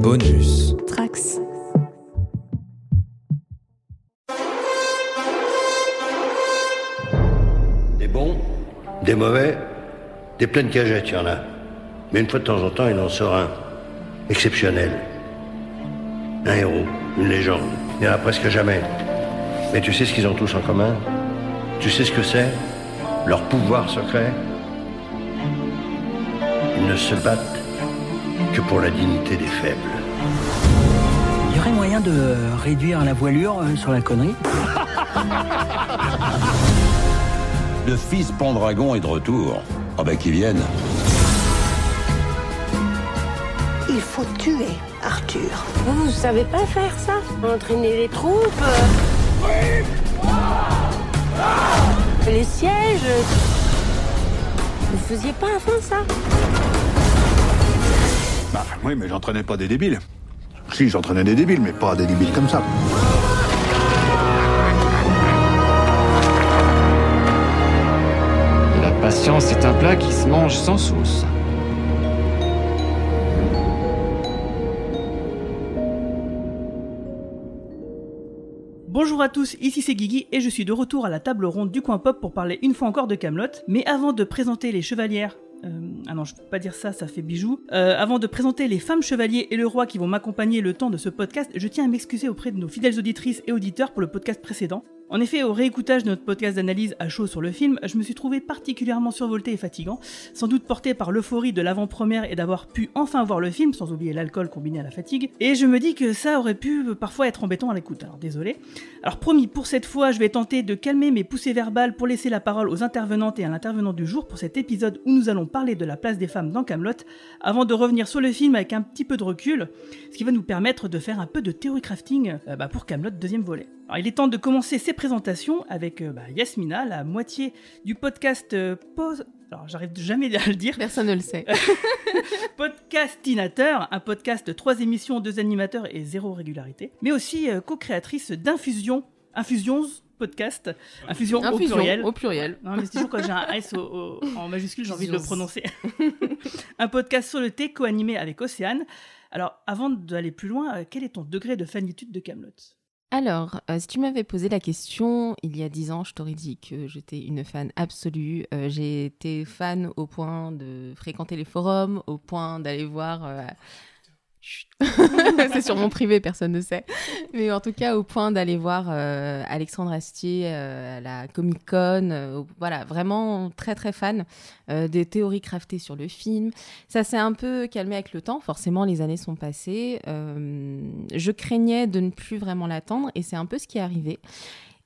Bonus. Trax. Des bons, des mauvais, des pleines cagettes, il y en a. Mais une fois de temps en temps, il en sort un. Exceptionnel. Un héros, une légende. Il n'y en a presque jamais. Mais tu sais ce qu'ils ont tous en commun? Tu sais ce que c'est? Leur pouvoir secret? Ils ne se battent que pour la dignité des faibles. Il y aurait moyen de réduire la voilure euh, sur la connerie Le fils Pendragon est de retour. Ah bah qu'il vienne. Il faut tuer Arthur. Vous, vous savez pas faire ça? Entraîner les troupes? Euh, Les sièges? Vous faisiez pas avant ça? Oui, mais j'entraînais pas des débiles. Si, j'entraînais des débiles, mais pas des débiles comme ça. La patience est un plat qui se mange sans sauce. Bonjour à tous, ici c'est Guigui et je suis de retour à la table ronde du coin pop pour parler une fois encore de Camelot. Mais avant de présenter les chevalières ah non, je peux pas dire ça, ça fait bijou. Euh, avant de présenter les femmes chevaliers et le roi qui vont m'accompagner le temps de ce podcast, je tiens à m'excuser auprès de nos fidèles auditrices et auditeurs pour le podcast précédent. En effet, au réécoutage de notre podcast d'analyse à chaud sur le film, je me suis trouvé particulièrement survolté et fatigant, sans doute porté par l'euphorie de l'avant-première et d'avoir pu enfin voir le film, sans oublier l'alcool combiné à la fatigue, et je me dis que ça aurait pu euh, parfois être embêtant à l'écoute, alors désolé. Alors promis, pour cette fois, je vais tenter de calmer mes poussées verbales pour laisser la parole aux intervenantes et à l'intervenant du jour pour cet épisode où nous allons parler de la place des femmes dans Camelot, avant de revenir sur le film avec un petit peu de recul, ce qui va nous permettre de faire un peu de théorie crafting euh, bah, pour Camelot deuxième volet. Alors, il est temps de commencer ces présentations avec euh, bah, Yasmina, la moitié du podcast euh, Pause. Alors, j'arrive jamais à le dire. Personne ne le sait. Podcastinateur, un podcast de trois émissions, deux animateurs et zéro régularité, mais aussi euh, co-créatrice d'Infusion, Infusions podcast, Infusion, au pluriel. Au pluriel. Non, mais c'est toujours quand j'ai un S au- au- en majuscule, j'ai envie de le prononcer. un podcast sur le thé co-animé avec Océane. Alors, avant d'aller plus loin, euh, quel est ton degré de fanitude de Camelot? Alors, euh, si tu m'avais posé la question il y a dix ans, je t'aurais dit que j'étais une fan absolue. Euh, j'ai été fan au point de fréquenter les forums, au point d'aller voir. euh. c'est sur mon privé, personne ne sait. Mais en tout cas, au point d'aller voir euh, Alexandre Astier euh, à la Comic Con. euh, voilà, vraiment très très fan des théories craftées sur le film. Ça s'est un peu calmé avec le temps. Forcément, les années sont passées. Je craignais de ne plus vraiment l'attendre et c'est un peu ce qui est arrivé.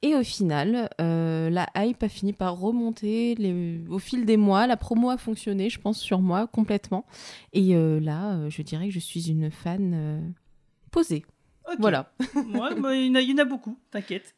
Et au final, euh, la hype a fini par remonter les- au fil des mois. La promo a fonctionné, je pense, sur moi complètement. Et euh, là, euh, je dirais que je suis une fan posée. Voilà. Ouais, bah, il, y en a, il y en a beaucoup, t'inquiète.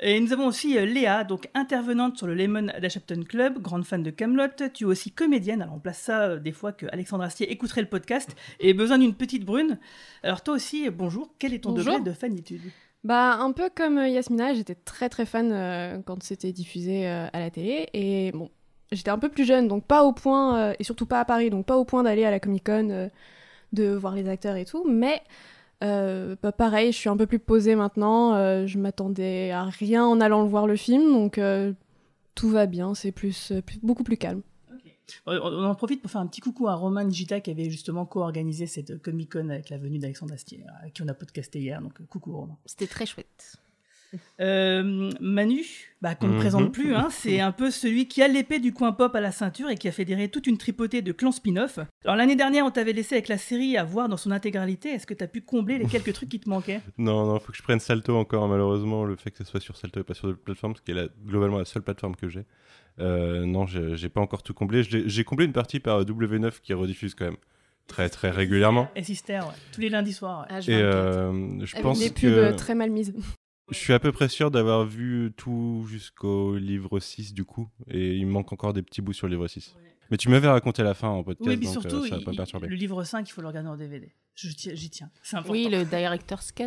Et nous avons aussi Léa, donc intervenante sur le Lemon Adaptation Club, grande fan de Camelot. Tu es aussi comédienne, alors on place ça des fois que Alexandre Astier écouterait le podcast et besoin d'une petite brune. Alors toi aussi, bonjour, quel est ton Bonjour. degré de fanitude? Bah, un peu comme euh, Yasmina, j'étais très très fan euh, quand c'était diffusé euh, à la télé. Et bon, j'étais un peu plus jeune, donc pas au point, et surtout pas à Paris, donc pas au point d'aller à la Comic Con, de voir les acteurs et tout. Mais bah, pareil, je suis un peu plus posée maintenant. je m'attendais à rien en allant voir le film, donc tout va bien, c'est plus- beaucoup plus calme. Euh, On en profite pour faire un petit coucou à Romain Gita qui avait justement co-organisé cette Comic Con avec la venue d'Alexandre Astier, à qui on a podcasté hier, donc euh, coucou Romain. C'était très chouette. Euh, Manu, bah, qu'on ne Mhm. présente plus, hein, c'est un peu celui qui a l'épée du coin pop à la ceinture et qui a fédéré toute une tripotée de clans spin-off. Alors l'année dernière, on t'avait laissé avec la série à voir dans son intégralité. Est-ce que tu as pu combler les quelques trucs qui te manquaient? Non, non, faut que je prenne Salto encore, malheureusement, le fait que ce soit sur Salto et pas sur d'autres plateformes, ce qui est la- globalement la seule plateforme que j'ai. Euh, non, j'ai pas encore tout comblé. J'ai comblé une partie par W9 qui rediffuse quand même très très régulièrement. Et Sister, ouais. tous les lundis soirs. ouais. Ah, Et euh, je Avec pense des que... pubs euh, très mal mises. Je suis à peu près sûr d'avoir vu tout jusqu'au livre 6 du coup, et il me manque encore des petits bouts sur le livre 6. Mais tu m'avais raconté la fin en podcast, Oui, mais donc surtout, euh, ça va pas me il- perturber. le livre 5, il faut le regarder en DVD. J'y tiens, c'est important. Oui, le director's cut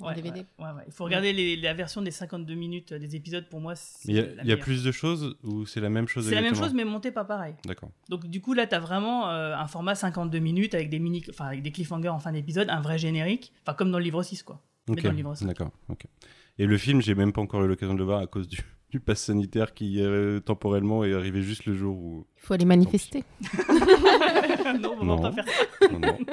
en Ouais, DVD. ouais, ouais, ouais. Il faut regarder les- la version des 52 minutes euh, des épisodes, pour moi, il y a, y plus de choses ou c'est la même chose C'est la même chose, mais monté pas pareil. D'accord. Donc du coup là, t'as vraiment euh, un format 52 minutes avec des mini, enfin avec des cliffhangers en fin d'épisode, un vrai générique, enfin comme dans le livre 6 quoi. Mais Ok, dans le livre 5. d'accord. Et le film, j'ai même pas encore eu l'occasion de le voir à cause du, du pass sanitaire qui euh, temporellement est arrivé juste le jour où. Il faut aller manifester. non, on va pas faire ça. Non, non.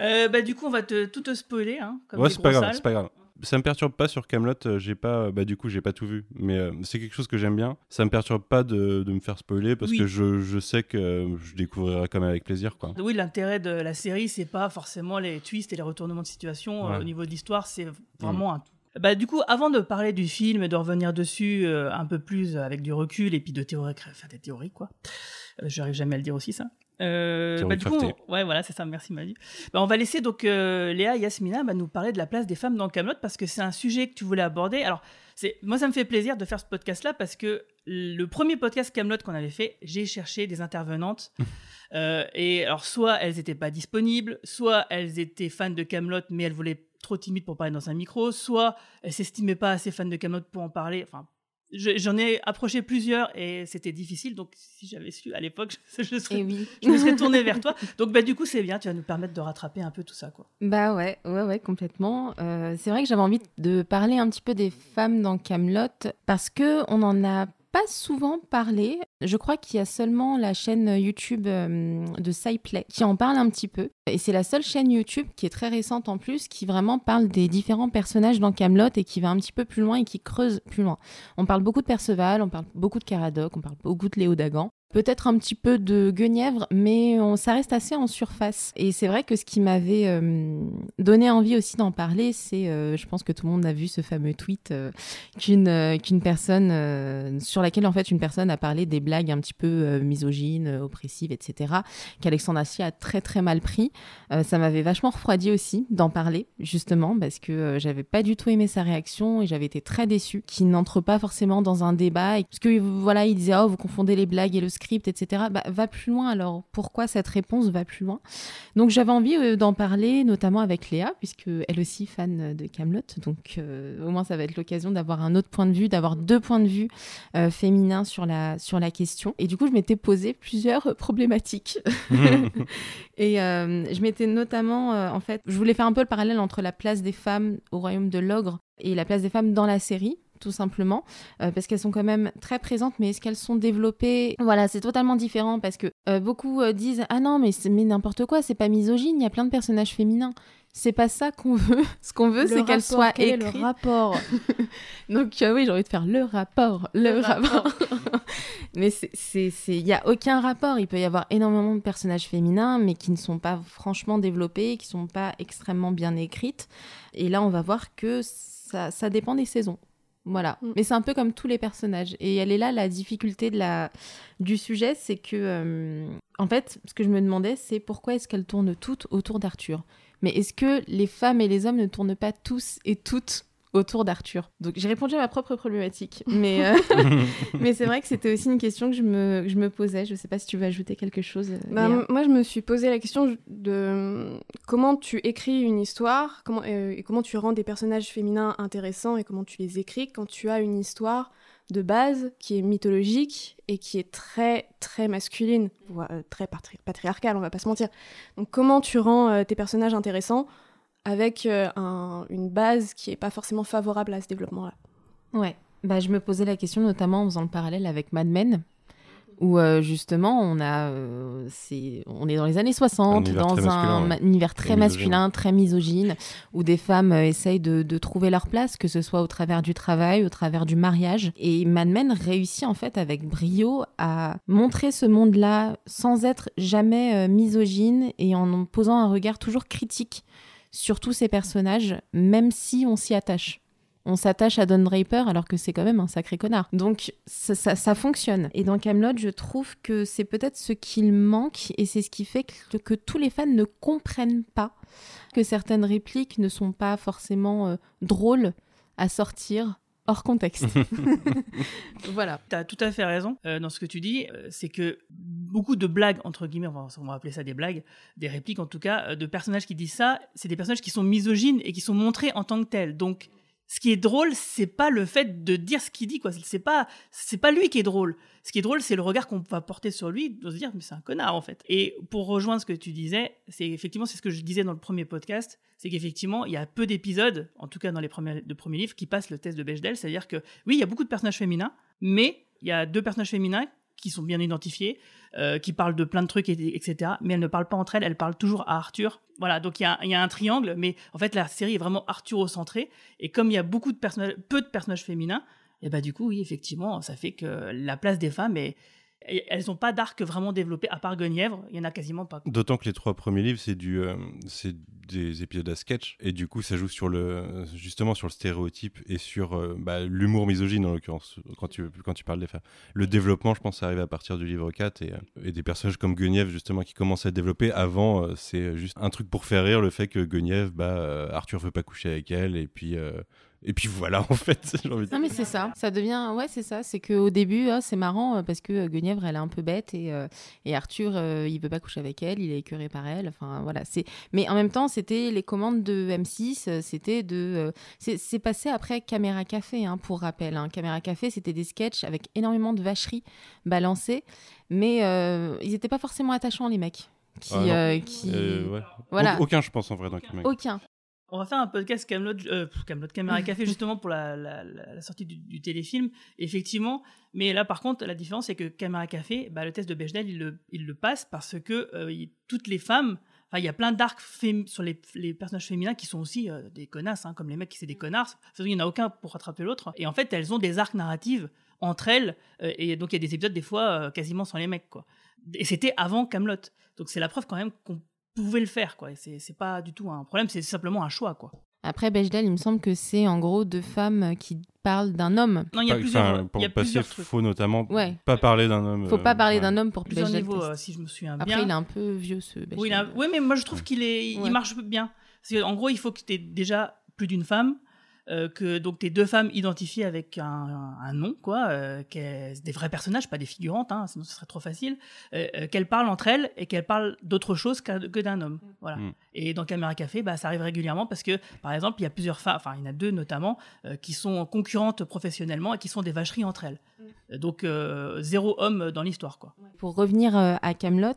Euh, bah du coup, on va te, tout te spoiler, hein, comme ouais, c'est pas grave, c'est pas grave. Ça me perturbe pas sur Camelot. J'ai pas, bah du coup, j'ai pas tout vu, mais euh, c'est quelque chose que j'aime bien. Ça me perturbe pas de, de me faire spoiler parce Oui. que je, je sais que je découvrirai quand même avec plaisir, quoi. Oui, l'intérêt de la série, c'est pas forcément les twists et les retournements de situation. euh, au niveau de l'histoire, c'est vraiment un tout. Bah, du coup, avant de parler du film et de revenir dessus euh, un peu plus avec du recul et puis de théorie, enfin des théories quoi. Euh, J'arrive jamais à le dire aussi ça. Euh, bah, du coup, on- ouais, voilà, c'est ça. Merci Mali. Bah, on va laisser donc euh, Léa et Yasmina bah, nous parler de la place des femmes dans Camelot parce que c'est un sujet que tu voulais aborder. Alors, c'est moi, ça me fait plaisir de faire ce podcast-là parce que le premier podcast Camelot qu'on avait fait, j'ai cherché des intervenantes. Euh, et alors, soit elles n'étaient pas disponibles, soit elles étaient fans de Camelot, mais elles voulaient trop timides pour parler dans un micro, soit elles s'estimaient pas assez fans de Camelot pour en parler. Enfin, j'en ai approché plusieurs et c'était difficile. Donc, si j'avais su à l'époque, je, je serais, oui. je me serais tournée vers toi. Donc, bah, du coup, c'est bien. Tu vas nous permettre de rattraper un peu tout ça, quoi. Bah ouais, ouais, ouais, complètement. Euh, c'est vrai que j'avais envie de parler un petit peu des femmes dans Camelot parce que on en a pas souvent parlé. Je crois qu'il y a seulement la chaîne YouTube euh, de SciPlay qui en parle un petit peu. Et c'est la seule chaîne YouTube qui est très récente en plus qui vraiment parle des différents personnages dans Camelot et qui va un petit peu plus loin et qui creuse plus loin. On parle beaucoup de Perceval, on parle beaucoup de Caradoc, on parle beaucoup de Léo Dagan. Peut-être un petit peu de Guenièvre, mais on, ça reste assez en surface. Et c'est vrai que ce qui m'avait euh, donné envie aussi d'en parler, c'est, euh, je pense que tout le monde a vu ce fameux tweet euh, qu'une euh, personne, euh, sur laquelle en fait une personne a parlé des blagues un petit peu euh, misogynes, euh, oppressives, etc., qu'Alexandre Astier a très très mal pris. Euh, ça m'avait vachement refroidi aussi d'en parler, justement, parce que euh, j'avais pas du tout aimé sa réaction et j'avais été très déçue qu'il n'entre pas forcément dans un débat. Parce que voilà, il disait, oh, vous confondez les blagues et le script, etc. Bah, va plus loin alors. Pourquoi cette réponse va plus loin? Donc j'avais envie euh, d'en parler, notamment avec Léa, puisque elle aussi fan de Camelot. Donc euh, au moins ça va être l'occasion d'avoir un autre point de vue, d'avoir deux points de vue euh, féminins sur la sur la question. Et du coup je m'étais posé plusieurs problématiques. Et je m'étais notamment, en fait, je voulais faire un peu le parallèle entre la place des femmes au royaume de l'ogre et la place des femmes dans la série tout simplement, euh, parce qu'elles sont quand même très présentes, mais est-ce qu'elles sont développées? Voilà, c'est totalement différent, parce que euh, beaucoup euh, disent « Ah non, mais, mais n'importe quoi, c'est pas misogyne, il y a plein de personnages féminins. » C'est pas ça qu'on veut. Ce qu'on veut, c'est qu'elles rapport, soient quel est le rapport? Donc oui, j'ai envie de faire le rapport, le, Le rapport. mais c'est, il y a aucun rapport. Il peut y avoir énormément de personnages féminins, mais qui ne sont pas franchement développés, qui sont pas extrêmement bien écrites. Et là, on va voir que ça, ça dépend des saisons. Voilà. Mm. Mais c'est un peu comme tous les personnages. Et elle est là la difficulté de la, du sujet, c'est que, euh, en fait, ce que je me demandais, c'est pourquoi est-ce qu'elles tournent toutes autour d'Arthur? Mais est-ce que les femmes et les hommes ne tournent pas tous et toutes autour d'Arthur Donc j'ai répondu à ma propre problématique. Mais, euh, mais c'est vrai que c'était aussi une question que je me, que je me posais. Je sais pas si tu veux ajouter quelque chose. euh, Bah, moi, je me suis posé la question de euh, comment tu écris une histoire, comment, euh, et comment tu rends des personnages féminins intéressants et comment tu les écris quand tu as une histoire de base qui est mythologique et qui est très très masculine, voire, euh, très patri- patriarcale, on va pas se mentir. Donc comment tu rends euh, tes personnages intéressants avec euh, un- une base qui est pas forcément favorable à ce développement-là Ouais. Bah, je me posais la question notamment en faisant le parallèle avec Mad Men, où euh, justement on a, euh, c'est, on est dans les années 60, univers dans un ouais. univers très Et misogyne. masculin, très misogyne, où des femmes euh, essayent de, de trouver leur place, que ce soit au travers du travail, au travers du mariage. Et Mad Men réussit en fait avec brio à montrer ce monde-là sans être jamais euh, misogyne et en posant un regard toujours critique sur tous ces personnages, même si on s'y attache on s'attache à Don Draper alors que c'est quand même un sacré connard. Donc ça, ça- fonctionne. Et dans Camelot, je trouve que c'est peut-être ce qu'il manque et c'est ce qui fait que, que tous les fans ne comprennent pas que certaines répliques ne sont pas forcément euh, drôles à sortir hors contexte. voilà. Tu as tout à fait raison euh, dans ce que tu dis. Euh, c'est que beaucoup de blagues, entre guillemets, on va, on va appeler ça des blagues, des répliques en tout cas, euh, de personnages qui disent ça, c'est des personnages qui sont misogynes et qui sont montrés en tant que tels. Donc, ce qui est drôle, c'est pas le fait de dire ce qu'il dit, quoi. C'est pas, c'est pas lui qui est drôle. Ce qui est drôle, c'est le regard qu'on va porter sur lui, de se dire, mais c'est un connard, en fait. Et pour rejoindre ce que tu disais, c'est effectivement, c'est ce que je disais dans le premier podcast, c'est qu'effectivement, il y a peu d'épisodes, en tout cas dans les premiers, de premiers livres, qui passent le test de Bechdel. C'est-à-dire que, oui, il y a beaucoup de personnages féminins, mais il y a deux personnages féminins qui sont bien identifiés, euh, qui parlent de plein de trucs, etc. Mais elles ne parlent pas entre elles, elles parlent toujours à Arthur. Voilà, donc il y, a, un triangle, mais en fait la série est vraiment Arthuro-centrée. Et comme il y a beaucoup de personnages, peu de personnages féminins, et bah du coup, oui, effectivement, ça fait que la place des femmes est, elles n'ont pas d'arc vraiment développé, à part Guenièvre, il y en a quasiment pas. D'autant que les trois premiers livres, euh, c'est des épisodes à sketch, et du coup, ça joue sur le, justement sur le stéréotype et sur euh, bah, l'humour misogyne, en l'occurrence, quand tu, quand tu parles des femmes. Le développement, je pense, arrive à partir du livre 4, et, euh, et des personnages comme Guenièvre, justement, qui commencent à être développés. Avant, c'est juste un truc pour faire rire, le fait que Guenièvre, bah, Arthur veut pas coucher avec elle, et puis et puis voilà, en fait. non, mais c'est ça. Ça devient. Ouais, c'est ça. C'est qu'au début, ah, c'est marrant euh, parce que euh, Guenièvre, elle est un peu bête et, euh, et Arthur, il veut pas coucher avec elle, il est écœuré par elle. Enfin, voilà. C'est... Mais en même temps, c'était les commandes de M6. C'était de. C'est, passé après Caméra Café, hein, pour rappel. Hein. Caméra Café, c'était des sketchs avec énormément de vacheries balancées. Mais ils n'étaient pas forcément attachants, les mecs. Qui, ah qui... Voilà. Aucun, je pense, en vrai, dans Caméra Aucun. On va faire un podcast Camelot, euh, Camelot Caméra Café justement pour la, la, la sortie du, du, téléfilm, effectivement. Mais là, par contre, la différence c'est que Caméra Café, bah, le test de Bechdel, il le, il le passe parce que euh, toutes les femmes, enfin, il y a plein d'arcs sur les, les, personnages féminins qui sont aussi euh, des connasses, hein, comme les mecs qui c'est des connards. Il n'y en a aucun pour rattraper l'autre. Et en fait, elles ont des arcs narratifs entre elles, euh, et donc il y a des épisodes des fois quasiment sans les mecs, quoi. Et c'était avant Camelot. Donc c'est la preuve quand même qu'on pouvez le faire, quoi. C'est pas du tout un problème, c'est simplement un choix, quoi. Après, Bechdel, il me semble que c'est en gros deux femmes qui parlent d'un homme. Non, il y a plusieurs, pour il y a passer, faut notamment pas parler d'un homme. Faut pas parler d'un homme pour plusieurs niveaux, euh, si je me souviens bien. Après, il est un peu vieux ce Bechdel. Oui, oui mais moi je trouve qu'il est, il marche bien. En gros, il faut que tu aies déjà plus d'une femme, euh, que donc tes deux femmes identifiées avec un, un, nom, quoi, euh, des vrais personnages, pas des figurantes, hein, sinon ce serait trop facile, euh, euh qu'elles parlent entre elles et qu'elles parlent d'autre chose que, que d'un homme. Voilà. Mm. Et dans Caméra Café, bah, ça arrive régulièrement parce que, par exemple, il y a plusieurs femmes, enfin, il y en a deux notamment, euh, qui sont concurrentes professionnellement et qui sont des vacheries entre elles. Mm. Donc, zéro homme dans l'histoire, quoi. Pour revenir à Camelot,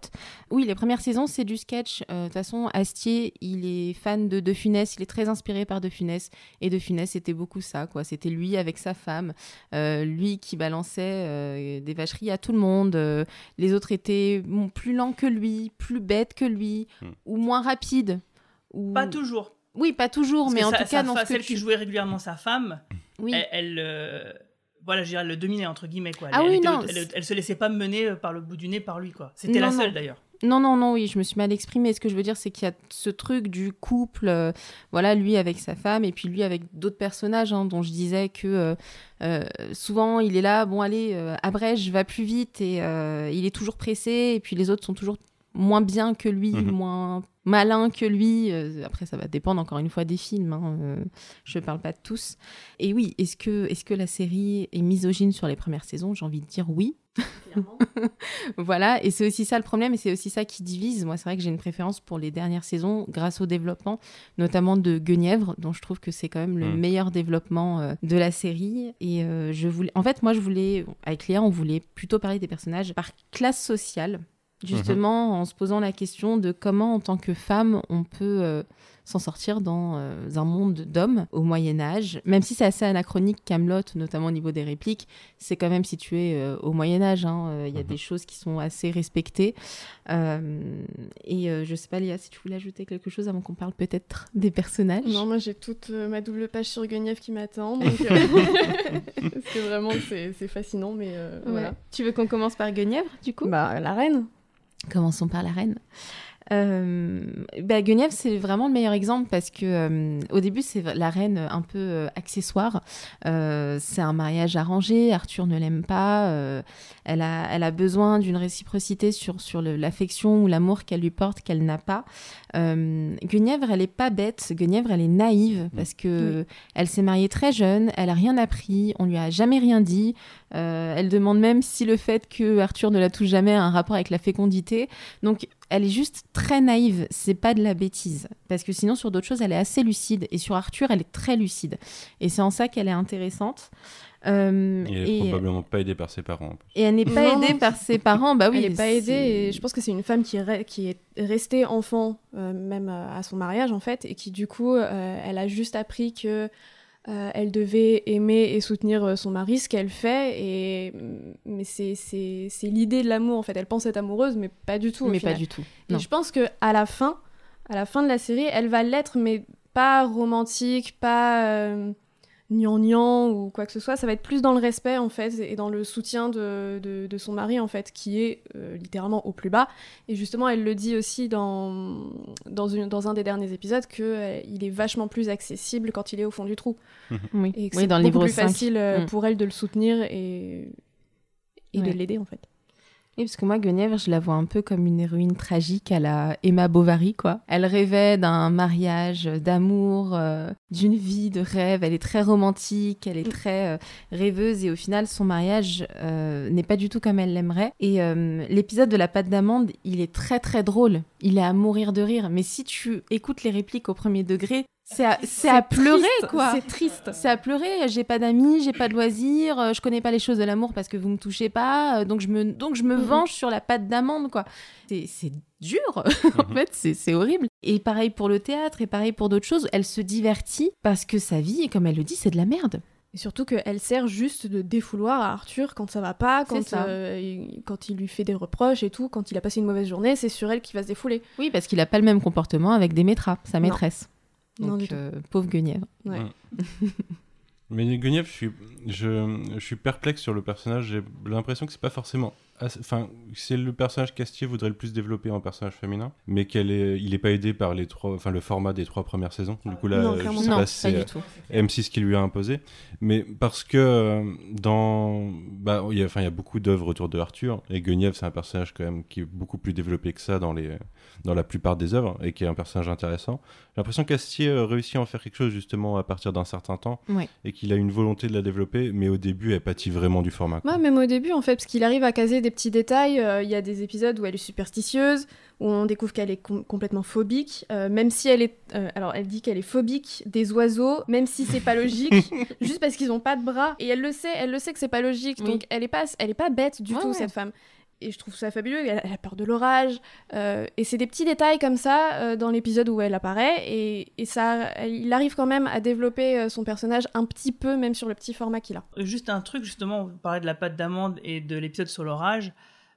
oui, les premières saisons, c'est du sketch. De toute façon, Astier, il est fan de De Funès, il est très inspiré par De Funès, et De Funès c'était beaucoup ça, quoi. C'était lui avec sa femme, euh, lui qui balançait euh, des vacheries à tout le monde. Euh, les autres étaient plus lents que lui, plus bêtes que lui, hmm. ou moins rapides. Ou... Pas toujours. Oui, pas toujours, mais en tout cas, dans celle qui jouait régulièrement sa femme, oui. elle, voilà, je le dominait entre guillemets quoi. Ah elle, oui, non, elle, se laissait pas mener par le bout du nez par lui quoi. C'était la seule d'ailleurs. Non, non, non, oui, je me suis mal exprimée. Ce que je veux dire, c'est qu'il y a ce truc du couple, euh, voilà, lui avec sa femme et puis lui avec d'autres personnages, hein, dont je disais que euh, euh, souvent il est là, bon, allez, abrège, va plus vite et il est toujours pressé et puis les autres sont toujours moins bien que lui, mhm. moins malin que lui. après, ça va dépendre encore une fois des films. Hein, je ne parle pas de tous. Et oui, est-ce que, est que la série est misogyne sur les premières saisons? J'ai envie de dire oui. voilà, et c'est aussi ça le problème, et c'est aussi ça qui divise. Moi, c'est vrai que j'ai une préférence pour les dernières saisons, grâce au développement, notamment de Guenièvre, dont je trouve que c'est quand même le mm. meilleur développement euh, de la série. Et euh, je voulais, en fait, moi, je voulais, avec Léa, on voulait plutôt parler des personnages par classe sociale, justement, mm-hmm. en se posant la question de comment, en tant que femme, on peut euh, s'en sortir dans euh, un monde d'hommes au Moyen Âge. Même si c'est assez anachronique, Camelot, notamment au niveau des répliques, c'est quand même situé euh, au Moyen Âge. Hein. Euh, il y a mhm. des choses qui sont assez respectées. et je sais pas, Léa, si tu voulais ajouter quelque chose avant qu'on parle peut-être des personnages. Non, moi j'ai toute ma double page sur Guenièvre qui m'attend. Parce que vraiment, c'est fascinant. Mais voilà. Tu veux qu'on commence par Guenièvre, du coup? Bah, la reine. Commençons par la reine. Euh, bah, Guenièvre, c'est vraiment le meilleur exemple parce que euh, au début, c'est la reine un peu euh, accessoire. Euh, c'est un mariage arrangé. Arthur ne l'aime pas. euh, elle, a, elle a besoin d'une réciprocité sur, sur l'affection ou l'amour qu'elle lui porte qu'elle n'a pas. Euh, Guenièvre, elle est pas bête. Guenièvre, elle est naïve parce que elle s'est mariée très jeune. Elle a rien appris. On lui a jamais rien dit. Euh, elle demande même si le fait que Arthur ne la touche jamais a un rapport avec la fécondité. Donc, elle est juste très naïve. C'est pas de la bêtise. Parce que sinon, sur d'autres choses, elle est assez lucide. Et sur Arthur, elle est très lucide. Et c'est en ça qu'elle est intéressante. Euh, Il est et, probablement pas aidé par ses parents. en plus. et elle n'est pas Non, aidée par ses parents. Bah oui, elle n'est pas aidée et je pense que c'est une femme qui, est re- qui est restée enfant, euh, même euh, à son mariage en fait, et qui du coup, euh, elle a juste appris que euh, elle devait aimer et soutenir euh, son mari, ce qu'elle fait, et mais c'est c'est c'est l'idée de l'amour en fait. Elle pense être amoureuse, mais pas du tout. au Mais pas du tout. Et Non. je pense que à la fin, à la fin de la série, elle va l'être, mais pas romantique, pas euh, gnangnan ou quoi que ce soit. Ça va être plus dans le respect en fait et dans le soutien de, de, de son mari en fait, qui est euh, littéralement au plus bas. Et justement, elle le dit aussi dans dans, une, dans un des derniers épisodes que euh, il est vachement plus accessible quand il est au fond du trou. Oui, Et que Oui, c'est dans le beaucoup livre plus 5. facile euh, Mm. pour elle de le soutenir et et Ouais. de l'aider en fait. Oui, parce que moi, Guenièvre, je la vois un peu comme une héroïne tragique à la Emma Bovary, quoi. Elle rêvait d'un mariage, euh, d'amour, euh, d'une vie de rêve. Elle est très romantique, elle est très euh, rêveuse, et au final, son mariage euh, n'est pas du tout comme elle l'aimerait. Et l'épisode de la pâte d'amande, il est très très drôle. Il est à mourir de rire. Mais si tu écoutes les répliques au premier degré, c'est à, c'est à pleurer, triste, quoi. C'est triste. C'est à pleurer. J'ai pas d'amis, j'ai pas de loisirs, euh, je connais pas les choses de l'amour parce que vous me touchez pas, euh, donc je me, donc je me Mhm. venge sur la pâte d'amande, quoi. C'est, c'est dur, en fait, c'est, c'est horrible. Et pareil pour le théâtre, et pareil pour d'autres choses. Elle se divertit parce que sa vie, comme elle le dit, c'est de la merde. Et surtout qu'elle sert juste de défouloir à Arthur quand ça va pas, quand, ça. euh, il, quand il lui fait des reproches et tout, quand il a passé une mauvaise journée, c'est sur elle qu'il va se défouler. Oui, parce qu'il a pas le même comportement avec Démétra, sa maîtresse. Non, Donc, du tout. euh, pauvre Guenièvre. Ouais. Mais Guenièvre, je suis, je, je suis perplexe sur le personnage. J'ai l'impression que c'est pas forcément. Enfin, c'est le personnage qu'Astier voudrait le plus développer en personnage féminin, mais qu'elle est, il est pas aidé par les trois, enfin le format des trois premières saisons. Du coup là, Non, je clairement sais pas. Non, c'est du euh, tout. M6 qui lui a imposé, mais parce que euh, dans, bah, il y a, enfin, il y a beaucoup d'œuvres autour de Arthur et Guenièvre, c'est un personnage quand même qui est beaucoup plus développé que ça dans les, dans la plupart des œuvres et qui est un personnage intéressant. J'ai l'impression qu'Astier euh, réussit à en faire quelque chose justement à partir d'un certain temps Ouais. et qu'il a une volonté de la développer, mais au début, elle pâtit vraiment du format. Ouais, même au début, en fait, parce qu'il arrive à caser des petits détails. euh, Il y a des épisodes où elle est superstitieuse, où on découvre qu'elle est com- complètement phobique, euh, même si elle est. euh, alors, elle dit qu'elle est phobique des oiseaux, même si c'est pas logique, juste parce qu'ils ont pas de bras. Et elle le sait, elle le sait que c'est pas logique. Oui. Donc, elle est pas, elle est pas bête du Ouais, tout, ouais. cette femme. Et je trouve ça fabuleux. Elle, a peur de l'orage. euh, et c'est des petits détails comme ça euh, dans l'épisode où elle apparaît. Et, et ça, elle- il arrive quand même à développer euh, son personnage un petit peu, même sur le petit format qu'il a. Juste un truc, justement, vous parlez de la pâte d'amande et de l'épisode sur l'orage.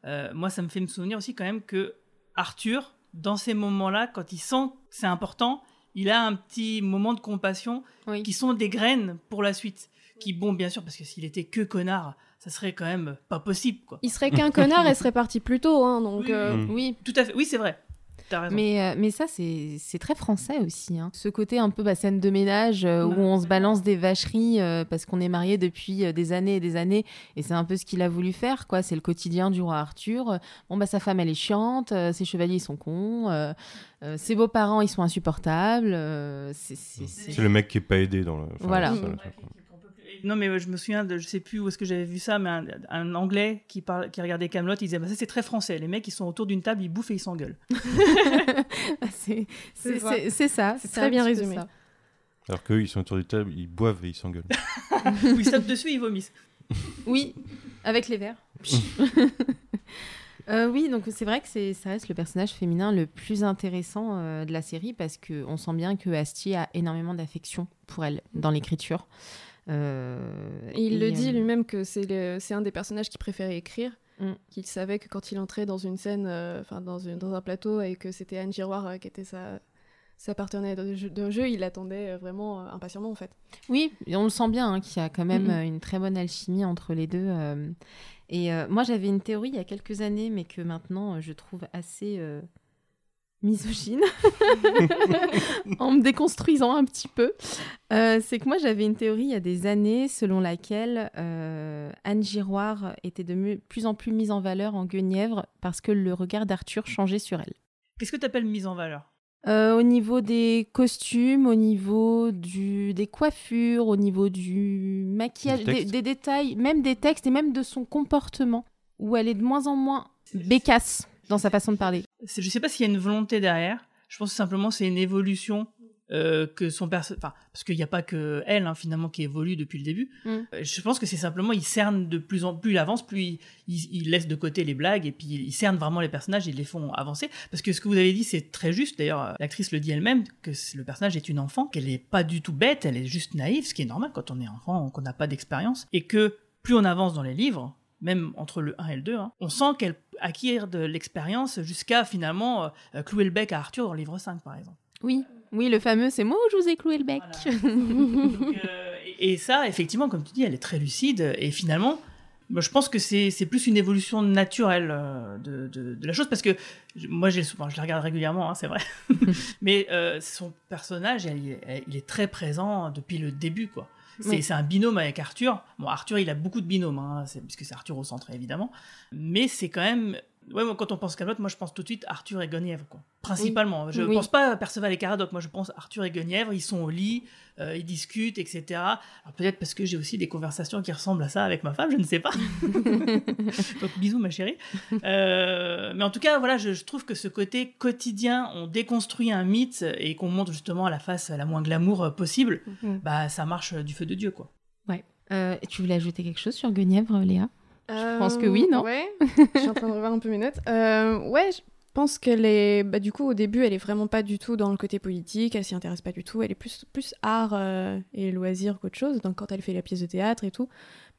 Euh, moi, ça me fait me souvenir aussi quand même que Arthur, dans ces moments-là, quand il sent que c'est important, il a un petit moment de compassion Oui. qui sont des graines pour la suite. Qui, bon, bien sûr, parce que s'il était que connard, ça serait quand même pas possible, quoi. Il serait qu'un connard, elle serait partie plus tôt. Hein, donc, Oui, euh, Mm. Oui, Tout à fait. Oui, c'est vrai. T'as raison. Mais, euh, mais ça, c'est c'est très français aussi. hein. Ce côté un peu bah, scène de ménage euh, où on se balance des vacheries euh, parce qu'on est marié depuis euh, des années et des années. Et c'est un peu ce qu'il a voulu faire. quoi. C'est le quotidien du roi Arthur. Bon, bah, sa femme, elle est chiante. euh, ses chevaliers, ils sont cons. euh, euh, ses beaux-parents, ils sont insupportables. euh, c'est- le mec qui est pas aidé dans le. enfin, Voilà. ça. Non, mais euh, je me souviens de, je sais plus où est-ce que j'avais vu ça, mais un, un anglais qui, parle, qui regardait Camelot, il disait bah, ça c'est très français. Les mecs ils sont autour d'une table, ils bouffent et ils s'engueulent. c'est c'est- ça. c'est- très bien résumé. ça. Alors qu'eux, ils sont autour du table, ils boivent et ils s'engueulent. Ou ils sautent dessus, ils vomissent. Oui, avec les verres. Euh, oui, donc c'est vrai que c'est, ça reste le personnage féminin le plus intéressant euh, de la série parce qu'on sent bien que Astier a énormément d'affection pour elle dans l'écriture. Euh, Et il et, le dit euh, lui-même que c'est un des personnages qu'il préférait écrire. Mm. Qu'il savait que quand il entrait dans une scène, euh, enfin dans, un plateau, et que c'était Anne Giroir qui était sa, sa partenaire de jeu, il attendait euh, vraiment impatiemment en fait. Oui, on le sent bien hein, qu'il y a quand même une très bonne alchimie entre les deux. euh. Et euh, moi, j'avais une théorie il y a quelques années, mais que maintenant je trouve assez euh, misogyne, en me déconstruisant un petit peu. Euh, c'est que moi, j'avais une théorie il y a des années selon laquelle euh, Anne Giroir était de plus en plus mise en valeur en Guenièvre parce que le regard d'Arthur changeait sur elle. Qu'est-ce que tu appelles mise en valeur? Euh, au niveau des costumes, au niveau du, des coiffures, au niveau du maquillage, des, des détails, même des textes et même de son comportement, où elle est de moins en moins bécasse dans sa façon de parler. Je sais pas s'il y a une volonté derrière. Je pense que simplement c'est une évolution euh, que son perso... Enfin, parce qu'il n'y a pas que elle, hein, finalement, qui évolue depuis le début. Mm. Euh, Je pense que c'est simplement, il cerne de plus en plus, il avance, plus il, il- il laisse de côté les blagues et puis il cerne vraiment les personnages et les font avancer. Parce que ce que vous avez dit, c'est très juste. D'ailleurs, euh, l'actrice le dit elle-même, que le personnage est une enfant, qu'elle n'est pas du tout bête, elle est juste naïve, ce qui est normal quand on est enfant, qu'on n'a pas d'expérience. Et que plus on avance dans les livres, même entre le 1 et le 2, hein, on sent qu'elle acquiert de l'expérience jusqu'à finalement euh, clouer le bec à Arthur dans le livre 5, par exemple. Oui, oui, le fameux c'est moi où je vous ai cloué le bec. Donc, euh, et et ça, effectivement, comme tu dis, elle est très lucide. Et finalement, je pense que c'est plus une évolution naturelle euh, de, de- de la chose. Parce que moi, j'ai souvent, je la regarde régulièrement, hein, c'est vrai. Mais euh, son personnage, elle- elle- il est très présent depuis le début, quoi. C'est Oui. un binôme avec Arthur. Bon, Arthur, il a beaucoup de binômes, hein, c'est- puisque c'est Arthur au centre, évidemment. Mais c'est quand même. Ouais, moi, quand on pense Camelot, moi je pense tout de suite Arthur et Guenièvre, quoi. Principalement. Je Oui. pense pas à Perceval et Caradoc, moi je pense Arthur et Guenièvre, ils sont au lit, euh, ils discutent, etc. Alors peut-être parce que j'ai aussi des conversations qui ressemblent à ça avec ma femme, je ne sais pas. Donc bisous ma chérie. Euh, mais en tout cas, voilà, je, je trouve que ce côté quotidien, on déconstruit un mythe et qu'on montre justement la face la moins glamour euh, possible, Mhm. bah ça marche du feu de Dieu, quoi. Ouais. Euh, tu voulais ajouter quelque chose sur Guenièvre, Léa? Je pense que Euh, oui, non Ouais, je suis en train de revoir un peu mes notes. Euh, ouais, je pense qu'elle est. Bah, du coup, au début, elle est vraiment pas du tout dans le côté politique, elle s'y intéresse pas du tout. Elle est plus, plus art euh, et loisir qu'autre chose. Donc, quand elle fait la pièce de théâtre et tout,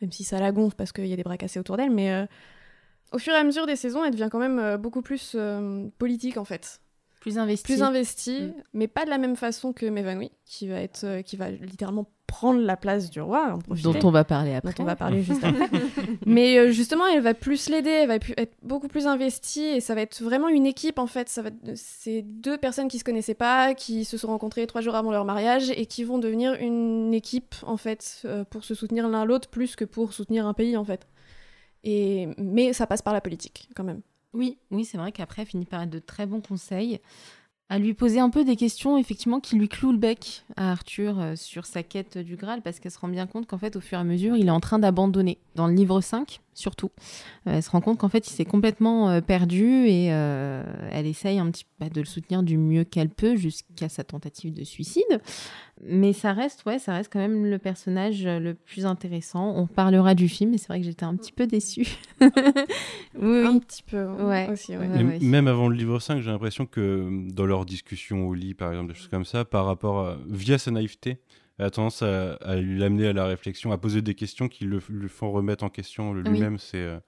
même si ça la gonfle parce qu'il y a des bras cassés autour d'elle, mais euh, au fur et à mesure des saisons, elle devient quand même euh, beaucoup plus euh, politique en fait. Plus investi. Plus investie, Mm. mais pas de la même façon que Mévanoui, qui va être, euh, qui va littéralement prendre la place du roi. en profiter Dont on va parler après. dont on va parler juste après. Mais euh, justement, elle va plus l'aider, elle va être beaucoup plus investie et ça va être vraiment une équipe en fait. Ça va, c'est deux personnes qui se connaissaient pas, qui se sont rencontrées trois jours avant leur mariage et qui vont devenir une équipe en fait euh, pour se soutenir l'un l'autre plus que pour soutenir un pays en fait. Et mais ça passe par la politique quand même. Oui, oui, c'est vrai qu'après, elle finit par être de très bons conseils. À lui poser un peu des questions, effectivement, qui lui clouent le bec à Arthur euh, sur sa quête du Graal, parce qu'elle se rend bien compte qu'en fait, au fur et à mesure, il est en train d'abandonner. Dans le livre 5, surtout. Euh, elle se rend compte qu'en fait, il s'est complètement euh, perdu et euh, elle essaye un petit peu de le soutenir du mieux qu'elle peut jusqu'à sa tentative de suicide. Mais ça reste, ouais, ça reste quand même le personnage le plus intéressant. On parlera du film, et c'est vrai que j'étais un petit peu déçue. oui, Un petit peu Ouais. aussi. ouais. Ouais, Et ouais. Même avant le livre 5, j'ai l'impression que dans leurs discussions au lit, par exemple, des choses comme ça, par rapport à, via sa naïveté, a tendance à, à l'amener à la réflexion, à poser des questions qui le, le font remettre en question le- Oui. lui-même. C'est euh,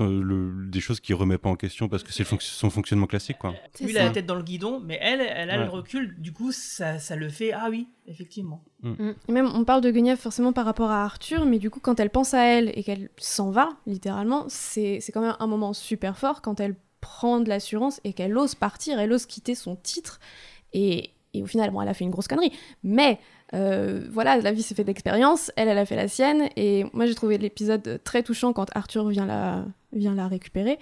le- des choses qu'il remet pas en question parce que c'est fonc- son fonctionnement classique. Quoi. Lui, il a la tête dans le guidon, mais elle, elle a Ouais. le recul, du coup, ça, ça le fait, ah oui, effectivement. Et même, on parle de Guenièvre forcément par rapport à Arthur, mais du coup, quand elle pense à elle et qu'elle s'en va, littéralement, c'est c'est quand même un moment super fort quand elle prend de l'assurance et qu'elle ose partir, elle ose quitter son titre. Et, et au final, bon, elle a fait une grosse connerie. Mais euh, voilà, la vie s'est fait d'expérience, elle, elle a fait la sienne. Et moi, j'ai trouvé l'épisode très touchant quand Arthur vient la, vient la récupérer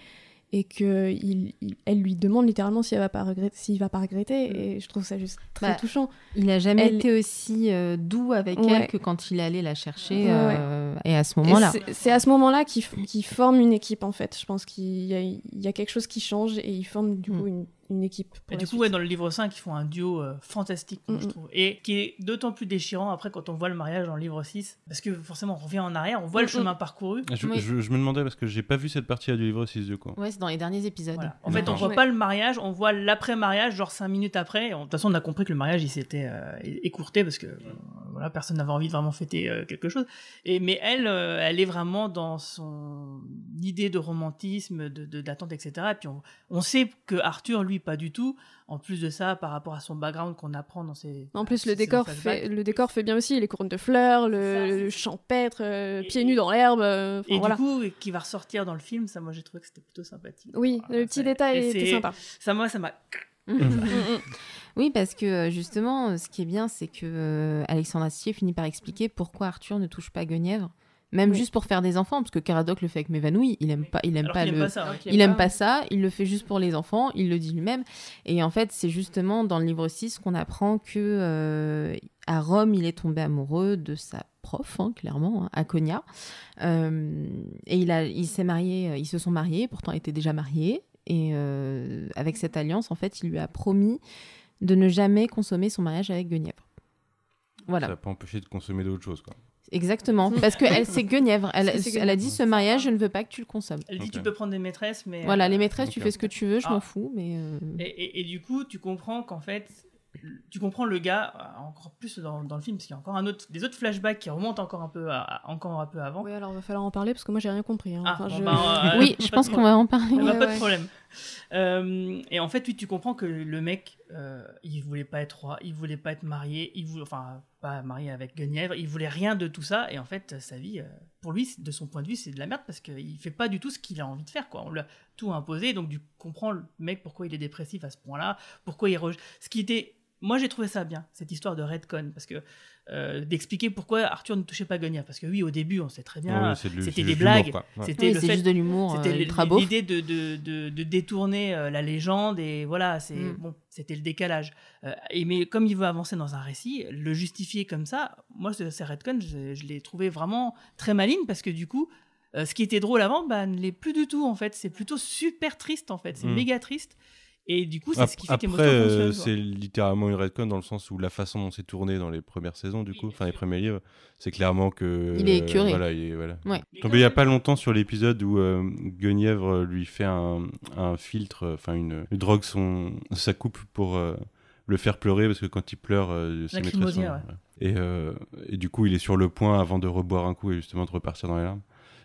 et que il, il- elle lui demande littéralement s'il va pas regretter, s'il va pas regretter. Et je trouve ça juste très Bah, touchant. Il a jamais Elle- été aussi euh, doux avec Ouais. elle que quand il allait la chercher. Ouais, euh, Et à ce moment-là. c'est- à ce moment-là qu'ils f- qu'ils forment une équipe, en fait. Je pense qu'il y, a- il y a quelque chose qui change et ils forment du coup Mm. une, une équipe. pour Et du coup, ouais, dans le livre 5, ils font un duo euh, fantastique, moi, Mm, je trouve. Et qui est d'autant plus déchirant après quand on voit le mariage dans le livre 6. Parce que forcément, on revient en arrière, on voit le chemin parcouru. Je, Oui. je- je me demandais parce que j'ai pas vu cette partie du livre 6 du coup. Ouais, c'est dans les derniers épisodes. Voilà. En fait, on voit Ouais. pas le mariage, on voit l'après-mariage, genre 5 minutes après. De toute façon, on a compris que le mariage, il s'était euh, écourté parce que euh, voilà, personne n'avait envie de vraiment fêter euh, quelque chose. Et, mais elle, euh, elle est vraiment dans son idée de romantisme, de de- d'attente, etc. Et puis on, on sait que Arthur, lui, pas du tout. En plus de ça, par rapport à son background qu'on apprend dans ses. En plus, ses- le décor, fait, le décor fait bien aussi. Les couronnes de fleurs, le, champêtre, euh, Et- pieds nus dans l'herbe. euh, enfin, Et voilà. du coup, qui va ressortir dans le film, ça, moi, j'ai trouvé que c'était plutôt sympathique. oui, Voilà, le petit ça- détail était sympa. Ça, moi, ça m'a oui, parce que euh, justement, ce qui est bien, c'est que euh, Alexandre Astier finit par expliquer pourquoi Arthur ne touche pas Guenièvre. Même Oui. juste pour faire des enfants, parce que Caradoc le fait avec Mévanouille, il aime pas, il aime Alors pas aime le, pas ça, ouais. il aime pas ça, il le fait juste pour les enfants, il le dit lui-même. Et en fait, c'est justement dans le livre 6 qu'on apprend que euh, à Rome, il est tombé amoureux de sa prof, hein, clairement, hein, Aconia. Euh, et il, a, il s'est marié, euh, ils se sont mariés, pourtant étaient déjà mariés. Et euh, avec cette alliance, en fait, il lui a promis de ne jamais consommer son mariage avec Guenièvre. Voilà. Ça n'a pas empêché de consommer d'autres choses, quoi. Exactement, parce que elle, c'est Guenièvre. Elle, a dit ce mariage, je ne veux pas que tu le consommes. Elle dit tu peux prendre des maîtresses, mais. Voilà, euh, les maîtresses, tu fais ce que tu veux, je Ah. m'en fous, mais. euh, Et, et- et du coup, tu comprends qu'en fait, tu comprends le gars euh, encore plus dans, dans le film, parce qu'il y a encore un autre, des autres flashbacks qui remontent encore un peu, à- encore un peu avant. Oui, alors il va falloir en parler parce que moi j'ai rien compris. hein. Ah, Enfin, bon, je- bah, euh, Oui, pas je pense qu'on va en parler. Eh ben, Ouais, pas de problème. Euh, et en fait, oui, tu comprends que le mec, euh, il voulait pas être roi, il voulait pas être marié, il voulait, enfin, pas marié avec Guenièvre, il voulait rien de tout ça. Et en fait, sa vie, euh, pour lui, de son point de vue, c'est de la merde parce qu'il fait pas du tout ce qu'il a envie de faire, quoi. On lui a tout imposé, donc tu comprends le mec pourquoi il est dépressif à ce point-là, pourquoi il rej... Ce qui était. Moi, j'ai trouvé ça bien, cette histoire de Redcon, parce que euh, d'expliquer pourquoi Arthur ne touchait pas Guenièvre. Parce que oui, au début, on sait très bien, de- c'était c'est des blagues. Ouais. c'était Oui, le c'est fait juste de l'humour, c'était euh, l'idée de, de, de, de détourner euh, la légende et voilà c'est Mm. bon c'était le décalage Euh, et mais comme il veut avancer dans un récit le justifier comme ça moi ce ce Redcon je, je l'ai trouvé vraiment très maligne parce que du coup euh, ce qui était drôle avant bah, ne l'est plus du tout en fait c'est plutôt super triste en fait c'est Mm. méga triste et du coup c'est ce qui fait Après, qu'émotion euh, c'est littéralement une redcon dans le sens où la façon dont c'est tourné dans les premières saisons, du coup, enfin les premiers livres, c'est clairement que. Il est euh, voilà, il est, voilà. Ouais. Tombé il y a pas longtemps sur l'épisode où euh, Guenièvre lui fait un, un filtre, enfin une, une drogue son sa coupe pour euh, le faire pleurer parce que quand il pleure, euh, Lacrymogène, ouais. Et, euh, et du coup, il est sur le point avant de reboire un coup et justement de repartir dans les larmes.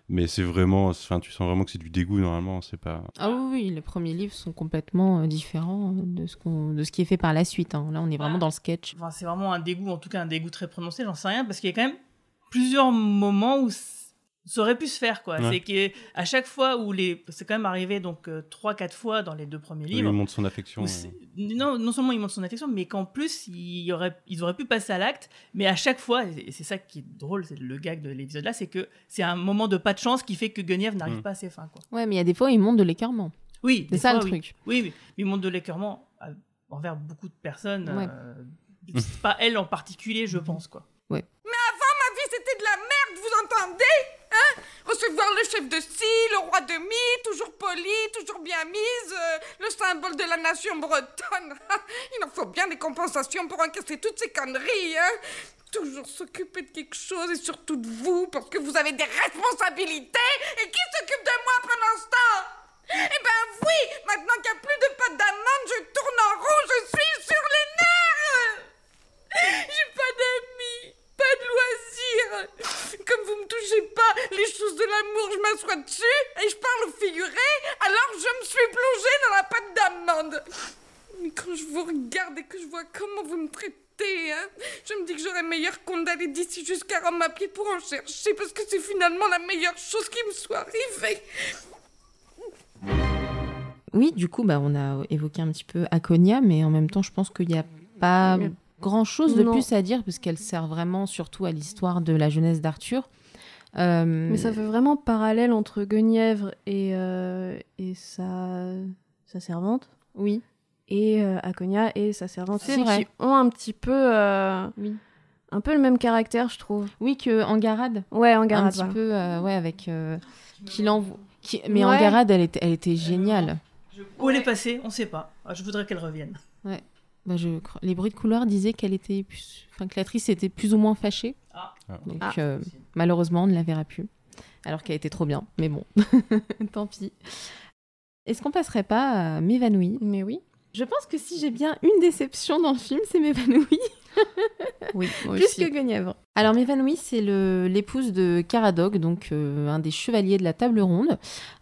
Mais c'est vraiment, enfin, tu sens vraiment que c'est du dégoût normalement. C'est pas. Ah oui, oui, les premiers livres sont complètement euh, différents de ce, qu'on, de ce qui est fait par la suite. hein. Là, on est vraiment dans le sketch. Enfin, c'est vraiment un dégoût, en tout cas un dégoût très prononcé, j'en sais rien, parce qu'il y a quand même plusieurs moments où ça aurait pu se faire, quoi. Ouais. C'est qu'à chaque fois où les. C'est quand même arrivé donc 3-4 fois dans les deux premiers Il livres. montre son affection. euh. non, non seulement il montre son affection, mais qu'en plus, il y aurait, ils auraient pu passer à l'acte, mais à chaque fois, et c'est ça qui est drôle, c'est le gag de l'épisode là, c'est que c'est un moment de pas de chance qui fait que Guenièvre n'arrive Mm. pas à ses fins, quoi. Ouais, mais il y a des fois, ils montent de l'écœurement. Oui, C'est ça fois, le oui. truc. Oui, oui, mais il montre de l'écœurement envers beaucoup de personnes. Ouais. euh, pas elle en particulier, je pense, quoi. Ouais. Ma vie, c'était de la merde, vous entendez? Hein Recevoir le chef de scie, le roi de mi, toujours poli, toujours bien mise, euh, le symbole de la nation bretonne. Il en faut bien des compensations pour encaisser toutes ces conneries, hein. Toujours s'occuper de quelque chose et surtout de vous, parce que vous avez des responsabilités. Et qui s'occupe de moi pendant ce temps Eh ben oui Maintenant qu'il n'y a plus de pâte d'amande, je tourne en rond, je suis sur les nerfs. J'ai pas d'amis, Comme vous me touchez pas les choses de l'amour, je m'assois dessus et je parle au figuré, alors je me suis plongée dans la pâte d'amande. Mais quand je vous regarde et que je vois comment vous me traitez, hein, je me dis que j'aurais meilleur compte d'aller d'ici jusqu'à Rome à pied pour en chercher, parce que c'est finalement la meilleure chose qui me soit arrivée. Oui, du coup, bah, on a évoqué un petit peu Aconia, mais en même temps, je pense qu'il n'y a pas. Grand-chose de Non. plus à dire, parce qu'elle sert vraiment surtout à l'histoire de la jeunesse d'Arthur. Euh, Mais ça fait vraiment parallèle entre Guenièvre et, euh, et sa, sa servante. Oui. Et euh, Aconia et sa servante C'est vrai. qui ont un petit peu. euh, Oui. Un peu le même caractère, je trouve. Oui, que Angarade. Ouais, Un Angarade. petit voilà. peu, euh, ouais, avec. euh, qui l'envoie. qui- Mais Ouais. Angarade, elle était, elle était géniale. Où elle est passée, on sait pas. Ah, Je voudrais qu'elle revienne. Ouais. Bah, je... Les bruits de couloir disaient qu'elle était plus... enfin, que l'actrice était plus ou moins fâchée. Ah. Donc Ah. euh, malheureusement, on ne la verra plus. Alors qu'elle était trop bien. Mais bon, tant pis. Est-ce qu'on passerait pas à M'évanouir? Mais oui. Je pense que si j'ai bien une déception dans le film, c'est M'évanouir. Oui, moi Plus aussi. que Guenièvre. Alors M'évanouir, c'est le- l'épouse de Caradoc, donc euh, un des chevaliers de la table ronde.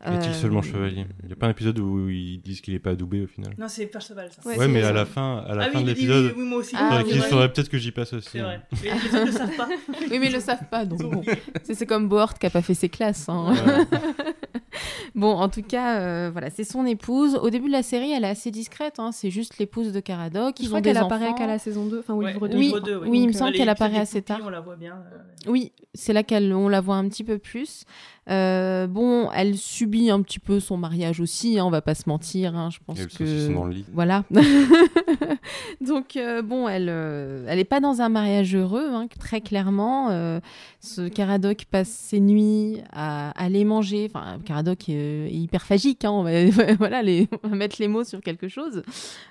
Est-il Euh, seulement chevalier? Il n'y a pas un épisode où ils disent qu'il n'est pas adoubé au final? Non, c'est Perceval, ça. Ouais, mais à la fin, à la Ah fin oui, de il l'épisode, oui, oui, moi aussi. Ah, faudrait ouais. peut-être que j'y passe aussi. C'est vrai. hein. Mais les autres ne savent pas. Oui, mais ils le savent pas, donc bon. C'est comme Bohort qui a pas fait ses classes. hein. bon, en tout cas, euh, voilà, c'est son épouse. Au début de la série, elle est assez discrète. hein, C'est juste l'épouse de Caradoc. Je crois qu'elle apparaît qu'à la saison 2, enfin au Ouais, livre au 2. Oui, oui, il me semble euh, qu'elle apparaît assez tard. On la voit bien. euh, Oui, c'est là qu'elle on la voit un petit peu plus. Euh, bon, elle subit un petit peu son mariage aussi, hein, on va pas se mentir. hein, je pense Et que dans le lit. voilà. Donc euh, bon, elle, euh, elle est pas dans un mariage heureux, hein, très clairement. Euh, ce Caradoc passe ses nuits à aller manger. Enfin, Caradoc est, est hyperphagique. Hein, on va voilà, les, on va mettre les mots sur quelque chose.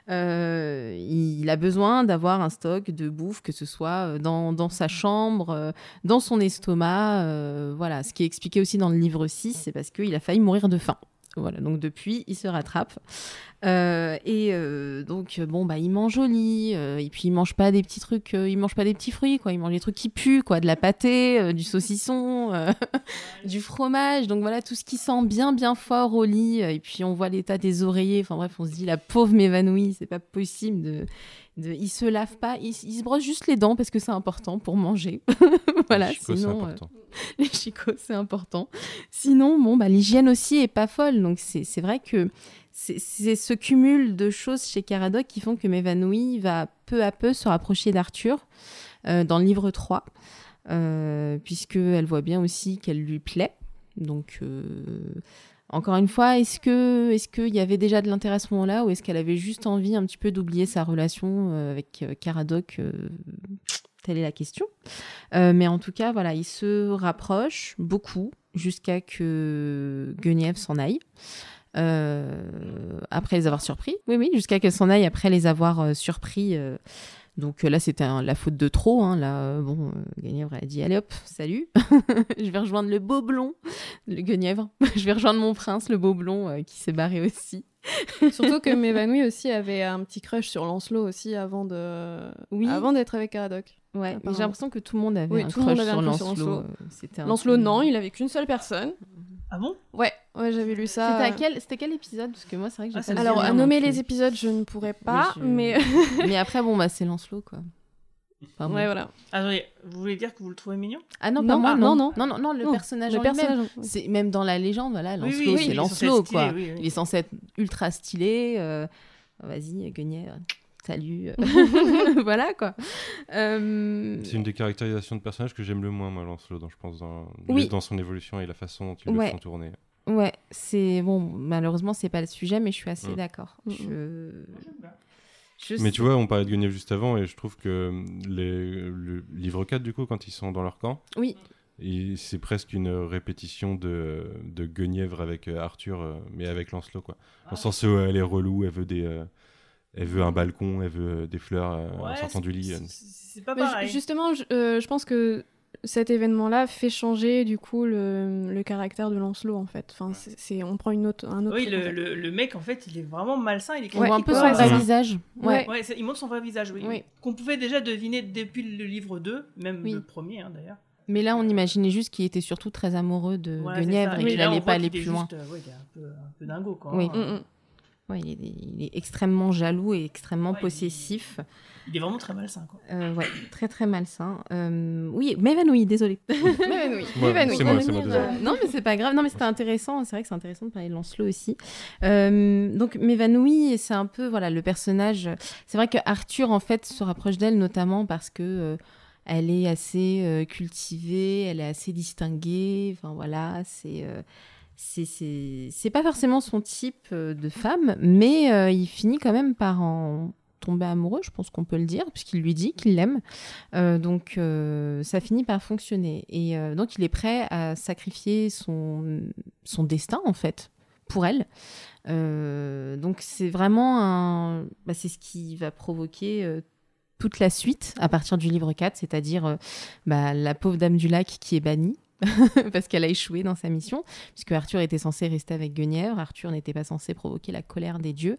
Il a besoin d'avoir un stock de bouffe, que ce soit dans, dans sa chambre, dans son estomac. voilà, ce qui est expliqué aussi dans le livre 6, c'est parce qu'il a failli mourir de faim. Voilà, donc depuis, il se rattrape. Euh, et euh, donc, bon, bah, il mange au lit, euh, et puis il mange pas des petits trucs, il mange pas des petits fruits, quoi. Il mange des trucs qui puent, quoi, de la pâtée, du saucisson, du fromage. Donc voilà, tout ce qui sent bien, bien fort au lit. Et puis on voit l'état des oreillers. Enfin bref, on se dit, la pauvre m'évanouit, c'est pas possible de. De... Il se lave pas, il, il se brosse juste les dents parce que c'est important pour manger. voilà, Les chicots, sinon. euh, important. les chicots, c'est important. Sinon, bon, bah, l'hygiène aussi est pas folle. Donc, c'est c'est vrai que c'est c'est ce cumul de choses chez Caradoc qui font que M'évanouit va peu à peu se rapprocher d'Arthur euh, dans le livre 3, euh, puisqu'elle voit bien aussi qu'elle lui plaît. Donc, euh, encore une fois, est-ce que est-ce qu'il y avait déjà de l'intérêt à ce moment-là ou est-ce qu'elle avait juste envie un petit peu d'oublier sa relation euh, avec euh, Caradoc euh, Telle est la question. Mais en tout cas, voilà, ils se rapprochent beaucoup jusqu'à que Guenièvre s'en aille. Après les avoir surpris, oui, oui, jusqu'à qu'elle s'en aille après les avoir surpris. Donc euh, là, c'était la faute de trop. hein. Là, euh, bon, euh, Guenièvre a dit Allez hop, salut, je vais rejoindre le beau blond, le Guenièvre. je vais rejoindre mon prince, le beau blond, euh, qui s'est barré aussi. Surtout que M'évanouit aussi avait un petit crush sur Lancelot aussi avant de Oui. avant d'être avec Caradoc. Ouais, mais j'ai l'impression que tout le monde avait Oui, un tout le monde crush avait sur Lancelot. Lancelot. euh, C'était un Lancelot, peu- non, il avait qu'une seule personne. Ah bon? Ouais, ouais, j'avais lu ça. C'était à quel, c'était quel épisode? Parce que moi, c'est vrai que j'ai Ah, pas Alors, à nommer les épisodes, je ne pourrais pas, je- mais mais après, bon, bah, c'est Lancelot, quoi. Bon. ouais, voilà. Attendez, vous voulez dire que vous le trouvez mignon? Ah non, Non, pas moi, ah, non. non, non, non, non, le Non, personnage le en lui-même. personnage, oui. C'est même dans la légende, voilà, Lancelot, oui, oui, c'est Lancelot, quoi. Il est censé être ultra stylé. euh, Vas-y, Guenièvre, salut. voilà, quoi. Euh, C'est une des caractérisations de personnage que j'aime le moins, moi, Lancelot, dans, je pense, dans, Oui. dans son évolution et la façon dont ils Ouais. le font tourner. Ouais, c'est bon. Malheureusement, c'est pas le sujet, mais je suis assez Mm. d'accord. Mm. Je... je Mais sais- tu vois, on parlait de Guenièvre juste avant, et je trouve que les, le livre 4, du coup, quand ils sont dans leur camp, Oui. c'est presque une répétition de, de Guenièvre avec euh, Arthur, euh, mais avec Lancelot, quoi. Dans le sens où elle est relou, elle veut des... euh, elle veut un balcon, elle veut des fleurs euh, en Ouais, sortant du lit. c'est- euh. pas Mais pareil. justement, je, euh, je pense que cet événement-là fait changer du coup le, le caractère de Lancelot en fait. Enfin, c'est, c'est- on prend une autre, un autre. Oui, truc, en le, fait. le, le mec, en fait, il est vraiment malsain. Il est On voit un peu son vrai Ouais, visage. Ouais. Ouais, il montre son vrai visage, oui. Oui. Qu'on pouvait déjà deviner depuis le livre 2, même Oui. le premier hein, d'ailleurs. Mais là, on imaginait juste qu'il était surtout très amoureux de Ouais, Guenièvre et qu'il n'allait pas aller plus loin. juste, euh, ouais, il est un peu, un peu dingo, quoi. Oui. hein. Mm, mm. Ouais, il, est, il est extrêmement jaloux et extrêmement Ouais, il- possessif. Il est vraiment très malsain, quoi. Euh, ouais, très très malsain. Euh, oui, m'évanouit, désolé. Revenir, euh, Non, mais c'est pas grave. Non, mais c'était intéressant. C'est vrai que c'est intéressant de parler de Lancelot aussi. Euh, donc, m'évanouit, c'est un peu voilà le personnage. C'est vrai que Arthur en fait se rapproche d'elle notamment parce que euh, elle est assez euh, cultivée, elle est assez distinguée. Enfin voilà, c'est euh, c'est- pas forcément son type euh, de femme, mais euh, il finit quand même par en tomber amoureux, je pense qu'on peut le dire, puisqu'il lui dit qu'il l'aime. Euh, donc ça finit par fonctionner. Et donc il est prêt à sacrifier son, son destin, en fait, pour elle. Donc c'est vraiment bah, c'est ce qui va provoquer... toute la suite à partir du livre 4, c'est-à-dire bah, la pauvre dame du lac qui est bannie parce qu'elle a échoué dans sa mission, puisque Arthur était censé rester avec Guenièvre, Arthur n'était pas censé provoquer la colère des dieux,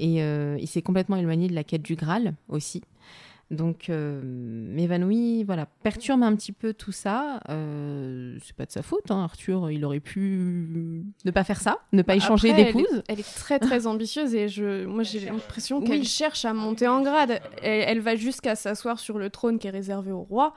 et euh, il s'est complètement éloigné de la quête du Graal aussi. Donc, euh, m'évanouit, voilà, perturbe un petit peu tout ça. Euh, c'est pas de sa faute, hein. Arthur, il aurait pu ne pas faire ça, ne pas échanger Après, elle d'épouse. Elle, est très très ambitieuse et je, moi j'ai l'impression qu'elle Oui. cherche à monter en grade. Elle, elle va jusqu'à s'asseoir sur le trône qui est réservé au roi,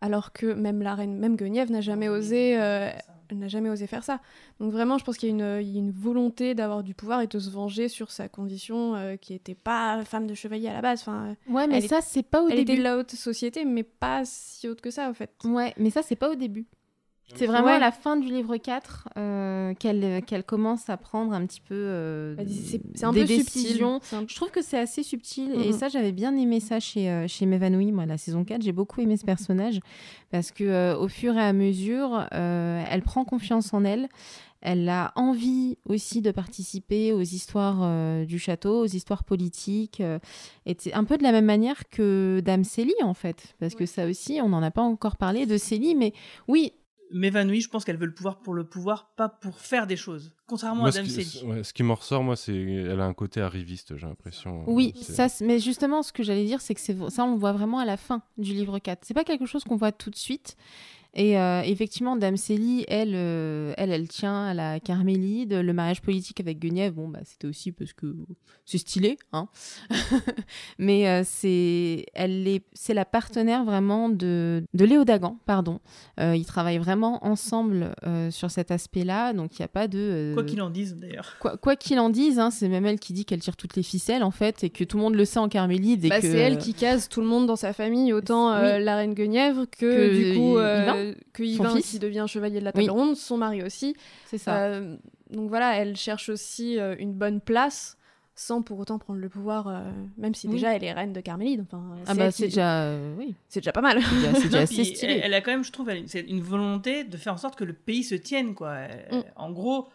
alors que même la reine, même Guenièvre n'a jamais osé euh, elle n'a jamais osé faire ça. Donc vraiment, je pense qu'il y, a une- il y a une volonté d'avoir du pouvoir et de se venger sur sa condition euh, qui était pas femme de chevalier à la base. Enfin, Ouais, mais elle ça, c'est pas au elle début. était de la haute société, mais pas si haute que ça, en fait. Ouais, mais ça, c'est pas au début. C'est vraiment Ouais. à la fin du livre 4 euh, qu'elle commence à prendre un petit peu euh, c'est- un des peu subtil. décisions. C'est un- Je trouve que c'est assez subtil et ça, j'avais bien aimé ça chez, euh, chez M'évanouir, moi, la saison 4. J'ai beaucoup aimé ce personnage parce que euh, au fur et à mesure, euh, elle prend confiance en elle. Elle a envie aussi de participer aux histoires euh, du château, aux histoires politiques. et c'est un peu de la même manière que Dame Célie, en fait. Parce que ça aussi, on n'en a pas encore parlé de Célie. Mais oui, M'évanouit, je pense qu'elle veut le pouvoir pour le pouvoir, pas pour faire des choses. Contrairement Moi, à ce Dame qui, ouais, ce qui m'en ressort, moi, c'est elle a un côté arriviste, j'ai l'impression. Oui, ça, c'est- mais justement, ce que j'allais dire, c'est que c'est ça, on le voit vraiment à la fin du livre 4. C'est pas quelque chose qu'on voit tout de suite. Et euh, effectivement, Dame Célie, elle, euh, elle, elle tient à la Carmélide. Le mariage politique avec Guenièvre, bon, bah, c'était aussi parce que c'est stylé, hein. mais euh, c'est, elle est, c'est la partenaire vraiment de, de Léo Dagan, pardon. Euh, ils travaillent vraiment ensemble euh, sur cet aspect-là, donc il n'y a pas de. euh, Quoi qu'il en dise, d'ailleurs. Quoi quoi qu'il en dise, hein, c'est même elle qui dit qu'elle tire toutes les ficelles en fait et que tout le monde le sait en Carmélide. et Bah, que... C'est elle qui case tout le monde dans sa famille, autant euh, Oui. la reine Guenièvre que, Que du coup Y- euh, que Yvain fils. qui devient chevalier de la table Oui. ronde, son mari aussi. C'est ça. Euh, donc voilà, elle cherche aussi euh, une bonne place sans pour autant prendre le pouvoir, euh, même si Oui. déjà elle est reine de Carmélide. Enfin, Ah c'est bah c'est qui- déjà, euh, oui. c'est déjà pas mal. C'est déjà, assez stylé. Elle, elle a quand même, je trouve, elle- c'est une volonté de faire en sorte que le pays se tienne, quoi. Elle- Mm. En gros,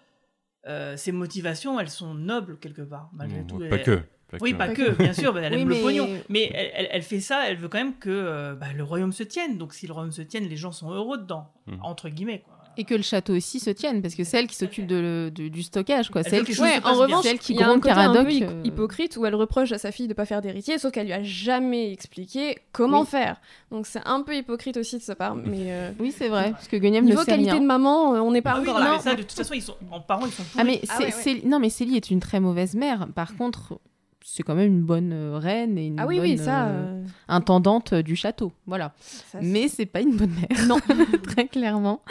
euh, ses motivations, elles sont nobles quelque part, malgré Mm, tout. pas Elle- que, pas oui, que. pas que, bien sûr, bah, elle Oui, aime mais- le pognon. Mais elle, elle- elle fait ça, elle veut quand même que euh, bah, le royaume se tienne. Donc si le royaume se tienne, les gens sont heureux dedans, Mm. entre guillemets, quoi. Et que le château aussi se tienne parce que c'est elle qui s'occupe de, le- de- du stockage quoi. Elle C'est elle qui Ouais, en revanche, celle qui y a un côté un peu euh. hypocrite où elle reproche à sa fille de pas faire d'héritier, sauf qu'elle lui a jamais expliqué comment Oui. faire. Donc c'est un peu hypocrite aussi de sa part, mais euh, Oui c'est vrai parce que Guenièvre ne niveau sait qualité rien. de maman, on n'est pas Ah oui, encore non, là. mais ça, de toute façon, ils sont, en parents, ils sont Ah mais. Ah ouais, ouais. non mais Célie est une très mauvaise mère. Par contre c'est quand même une bonne euh, reine et une Ah oui, bonne oui, ça. euh, euh, intendante du château. Voilà. ça, mais c'est pas une bonne mère. Non. très clairement.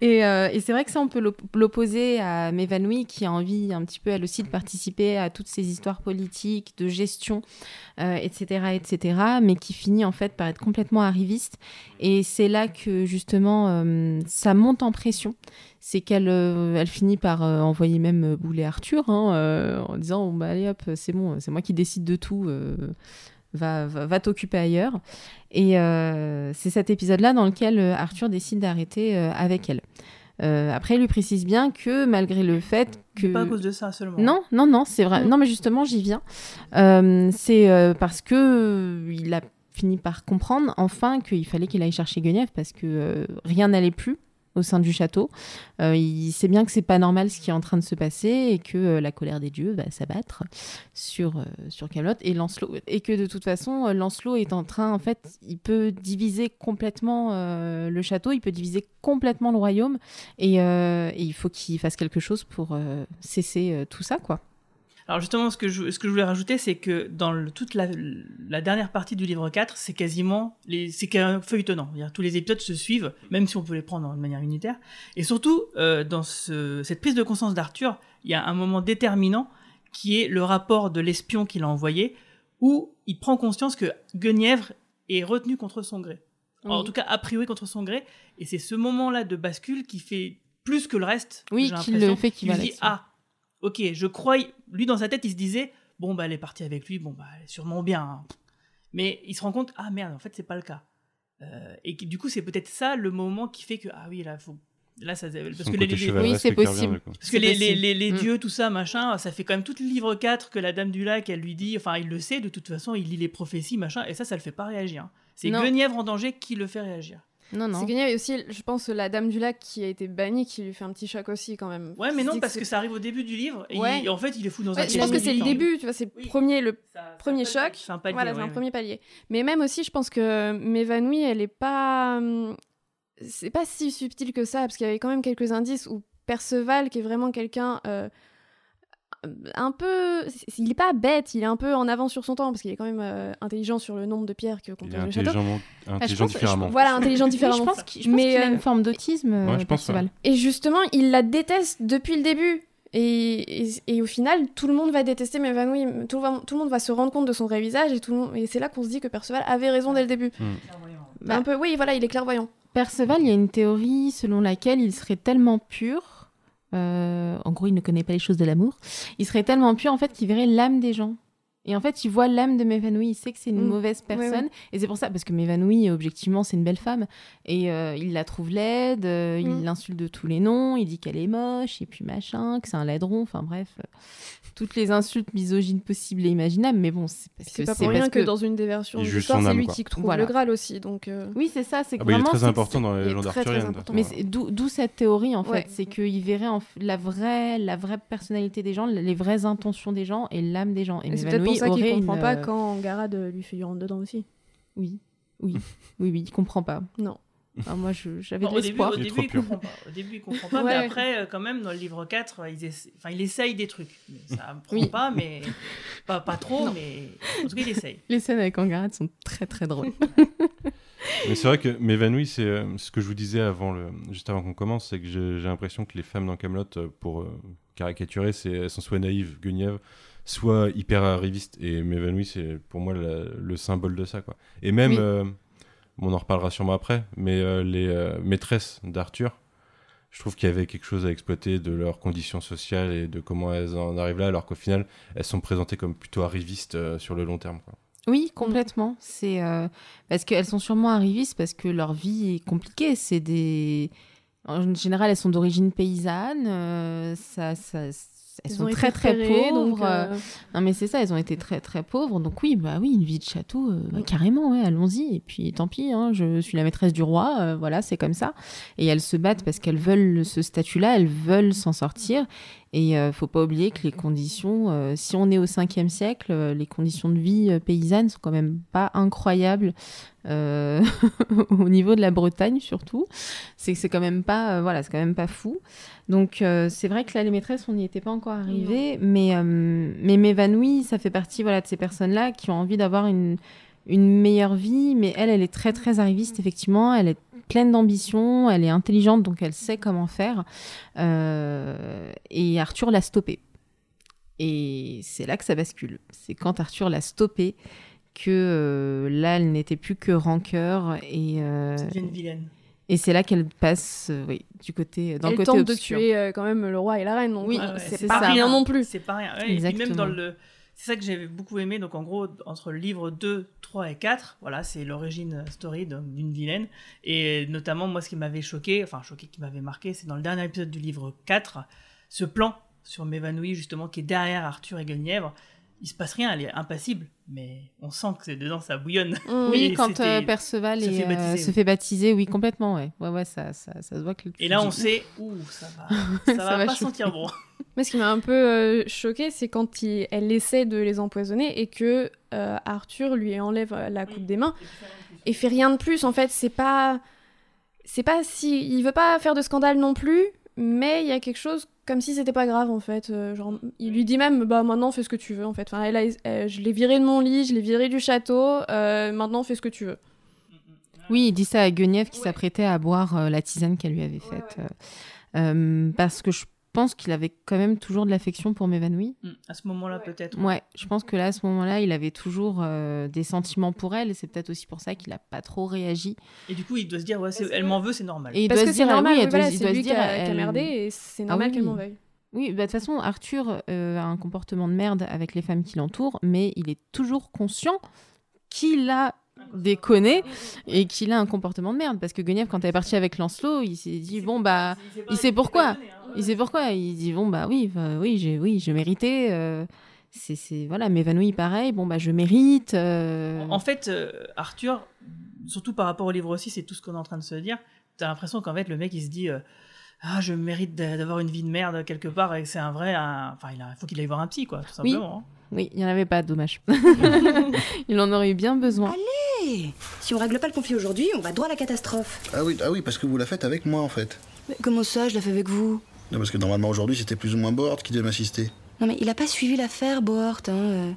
Et, euh, et c'est vrai que ça, on peut l'op- l'opposer à M'évanouie, qui a envie un petit peu, elle aussi, de participer à toutes ces histoires politiques, de gestion, euh, etc., etc., mais qui finit en fait par être complètement arriviste. Et c'est là que, justement, ça monte en pression. C'est qu'elle euh, elle finit par euh, envoyer même euh, bouler Arthur, hein, euh, en disant, bon, bah, allez hop, c'est bon, c'est moi qui décide de tout. Va, va, va t'occuper ailleurs. Et c'est cet épisode-là dans lequel Arthur décide d'arrêter avec elle. Après, il lui précise bien que malgré le fait que... Pas à cause de ça seulement. Non, non, non, c'est vrai. Non, mais justement, j'y viens. C'est parce que il a fini par comprendre enfin qu'il fallait qu'il aille chercher Guenièvre parce que rien n'allait plus au sein du château. Euh, il sait bien que c'est pas normal ce qui est en train de se passer et que euh, la colère des dieux va s'abattre sur euh, sur Camelot et Lancelot et que de toute façon Lancelot est en train en fait il peut diviser complètement le château, il peut diviser complètement le royaume et, et il faut qu'il fasse quelque chose pour cesser tout ça quoi. Alors justement, ce que je, ce que je voulais rajouter, c'est que dans le- toute la, la dernière partie du livre 4, c'est quasiment les, c'est qu'un feuilletonnant. Tous les épisodes se suivent, même si on peut les prendre de manière unitaire. Et surtout, euh, dans ce- cette prise de conscience d'Arthur, il y a un moment déterminant qui est le rapport de l'espion qu'il a envoyé, où il prend conscience que Guenièvre est retenu contre son gré. En tout cas, a priori contre son gré. Et c'est ce moment-là de bascule qui fait plus que le reste. Oui, qui le fait qu'il va dit, ah, ok, je crois, lui dans sa tête, il se disait, bon, bah, elle est partie avec lui, bon, bah, elle est sûrement bien. hein. Mais il se rend compte, ah merde, en fait, c'est pas le cas. Euh, et que, du coup, c'est peut-être ça le moment qui fait que, ah oui, là, faut. Là, ça, parce Son que les, côté les- chevaleresque Oui, c'est qui revient, possible. du coup. parce que C'est les, les, possible. les, les Mm. dieux, tout ça, machin, ça fait quand même tout le livre 4 que la Dame du Lac, elle lui dit, enfin, il le sait, de toute façon, il lit les prophéties, machin, et ça, ça le fait pas réagir. C'est Non. Guenièvre en danger qui le fait réagir. Non non. C'est Guenièvre et aussi, je pense, la Dame du Lac qui a été bannie, qui lui fait un petit choc aussi quand même. Ouais, mais non, parce que ça arrive au début du livre, et, Ouais. il- et en fait, il est fou dans un Ouais, je pense que c'est le début, tu vois, c'est Oui. premier, le Ça- premier choc. C'est un palier, voilà, c'est un premier palier. Mais même aussi, je pense que M'évanouie, elle est pas. hum, C'est pas si subtil que ça, parce qu'il y avait quand même quelques indices où Perceval, qui est vraiment quelqu'un. euh, un peu. Il est pas bête, il est un peu en avance sur son temps parce qu'il est quand même euh, intelligent sur le nombre de pierres que contient le château. Ah, intelligent pense- je- différemment. Voilà, intelligent différemment. je pense qu'il je pense Mais, qu'il a euh, une forme d'autisme, euh, Ouais, je pense, Perceval. Et justement, il la déteste depuis le début. Et, et, et au final, tout le monde va détester Mévanouille. Tout, tout le monde va se rendre compte de son vrai visage. Et, tout le monde- et c'est là qu'on se dit que Perceval avait raison dès le début. Bah, un peu, oui, voilà, il est clairvoyant. Perceval, il y a une théorie selon laquelle il serait tellement pur, euh, en gros, il ne connaît pas les choses de l'amour, il serait tellement pur en fait qu'il verrait l'âme des gens. Et en fait, il voit l'âme de Mévanouille, il sait que c'est une Mm. mauvaise personne. ouais. Et c'est pour ça, parce que Mévanouille, objectivement, c'est une belle femme. Et euh, il la trouve laide, euh, Mm. il l'insulte de tous les noms, il dit qu'elle est moche, et puis machin, que c'est un laidron, enfin bref. euh, toutes les insultes misogynes possibles et imaginables. Mais bon, c'est parce que C'est pas pour rien que, dans une des versions son c'est lui quoi. qui trouve Voilà. le Graal aussi. Donc, euh, Oui, c'est ça. C'est Ah bah, il est vraiment, très important dans les légendes arthuriennes. important. mais d'où cette théorie en fait, c'est qu'il verrait en la vraie, la vraie personnalité des gens, les vraies intentions des gens et l'âme des gens. Et, et pour ça qu'il comprend une, pas euh, quand Garad euh, lui fait du rentre dedans aussi. Oui, oui, oui, oui, il comprend pas. Non. Moi, j'avais de au début, l'espoir. au Il début, il comprend pas. Au début, il comprend pas, Ouais. mais après, euh, quand même, dans le livre 4, euh, essa- enfin, il essaye des trucs. Mais ça me prend Oui. pas, mais pas, pas trop, Non. mais en tout cas, il essaye. Les scènes avec Angarade sont très très drôles. Mais c'est vrai que M'évanouit, c'est euh, ce que je vous disais avant le, juste avant qu'on commence, c'est que j'ai l'impression que les femmes dans Camelot, pour euh, caricaturer, c'est elles sont soit naïves, guenièves, soit hyper arrivistes. Et M'évanouit, c'est pour moi la- le symbole de ça, quoi. Et même, Oui. euh, on en reparlera sûrement après, mais euh, les euh, maîtresses d'Arthur, je trouve qu'il y avait quelque chose à exploiter de leurs conditions sociales et de comment elles en arrivent là, alors qu'au final, elles sont présentées comme plutôt arrivistes sur le long terme. Quoi. Oui, complètement. C'est parce qu'elles sont sûrement arrivistes parce que leur vie est compliquée. C'est des en général, elles sont d'origine paysanne. ça, ça, elles sont ont très très pauvres. donc, euh, Non mais c'est ça, elles ont été très très pauvres. Donc oui, bah oui, une vie de château, euh, bah, carrément, ouais, allons-y. Et puis tant pis, hein, je suis la maîtresse du roi, euh, voilà, c'est comme ça. Et elles se battent parce qu'elles veulent ce statut-là, elles veulent s'en sortir. Et euh, faut pas oublier que les conditions, si on est au 5e siècle, les conditions de vie paysannes sont quand même pas incroyables euh, au niveau de la Bretagne surtout. C'est que c'est quand même pas, euh, voilà, c'est quand même pas fou. Donc euh, c'est vrai que là les maîtresses, on n'y était pas encore arrivé, mais mais m'évanouit, ça fait partie voilà de ces personnes-là qui ont envie d'avoir une une meilleure vie, mais elle, elle est très très arriviste effectivement. Elle est pleine d'ambition, elle est intelligente, donc elle sait comment faire. Et Arthur l'a stoppée. Et c'est là que ça bascule. C'est quand Arthur l'a stoppée que euh, là, elle n'était plus que rancœur et. euh, devient une vilaine. et c'est là qu'elle passe, euh, oui, du côté dans Elle le côté tente de tuer euh, quand même le roi et la reine. Donc Oui, euh, Ouais, c'est c'est pas ça. rien non plus. C'est pas rien. Ouais, et puis même Exactement. dans le. C'est ça que j'ai beaucoup aimé. Donc en gros, entre le livre 2, 3 et 4, voilà, c'est l'origine story d'une vilaine. Et notamment, moi, ce qui m'avait choqué, enfin choqué, qui m'avait marqué, c'est dans le dernier épisode du livre 4, ce plan sur Mévanouille, justement, qui est derrière Arthur et Guenièvre. Il se passe rien, elle est impassible, mais on sent que c'est dedans, ça bouillonne. Mm. Oui, quand euh, Perceval se est, fait euh, baptiser, se oui. fait baptiser, oui, complètement, ouais. Ouais, ouais, ça, ça, ça se voit que. Et là, on sait, ouh, ça va, ça, Ça va, va pas sentir bon. Mais ce qui m'a un peu euh, choqué, c'est quand il- elle essaie de les empoisonner et que euh, Arthur lui enlève euh, la coupe des mains et fait rien de plus. En fait, c'est pas, c'est pas si, il veut pas faire de scandale non plus, mais il y a quelque chose comme si c'était pas grave en fait. Euh, genre, il lui dit même, bah maintenant fais ce que tu veux en fait. Enfin, elle a- je l'ai viré de mon lit, je l'ai viré du château. euh, maintenant fais ce que tu veux. Oui, il dit ça à Guenièvre qui s'apprêtait à boire euh, la tisane qu'elle lui avait faite. parce que je pense qu'il avait quand même toujours de l'affection pour Mévanouille. Mm, À ce moment-là, peut-être. Ouais, je pense que là, à ce moment-là, il avait toujours euh, des sentiments pour elle, et c'est peut-être aussi pour ça qu'il a pas trop réagi. Et du coup, il doit se dire, ouais, c'est- elle m'en veut, c'est normal. Et il Parce doit que se c'est dire, normal, oui, elle doit- voilà, il c'est doit lui se dire, qui a, merdé et c'est Ah normal oui, qu'elle oui. m'en veuille. Oui, bah, de toute façon, Arthur euh, a un comportement de merde avec les femmes qui l'entourent, mais il est toujours conscient qu'il a déconné et qu'il a un comportement de merde. Parce que Guenièvre, quand elle est partie avec Lancelot, il s'est dit, bon, bah, il sait pourquoi. Il sait pourquoi. Il dit, bon, bah oui, bah, oui, j'ai oui, je méritais. euh, c'est, c'est, voilà, m'évanouit pareil, bon, bah, je mérite. euh, En fait, euh, Arthur, surtout par rapport au livre aussi, c'est tout ce qu'on est en train de se dire. T'as l'impression qu'en fait, le mec, il se dit euh, Ah, je mérite d'a- d'avoir une vie de merde quelque part et que c'est un vrai. un- Enfin, il a- faut qu'il aille voir un psy, quoi, tout Oui, simplement. hein. oui, il n'y en avait pas, dommage. il en aurait eu bien besoin. Allez Si on règle pas le conflit aujourd'hui, on va droit à la catastrophe. Ah oui, ah oui, parce que vous la faites avec moi en fait. Mais comment ça, je la fais avec vous? Non, parce que normalement aujourd'hui c'était plus ou moins Board qui devait m'assister. Non mais il a pas suivi l'affaire, Bohort. Hein. euh.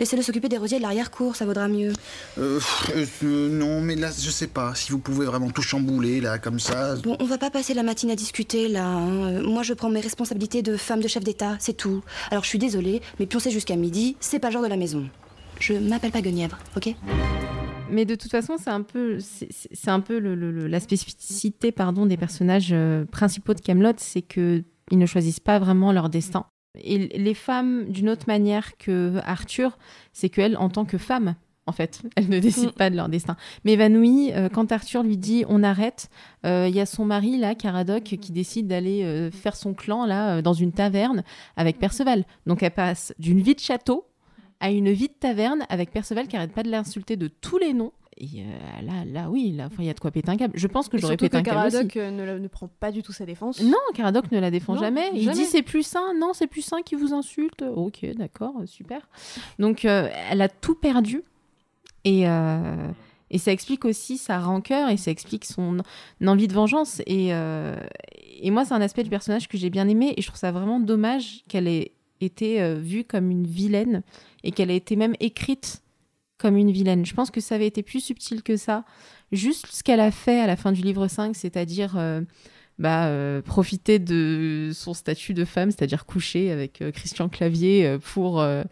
Laissez-le s'occuper des rosiers de l'arrière-cour, ça vaudra mieux. Euh, euh, euh, non, mais là, je sais pas. Si vous pouvez vraiment tout chambouler, là, comme ça. Bon, on va pas passer la matinée à discuter, là. hein. Moi, je prends mes responsabilités de femme de chef d'État, c'est tout. Alors, je suis désolée, mais pioncer jusqu'à midi, c'est pas le genre de la maison. Je m'appelle pas Guenièvre, ok? Mais de toute façon, c'est un peu, c'est un peu la spécificité pardon, des personnages euh, principaux de Camelot, c'est que ils ne choisissent pas vraiment leur destin. Et les femmes, d'une autre manière que Arthur, c'est qu'elles, en tant que femmes, en fait, elles ne décident pas de leur destin. Mais évanouie, euh, quand Arthur lui dit on arrête, euh, il y a son mari là, Caradoc, qui décide d'aller faire son clan là dans une taverne avec Perceval. Donc elle passe d'une vie de château à une vie de taverne avec Perceval qui arrête pas de l'insulter de tous les noms. Et euh, là, là, oui, là, il y a de quoi péter un câble. Je pense que j'aurais pété que un câble aussi. Caradoc euh, ne, la- ne prend pas du tout sa défense. Non, Caradoc ne la défend Non, jamais. Il jamais. dit c'est plus sain. Non, c'est plus sain qui vous insulte. Ok, d'accord, super. Donc, euh, elle a tout perdu. Et, euh, et ça explique aussi sa rancœur et ça explique son envie de vengeance. Et, et moi, c'est un aspect du personnage que j'ai bien aimé. Et je trouve ça vraiment dommage qu'elle ait été euh, vue comme une vilaine et qu'elle ait été même écrite comme une vilaine. Je pense que ça avait été plus subtil que ça. Juste ce qu'elle a fait à la fin du livre 5, c'est-à-dire euh, bah, euh, profiter de son statut de femme, c'est-à-dire coucher avec euh, Christian Clavier euh, pour... euh,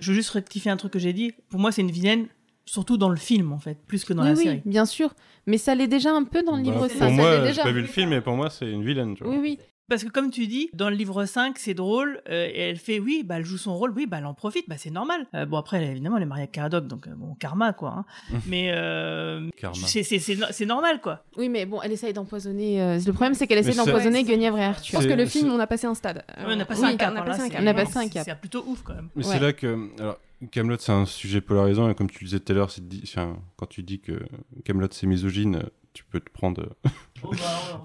Je veux juste rectifier un truc que j'ai dit. Pour moi, c'est une vilaine, surtout dans le film, en fait, plus que dans oui, la oui, série. bien sûr. Mais ça l'est déjà un peu dans le Bah, livre pour 5. moi, j'ai pas vu le film, mais pour moi, c'est une vilaine. Tu vois. Oui, oui. Parce que comme tu dis, dans le livre 5, c'est drôle, euh, et elle fait, oui, bah, elle joue son rôle, oui, bah, elle en profite, bah, c'est normal. Euh, bon, après, elle, évidemment, elle est mariée avec Caradoc, donc, euh, bon, karma, quoi. hein. Mais, euh, Karma. c'est- c'est c'est no- c'est normal, quoi. Oui, mais bon, elle essaye d'empoisonner... euh, Le problème, c'est qu'elle Mais ça- d'empoisonner Ouais, Guenièvre et Je Arthur. pense que le film, on a passé un stade. Ouais, on a passé Oui, un cap. on a passé là, un c'est- cap. On a passé un cap. C'est plutôt ouf, quand même. Mais Ouais. c'est là que. Alors, Camelot, c'est un sujet polarisant, et comme tu le disais tout à l'heure, quand tu dis que Camelot c'est misogyne, tu peux te prendre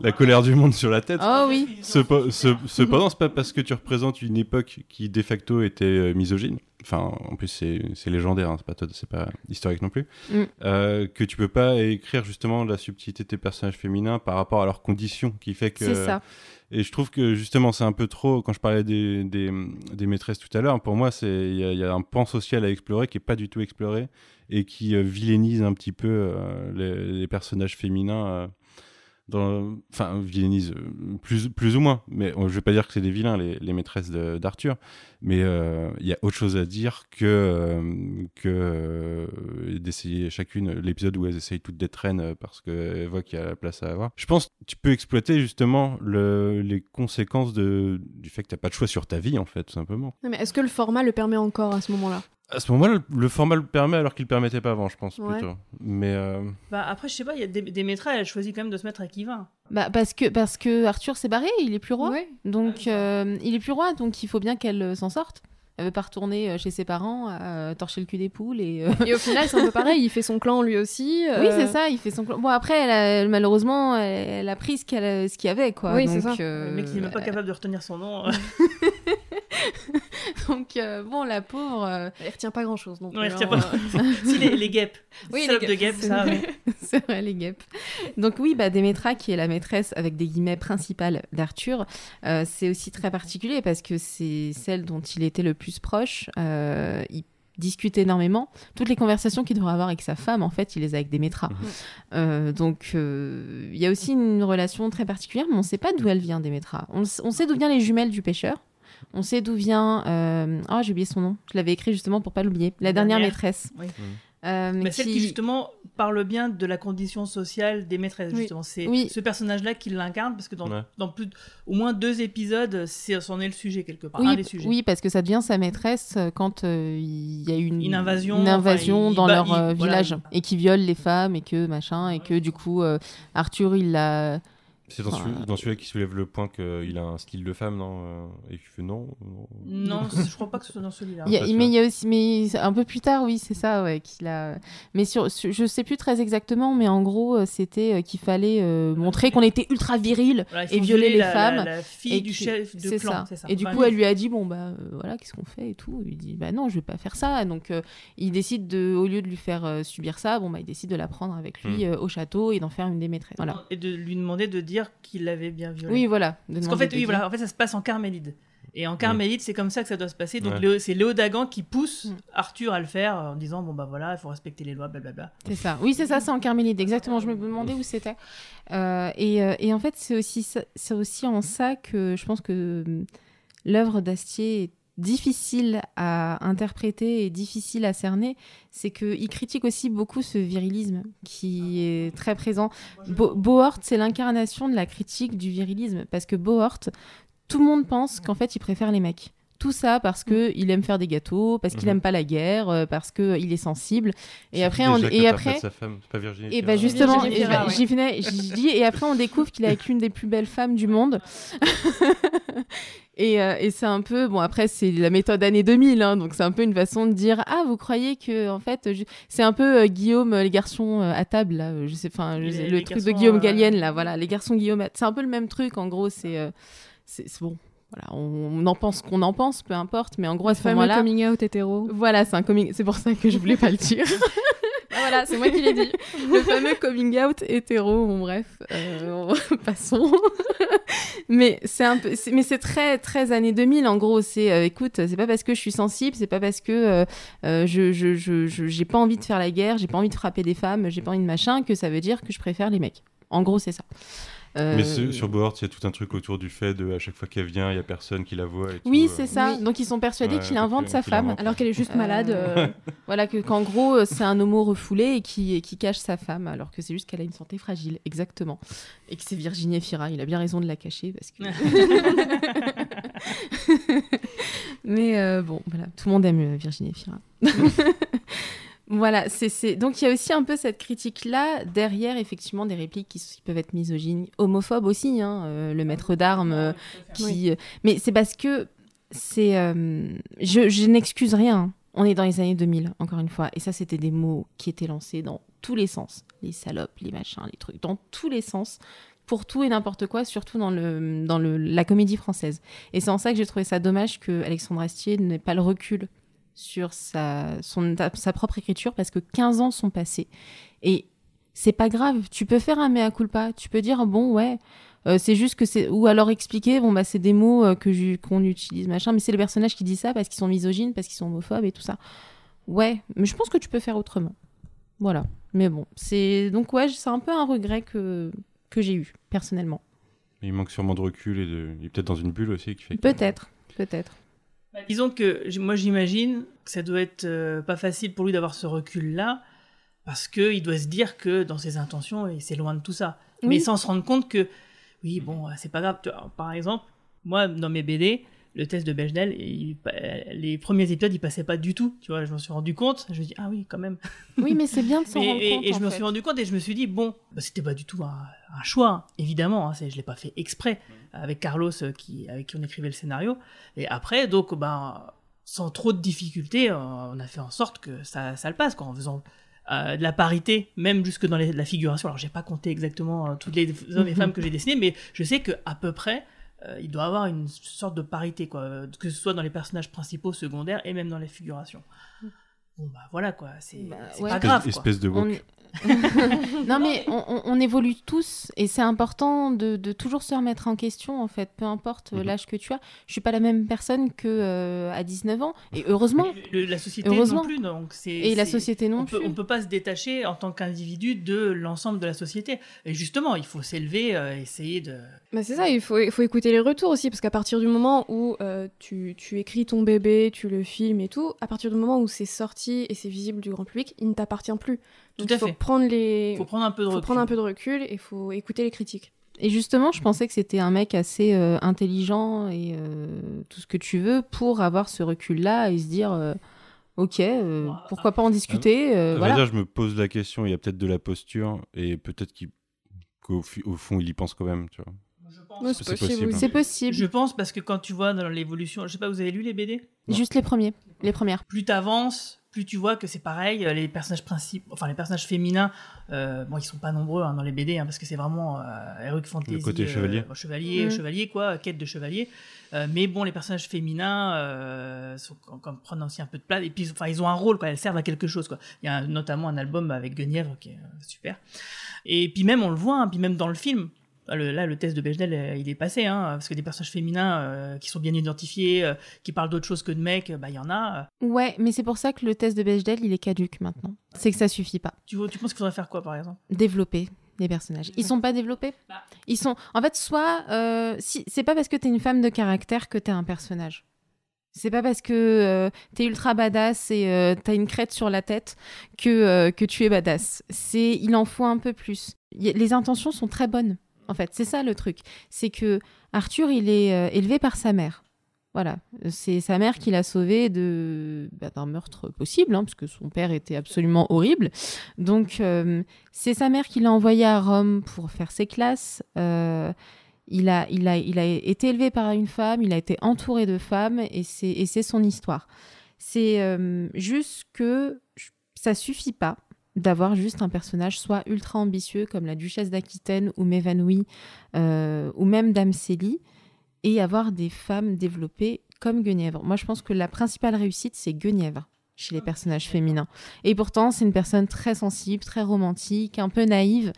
la colère du monde sur la tête. Oh oui. Cependant, c'est pas parce que tu représentes une époque qui de facto était euh, misogyne. Enfin, en plus, c'est légendaire, hein, c'est pas, historique non plus. Mm. euh, que tu peux pas écrire justement la subtilité de tes personnages féminins par rapport à leurs conditions, qui fait que. C'est ça. Et je trouve que justement, c'est un peu trop. Quand je parlais des, des, des maîtresses tout à l'heure, pour moi, c'est il y, a- il y a un pan social à explorer qui est pas du tout exploré et qui euh, vilainise un petit peu euh, les, les personnages féminins. Enfin, vilainise euh, plus, plus ou moins. Mais je vais pas dire que c'est des vilains, les, les maîtresses d'Arthur. Mais euh, il y a autre chose à dire que, euh, que euh, d'essayer chacune l'épisode où elles essayent toutes d'être reines parce qu'elles voient qu'il y a la place à avoir. Je pense que tu peux exploiter justement le, les conséquences du fait que tu n'as pas de choix sur ta vie, en fait, tout simplement. Mais est-ce que le format le permet encore à ce moment-là? À ce moment-là, le, format le permet alors qu'il ne le permettait pas avant, je pense, Ouais. plutôt. Mais. euh, Bah, après, je sais pas, il y a des, des maîtresses, elle choisit quand même de se mettre avec Yvain. Bah, parce, que, parce que Arthur s'est barré, il est plus roi. Ouais. Donc, euh, il est plus roi, donc il faut bien qu'elle euh, s'en sorte. Elle veut pas retourner chez ses parents, à torcher le cul des poules et... euh, Et au final, c'est un peu pareil, il fait son clan lui aussi. Oui, c'est ça, il fait son clan. Bon, après, elle a- malheureusement, elle, a pris ce qu'elle ce qu'il y avait, quoi. Oui, c'est ça. euh, Le mec, il est même pas capable de retenir son nom. donc, euh, bon, la pauvre... euh, Elle retient pas grand chose. Donc, Ouais, euh, retient pas- si, les, les guêpes. Oui, les de guêpes, guêpes, ça, oui. c'est vrai, les guêpes. Donc oui, bah, Démétra, qui est la maîtresse, avec des guillemets, principale d'Arthur, euh, c'est aussi très particulier parce que c'est celle dont il était le plus proche. Euh, il discute énormément. Toutes les conversations qu'il devrait avoir avec sa femme, en fait, il les a avec Démétra. Euh, donc euh, il y a aussi une relation très particulière, mais on ne sait pas d'où elle vient, Démétra. On, on sait d'où viennent les jumelles du pêcheur. On sait d'où vient... euh, Oh, j'ai oublié son nom. Je l'avais écrit justement pour pas l'oublier. La dernière, Dernière. maîtresse. Oui. Euh, Mais celle qui- justement parle bien de la condition sociale des maîtresses Oui. justement c'est Oui. ce personnage là qui l'incarne parce que dans, Ouais. dans plus au moins deux épisodes c'est c'en est le sujet quelque part un Oui, des sujets oui, parce que ça devient sa maîtresse euh, quand euh, il y a une, Une invasion, une invasion enfin, il- dans il leur il- euh, village il- et qui viole les femmes et que machin et que du coup euh, Arthur il l'a C'est dans, Enfin, celui- dans celui-là qui soulève le point qu'il a un style de femme, non euh, Et qui fait non non je crois pas que ce soit dans celui-là mais il y a aussi, mais un peu plus tard, oui, c'est ça, ouais, qu'il a. Mais sur, sur- je sais plus très exactement, mais en gros, euh, c'était euh, qu'il fallait euh, montrer qu'on était ultra viril Voilà, et violer les la- femmes. la- la fille et du chef de c'est clan, ça. c'est ça. Et du coup, elle lui a dit bon bah euh, voilà, qu'est-ce qu'on fait et tout. Il dit bah non, je vais pas faire ça. Donc euh, il décide de, au lieu de lui faire euh, subir ça, bon bah il décide de la prendre avec lui Hmm. euh, au château et d'en faire une des maîtresses. Voilà. et de lui demander de dire qu'il l'avait bien violée Oui, voilà. de parce qu'en fait oui voilà en fait ça se passe en Carmélide Et en Carmélite, c'est comme ça que ça doit se passer. Donc Ouais. C'est Léo Dagan qui pousse Mm. Arthur à le faire en disant bon bah voilà, il faut respecter les lois, blablabla. C'est ça. Oui, c'est ça, c'est en Carmélite, exactement. Je me demandais où c'était. Euh, et, euh, et en fait, c'est aussi, c'est aussi en ça que je pense que hum, l'œuvre d'Astier est difficile à interpréter et difficile à cerner. C'est qu'il critique aussi beaucoup ce virilisme qui est très présent. Bo- Bohort, c'est l'incarnation de la critique du virilisme. Parce que Bohort, tout le monde pense qu'en fait, il préfère les mecs. Tout ça parce que il aime faire des gâteaux, parce qu'il Mhm. aime pas la guerre, euh, parce que il est sensible. Et après, on, et après, sa femme C'est pas Virginie et bah justement, Virginie et Fira, bah, ouais. j'y venais, j'y dis, et après on découvre qu'il est avec l'une des plus belles femmes du monde. et euh, et c'est un peu, bon après c'est la méthode année 2000, hein, donc c'est un peu une façon de dire, ah vous croyez que en fait, je- c'est un peu euh, Guillaume, euh, les garçons euh, à table là, euh, je sais, enfin Les- le truc de Guillaume euh, Gallienne là, voilà, les garçons Guillaume, à- c'est un peu le même truc en gros, c'est euh, c'est c'est bon. Voilà, on, on en pense qu'on en pense, peu importe, mais en gros à ce moment-là, coming out hétéro. voilà, c'est un coming. C'est pour ça que je voulais pas le dire. Ah, voilà, c'est moi qui l'ai dit. Le fameux coming out hétéro. Bon bref, euh, passons. mais c'est un peu, mais c'est très très années 2000 en gros. C'est, euh, écoute, c'est pas parce que je suis sensible, c'est pas parce que euh, euh, je je je je- j'ai pas envie de faire la guerre, j'ai pas envie de frapper des femmes, j'ai pas envie de machin, que ça veut dire que je préfère les mecs. En gros, c'est ça. Euh, Mais ce- sur Bohort, il y a tout un truc autour du fait de à chaque fois qu'elle vient, il y a personne qui la voit. Et Oui, c'est euh. ça. Donc ils sont persuadés Ouais, qu'il invente sa qu'il femme. invente. Alors qu'elle est juste Euh, malade. euh, voilà, que, qu'en gros, euh, c'est un homo refoulé et qui, et qui cache sa femme, alors que c'est juste qu'elle a une santé fragile, exactement. Et que c'est Virginie Efira, il a bien raison de la cacher, parce que... Mais euh, bon, voilà, tout le monde aime euh, Virginie Efira. Voilà, c'est, donc il y a aussi un peu cette critique-là, derrière effectivement des répliques qui, peuvent être misogynes, homophobes aussi, hein, euh, le maître d'armes, euh, qui... euh, Mais c'est parce que c'est... Je, je n'excuse rien, hein. on est dans les années 2000, encore une fois, et ça c'était des mots qui étaient lancés dans tous les sens, les salopes, les machins, les trucs, dans tous les sens, pour tout et n'importe quoi, surtout dans, le, dans le, la comédie française. Et c'est en ça que j'ai trouvé ça dommage que Alexandre Astier n'ait pas le recul sur sa, son, sa propre écriture parce que 15 ans sont passés. Et c'est pas grave, tu peux faire un mea culpa, tu peux dire bon ouais, euh, c'est juste que c'est ou alors expliquer bon bah c'est des mots euh, que j'ai- qu'on utilise machin, mais c'est les personnages qui disent ça parce qu'ils sont misogynes, parce qu'ils sont homophobes et tout ça. Ouais, mais je pense que tu peux faire autrement. Voilà. Mais bon, c'est donc ouais, c'est un peu un regret que que j'ai eu personnellement. Mais il manque sûrement de recul et de... il est peut-être dans une bulle aussi qui fait. Peut-être, peut-être. Bah, disons que moi j'imagine que ça doit être euh, pas facile pour lui d'avoir ce recul-là, parce que il doit se dire que dans ses intentions, c'est loin de tout ça. Oui. Mais sans se rendre compte que, oui, bon, c'est pas grave. Tu vois, Par exemple, moi, dans mes BD, le test de Bechdel, il les premiers épisodes, ils passaient pas du tout. Tu vois, je m'en suis rendu compte. Je me dis, ah oui, quand même. Oui, mais c'est bien de s'en rendre et- compte. et je me suis rendu compte et je me suis dit, bon, bah, c'était pas du tout un, un choix, hein, évidemment. Hein, je l'ai pas fait exprès avec Carlos euh, qui, avec qui on écrivait le scénario. Et après, donc, ben, sans trop de difficultés, euh, on a fait en sorte que ça, ça le passe, quoi, en faisant euh, de la parité, même jusque dans les- la figuration. Alors, j'ai pas compté exactement euh, toutes les hommes et femmes que j'ai dessinés, mais je sais que à peu près, euh, il doit avoir une sorte de parité, quoi, que ce soit dans les personnages principaux, secondaires et même dans les figurations. Bon, bah voilà, quoi, c'est ouais. pas Espèce- grave. quoi. espèce de woke. Non mais on, évolue tous et c'est important de, de toujours se remettre en question en fait, peu importe euh, Mhm. l'âge que tu as. Je suis pas la même personne que euh, à 19 ans et heureusement. Le- la société Heureusement. non plus, donc c'est Et la société non on peut, plus. On peut pas se détacher en tant qu'individu de l'ensemble de la société. Et justement, il faut s'élever, euh, essayer de. Bah c'est ça, il faut, il faut écouter les retours aussi, parce qu'à partir du moment où euh, tu, tu écris ton bébé, tu le filmes et tout, à partir du moment où c'est sorti et c'est visible du grand public, il ne t'appartient plus. Donc Tout à il faut fait. prendre les... faut prendre un peu de faut recul. prendre un peu de recul et il faut écouter les critiques. Et justement, je pensais que c'était un mec assez euh, intelligent et euh, tout ce que tu veux pour avoir ce recul-là et se dire, euh, ok, euh, pourquoi pas en discuter. euh, À vrai voilà. dire, je me pose la question, il y a peut-être de la posture et peut-être qu'au fond, il y pense quand même, tu vois. C'est possible. C'est possible. Je pense parce que quand tu vois dans l'évolution, je sais pas, vous avez lu les BD Juste les premiers, les premières. Plus t'avances, plus tu vois que c'est pareil. Les personnages principaux, enfin les personnages féminins, euh, bon, ils sont pas nombreux hein, dans les BD hein, parce que c'est vraiment euh, heroic fantasy, côté euh, chevalier. chevalier, Mhm. chevalier quoi, quête de chevalier. Euh, mais bon, les personnages féminins euh, sont comme, prennent aussi un peu de place et puis enfin ils ont un rôle quoi, elles servent à quelque chose quoi. Il y a un- notamment un album avec Guenièvre qui est euh, super. Et puis même on le voit, hein, puis même dans le film. Bah, le- là, le test de Bechdel, euh, il est passé, hein, parce que des personnages féminins euh, qui sont bien identifiés, euh, qui parlent d'autre chose que de mecs, bah, il y en a. Ouais, mais c'est pour ça que le test de Bechdel, il est caduque maintenant. C'est que ça suffit pas. Tu, penses qu'il faudrait faire quoi, par exemple? Développer les personnages. Ils sont pas développés? Ils sont. En fait, soit euh, si c'est pas parce que t'es une femme de caractère que t'es un personnage. C'est pas parce que euh, t'es ultra badass et euh, t'as une crête sur la tête que, euh, que tu es badass. C'est, il en faut un peu plus. Y les intentions sont très bonnes, en fait. C'est ça le truc. C'est que Arthur, il est euh, élevé par sa mère. Voilà, c'est sa mère qui l'a sauvé de bah, d'un meurtre possible, hein, parce que son père était absolument horrible. Donc euh, c'est sa mère qui l'a envoyé à Rome pour faire ses classes. Euh, il a, il, a, il a été élevé par une femme, il a été entouré de femmes, et c'est son histoire. C'est juste que ça suffit pas d'avoir juste un personnage soit ultra ambitieux comme la duchesse d'Aquitaine ou Mévanoui euh, ou même Dame Célie et avoir des femmes développées comme Guenièvre. Moi, je pense que la principale réussite, c'est Guenièvre chez les personnages féminins. Et pourtant, c'est une personne très sensible, très romantique, un peu naïve,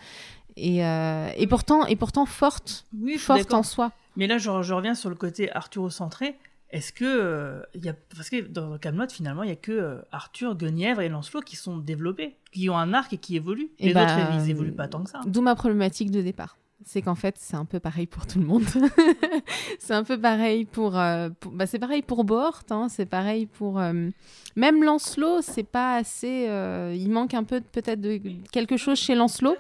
et, euh, et, pourtant, et pourtant forte, Oui, forte en soi. Mais là, je, je reviens sur le côté Arthurocentré. Est-ce que euh, il y a parce que dans Camelot finalement il y a que euh, Arthur, Guenièvre et Lancelot qui sont développés, qui ont un arc et qui évoluent. Et Les bah, autres ils évoluent pas tant que ça. D'où ma problématique de départ. C'est qu'en fait, c'est un peu pareil pour tout le monde. c'est un peu pareil pour. euh, pour- bah, c'est pareil pour Bort, hein, c'est pareil pour. euh, même Lancelot, c'est pas assez. euh, il manque un peu peut-être de quelque chose chez Lancelot.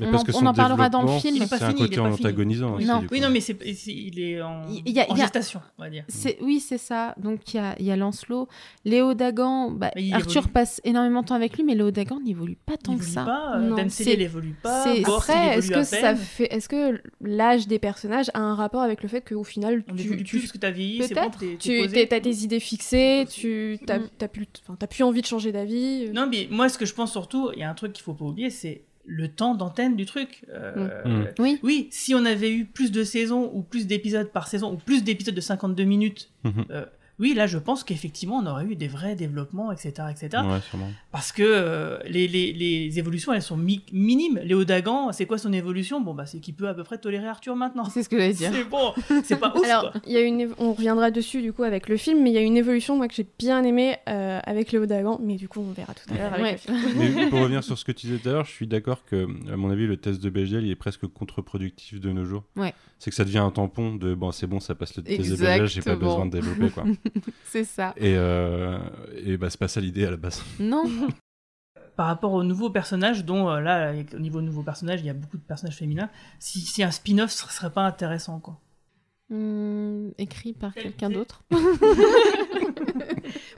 Mais On parce en, que on son en parlera dans le film. c'est un côté antagonisant aussi, Non. Oui non mais c'est c'est- il est en, Il y a- en il y a- gestation on va dire. C'est oui, c'est ça. Donc il y a, il y a Lancelot, Léo Dagan. bah, il Arthur évolue. passe énormément de temps avec lui, mais Léo Dagan n'évolue pas tant Il que ça. pas, euh, Dame Célie, C'est- elle évolue pas, il Après, est-ce que ça fait, est-ce que l'âge des personnages a un rapport avec le fait qu'au final, On tu, évolue tu plus parce que t'as vieilli, c'est bon, t'es- t'es tu t'as des idées fixées, tu t'as plus, envie de changer d'avis. Non, mais moi, ce que je pense surtout, il y a un truc qu'il faut pas oublier, c'est le temps d'antenne du truc. Euh, Mm. Oui. Oui, si on avait eu plus de saisons ou plus d'épisodes par saison ou plus d'épisodes de 52 minutes, Mhm. euh, oui, là, je pense qu'effectivement, on aurait eu des vrais développements, etc., etc. Ouais, sûrement. Parce que euh, les, les- les évolutions, elles sont mi- minimes. Léo Dagan, c'est quoi son évolution? Bon, bah, c'est qu'il peut à peu près tolérer Arthur maintenant. C'est ce que j'allais dire. C'est bon, c'est pas ouf, Alors, quoi. y a une, on reviendra dessus du coup avec le film, mais il y a une évolution moi que j'ai bien aimé euh, avec Léo Dagan, mais du coup on verra tout à l'heure Ouais. Mais pour revenir sur ce que tu disais tout à l'heure, je suis d'accord que, à mon avis, le test de Bechdel, il est presque contre-productif de nos jours. Ouais. C'est que ça devient un tampon de bon, c'est bon, ça passe le test de Bechdel, j'ai pas besoin de développer quoi. c'est ça. Et, euh, et bah, c'est pas ça l'idée à la base. Non. par rapport aux nouveaux personnages, dont euh, là, au niveau nouveaux personnages, il y a beaucoup de personnages féminins, si, si un spin-off ce serait pas intéressant, quoi. Hum, écrit par quelqu'un d'autre.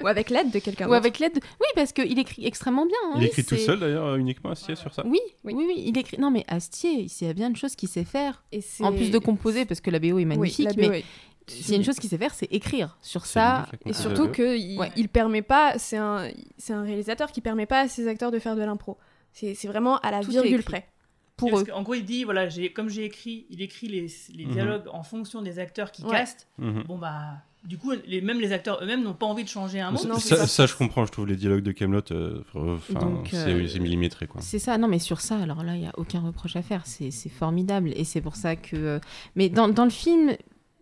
Ou avec l'aide de quelqu'un Ou d'autre. avec l'aide. Oui, parce qu'il écrit extrêmement bien. hein, Il écrit tout seul d'ailleurs, euh, uniquement assis sur ça? Oui, oui, oui, il écrit. Non, mais Astier, il y a bien une chose qu'il sait faire. Et En plus de composer, parce que la BO est magnifique, BO mais est- s'il y a une chose qu'il sait faire, c'est écrire sur ça. Et surtout qu'il Ouais. il permet pas, c'est un, réalisateur qui permet pas à ses acteurs de faire de l'impro. C'est vraiment à la Tout virgule près. Pour Parce eux. qu'en gros, il dit, voilà, comme j'ai écrit, il écrit les, les Mhm. dialogues en fonction des acteurs qui Ouais. castent. Mhm. Bon, bah, du coup, les, même les acteurs eux-mêmes n'ont pas envie de changer un mot. ça, ça, je comprends, je trouve les dialogues de Camelot, euh, euh, c'est millimétré quoi. C'est ça, non mais sur ça, alors là, il n'y a aucun reproche à faire, c'est formidable. Et c'est pour ça que... euh, Mais dans, dans le film,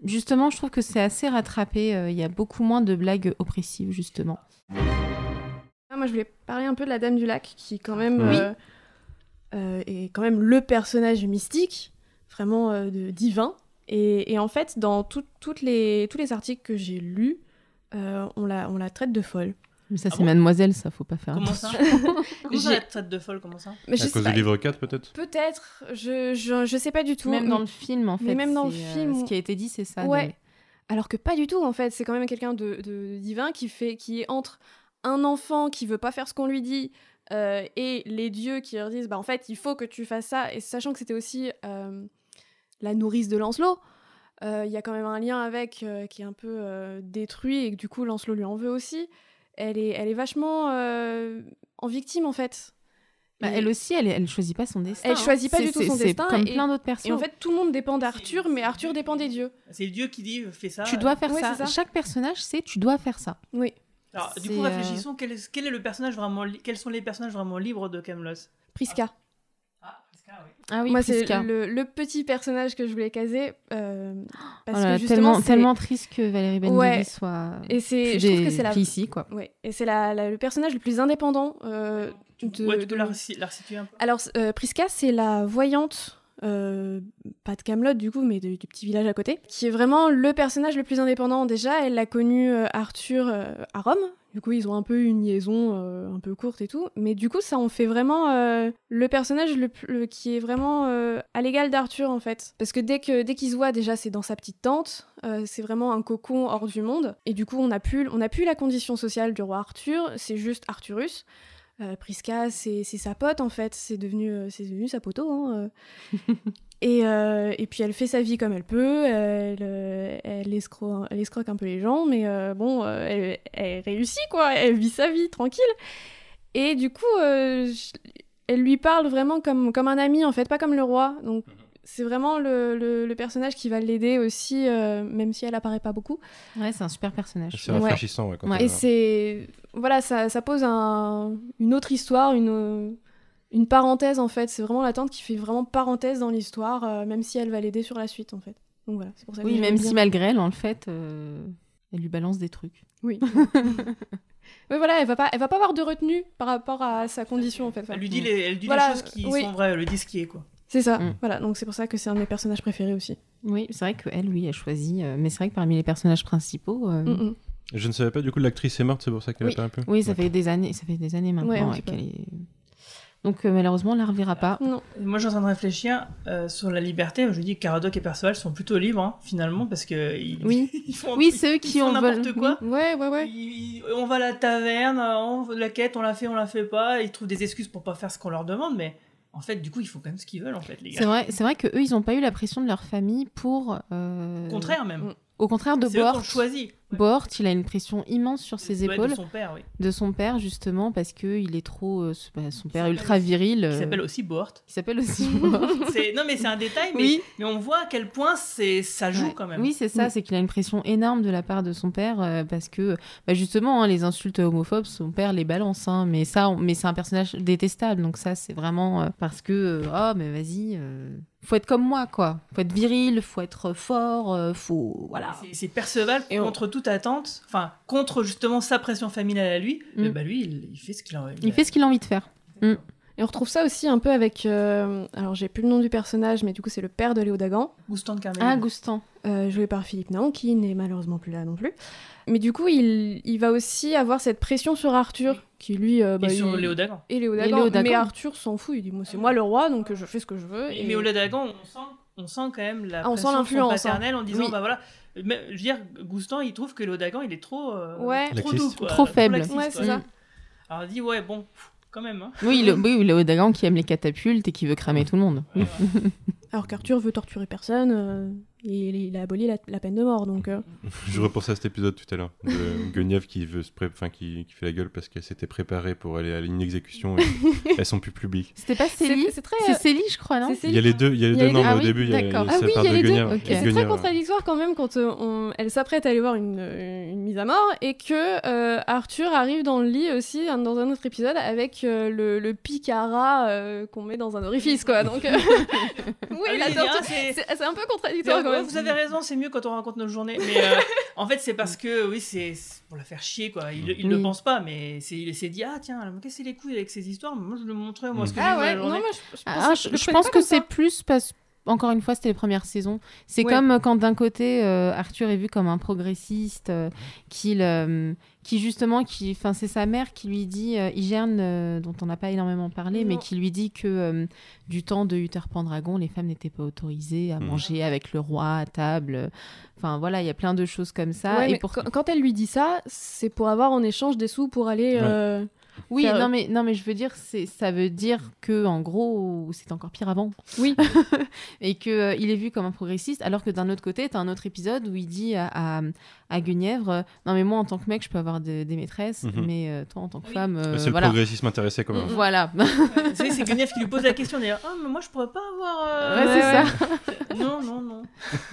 justement, je trouve que c'est assez rattrapé, euh, il y a beaucoup moins de blagues oppressives, justement. Ah, moi, je voulais parler un peu de la Dame du Lac, qui quand même Oui. euh, euh, est quand même le personnage mystique, vraiment euh, de, divin. Et, et en fait, dans tout- toutes les, tous les articles que j'ai lus, euh, on, la, on la traite de folle. Mais ça, Ah c'est mademoiselle, ça, faut pas faire Comment ça attention. Comment ça, la traite de folle, comment ça Mais je à sais cause pas. du livre 4 peut-être Peut-être, je, je, je sais pas du tout. Même dans le film, en Mais fait. même dans le euh, film. ce qui a été dit, c'est ça. Ouais. de- Alors que pas du tout, en fait. C'est quand même quelqu'un de, de divin qui, fait, qui est entre un enfant qui veut pas faire ce qu'on lui dit euh, et les dieux qui leur disent bah en fait il faut que tu fasses ça et sachant que c'était aussi euh, la nourrice de Lancelot euh, il y a quand même un lien avec euh, qui est un peu euh, détruit et que du coup Lancelot lui en veut aussi elle est, elle est vachement euh, en victime en fait Bah, elle aussi, elle, elle choisit pas son destin. elle hein. choisit pas du tout son destin comme et- plein d'autres personnes. et en fait tout le monde dépend d'Arthur mais Arthur dépend des dieux C'est Dieu qui dit, fais ça. tu dois faire Ouais, ça. Chaque personnage sait, tu dois faire ça. oui Alors, du coup, euh, réfléchissons, quel est, quel est le personnage vraiment quels sont les personnages vraiment libres de Camelot? Prisca Ah oui, Moi, c'est le, le petit personnage que je voulais caser. euh, parce Oh là là, que justement, tellement, c'est- tellement triste que Valérie Benguigui Ouais. soit. Et c'est, je trouve que c'est la, ici, quoi. Ouais. Et c'est la, la- le personnage le plus indépendant. euh, de, Ouais, tu peux de- la, resituer un peu Alors, euh, Prisca, c'est la voyante, euh, pas de Camelot du coup, mais de- du petit village à côté, qui est vraiment le personnage le plus indépendant. Déjà, elle a connu euh, Arthur euh, à Rome. Du coup, ils ont un peu une liaison euh, un peu courte et tout. Mais du coup, ça en fait vraiment euh, le personnage le qui est vraiment euh, à l'égal d'Arthur, en fait. Parce que dès que dès se voient, déjà, c'est dans sa petite tente. C'est vraiment un cocon hors du monde. Et du coup, on n'a plus, on plus la condition sociale du roi Arthur. C'est juste Arthurus. Prisca, c'est sa pote en fait, c'est devenu, c'est devenu sa poteau. hein. et, euh, et puis elle fait sa vie comme elle peut, elle, euh, elle, escroque, elle escroque un peu les gens, mais euh, bon, elle, elle réussit quoi, elle vit sa vie tranquille. Et du coup, euh, je- elle lui parle vraiment comme, comme un ami en fait, pas comme le roi. Donc c'est vraiment le, le- le personnage qui va l'aider aussi, euh, même si elle apparaît pas beaucoup. Ouais, c'est un super personnage. C'est rafraîchissant, ouais, quand Ouais. on Et c'est voilà, ça, ça pose un- une autre histoire, une une parenthèse en fait. C'est vraiment la tante qui fait vraiment parenthèse dans l'histoire, euh, même si elle va l'aider sur la suite en fait. Donc voilà, c'est pour ça que Oui, même si malgré elle, en fait, euh, elle lui balance des trucs. Oui. Oui, voilà, elle va pas, elle va pas avoir de retenue par rapport à sa condition en fait. Elle lui dit, les, elle dit Voilà, les choses qui oui. sont vraies, elle lui dit ce qui est quoi. C'est ça. Mm. Voilà, donc c'est pour ça que c'est un de mes personnages préférés aussi. Oui, c'est vrai qu'elle, oui, elle choisit. euh, mais c'est vrai que parmi les personnages principaux. euh, Mm, mm. Je ne savais pas, du coup, l'actrice est morte, c'est pour ça qu'elle oui. apparaît un peu Oui, ça fait des années, ça fait des années maintenant Ouais, ouais, qu'elle est. Donc euh, malheureusement, on la reverra pas. Non. Moi, je suis en train de réfléchir euh, sur la liberté. Je dis que Caradoc et Perceval sont plutôt libres, hein, finalement, parce que ils, Oui. ils font, Oui, c'est eux ils qui font ont n'importe quoi. Ouais, ouais, ouais. Ils- on va à la taverne, on veut de la quête, on la fait, on la fait pas. Ils trouvent des excuses pour pas faire ce qu'on leur demande, mais en fait, du coup, ils font quand même ce qu'ils veulent, en fait, les gars. C'est vrai, c'est vrai que eux, ils n'ont pas eu la pression de leur famille pour. euh, Au contraire, même. Au contraire de qui Bohort. choisi. Bohort, il a une pression immense sur ses Ouais, épaules. de son père, oui. De son père, justement, parce que il est trop. euh, bah, son père ultra viril. Qui euh, s'appelle aussi Bohort. Qui s'appelle aussi. C'est- non, mais c'est un détail, mais, Oui. mais on voit à quel point ça joue Ouais. quand même. Oui, c'est ça, c'est qu'il a une pression énorme de la part de son père euh, parce que bah, justement hein, les insultes homophobes, son père les balance, hein, mais ça, on- mais c'est un personnage détestable, donc ça c'est vraiment euh, parce que oh mais vas-y, faut être comme moi quoi, faut être viril, faut être fort, euh, faut voilà. C'est- Perceval contre toute attente, enfin contre justement sa pression familiale à lui. Mm. mais bah lui, il, il fait ce qu'il a. Il fait ce qu'il a envie de faire. Mm. Et on retrouve ça aussi un peu avec. euh, alors, j'ai plus le nom du personnage, mais du coup, c'est le père de Léo Dagan. Goustan de Carmel. Ah Goustan. Euh, joué par Philippe Naon, qui n'est malheureusement plus là non plus. Mais du coup, il, il va aussi avoir cette pression sur Arthur, qui lui. euh, bah, Et sur il- Léo Dagan. Et Léo Et Dagan. Léo Dagan. Mais Arthur s'en fout, il dit Moi, c'est moi le roi, donc je fais ce que je veux. Mais, et- mais au Dagan, on sent, on sent quand même la Ah, on sent pression hein. paternel en disant Oui. bah voilà. Mais, je veux dire, Goustan, il trouve que Léo Dagan, il est trop, euh, Ouais. trop doux, quoi. Trop faible. laxiste, Ouais, c'est ça. Alors il dit ouais bon, pff, quand même. Hein. Oui, le, oui, le Dagan qui aime les catapultes et qui veut cramer tout le monde. Alors qu'Arthur veut torturer personne, euh, et il, a aboli la, la peine de mort, donc. euh, Je repensais à cet épisode tout à l'heure de Guenièvre qui veut se pré- enfin qui, qui fait la gueule parce qu'elle s'était préparée pour aller à une exécution et elles sont plus publiques. C'était pas Célie c'est très. Célie, je crois, non Il y a les deux, il y a les deux non, mais Ah au oui, début il y a, il y. Ah oui, y de. Guenièvre. C'est très contradictoire quand même quand euh, on- elle s'apprête à aller voir une, euh, une mise à mort et que euh, Arthur arrive dans le lit aussi dans un autre épisode avec le, le pic à rat euh, qu'on met dans un orifice quoi. Donc euh, oui, Ah oui, ah, c'est- un peu contradictoire quand ouais, vous avez raison, c'est mieux quand on raconte nos journées. Mais euh, en fait, c'est parce que, oui, c'est pour la faire chier, quoi. Il, il Oui. le pense pas, mais il s'est dit, ah tiens, elle me casser les couilles avec ces histoires? Moi, je le montrais, moi, ce que Ah ouais, la non, moi je, je Ah, pensais- je, pense pas que comme c'est plus parce encore une fois, c'était les premières saisons. C'est Ouais. comme euh, quand d'un côté euh, Arthur est vu comme un progressiste, euh, qu'il, euh, qui justement, qui, enfin c'est sa mère qui lui dit, euh, Igerne, euh, dont on n'a pas énormément parlé, mais qui lui dit que euh, du temps de Uther Pendragon, les femmes n'étaient pas autorisées à Mhm. manger avec le roi à table. Enfin voilà, il y a plein de choses comme ça. Ouais, et pour... quand, quand elle lui dit ça, c'est pour avoir en échange des sous pour aller. Ouais. Oui, faire- non mais non mais je veux dire, c'est ça veut dire que en gros, c'est encore pire avant. Oui. et que euh, il est vu comme un progressiste, alors que d'un autre côté, t'as un autre épisode où il dit à, à, à Guenièvre, euh, non mais moi en tant que mec, je peux avoir de- des maîtresses, Mhm. mais euh, toi en tant que femme, euh, c'est le voilà. progressisme intéressé quand même. Voilà. C'est Guenièvre qui lui pose la question d'ailleurs. Ah, mais moi, je pourrais pas avoir. euh, Ouais, c'est ça. Non, non, non.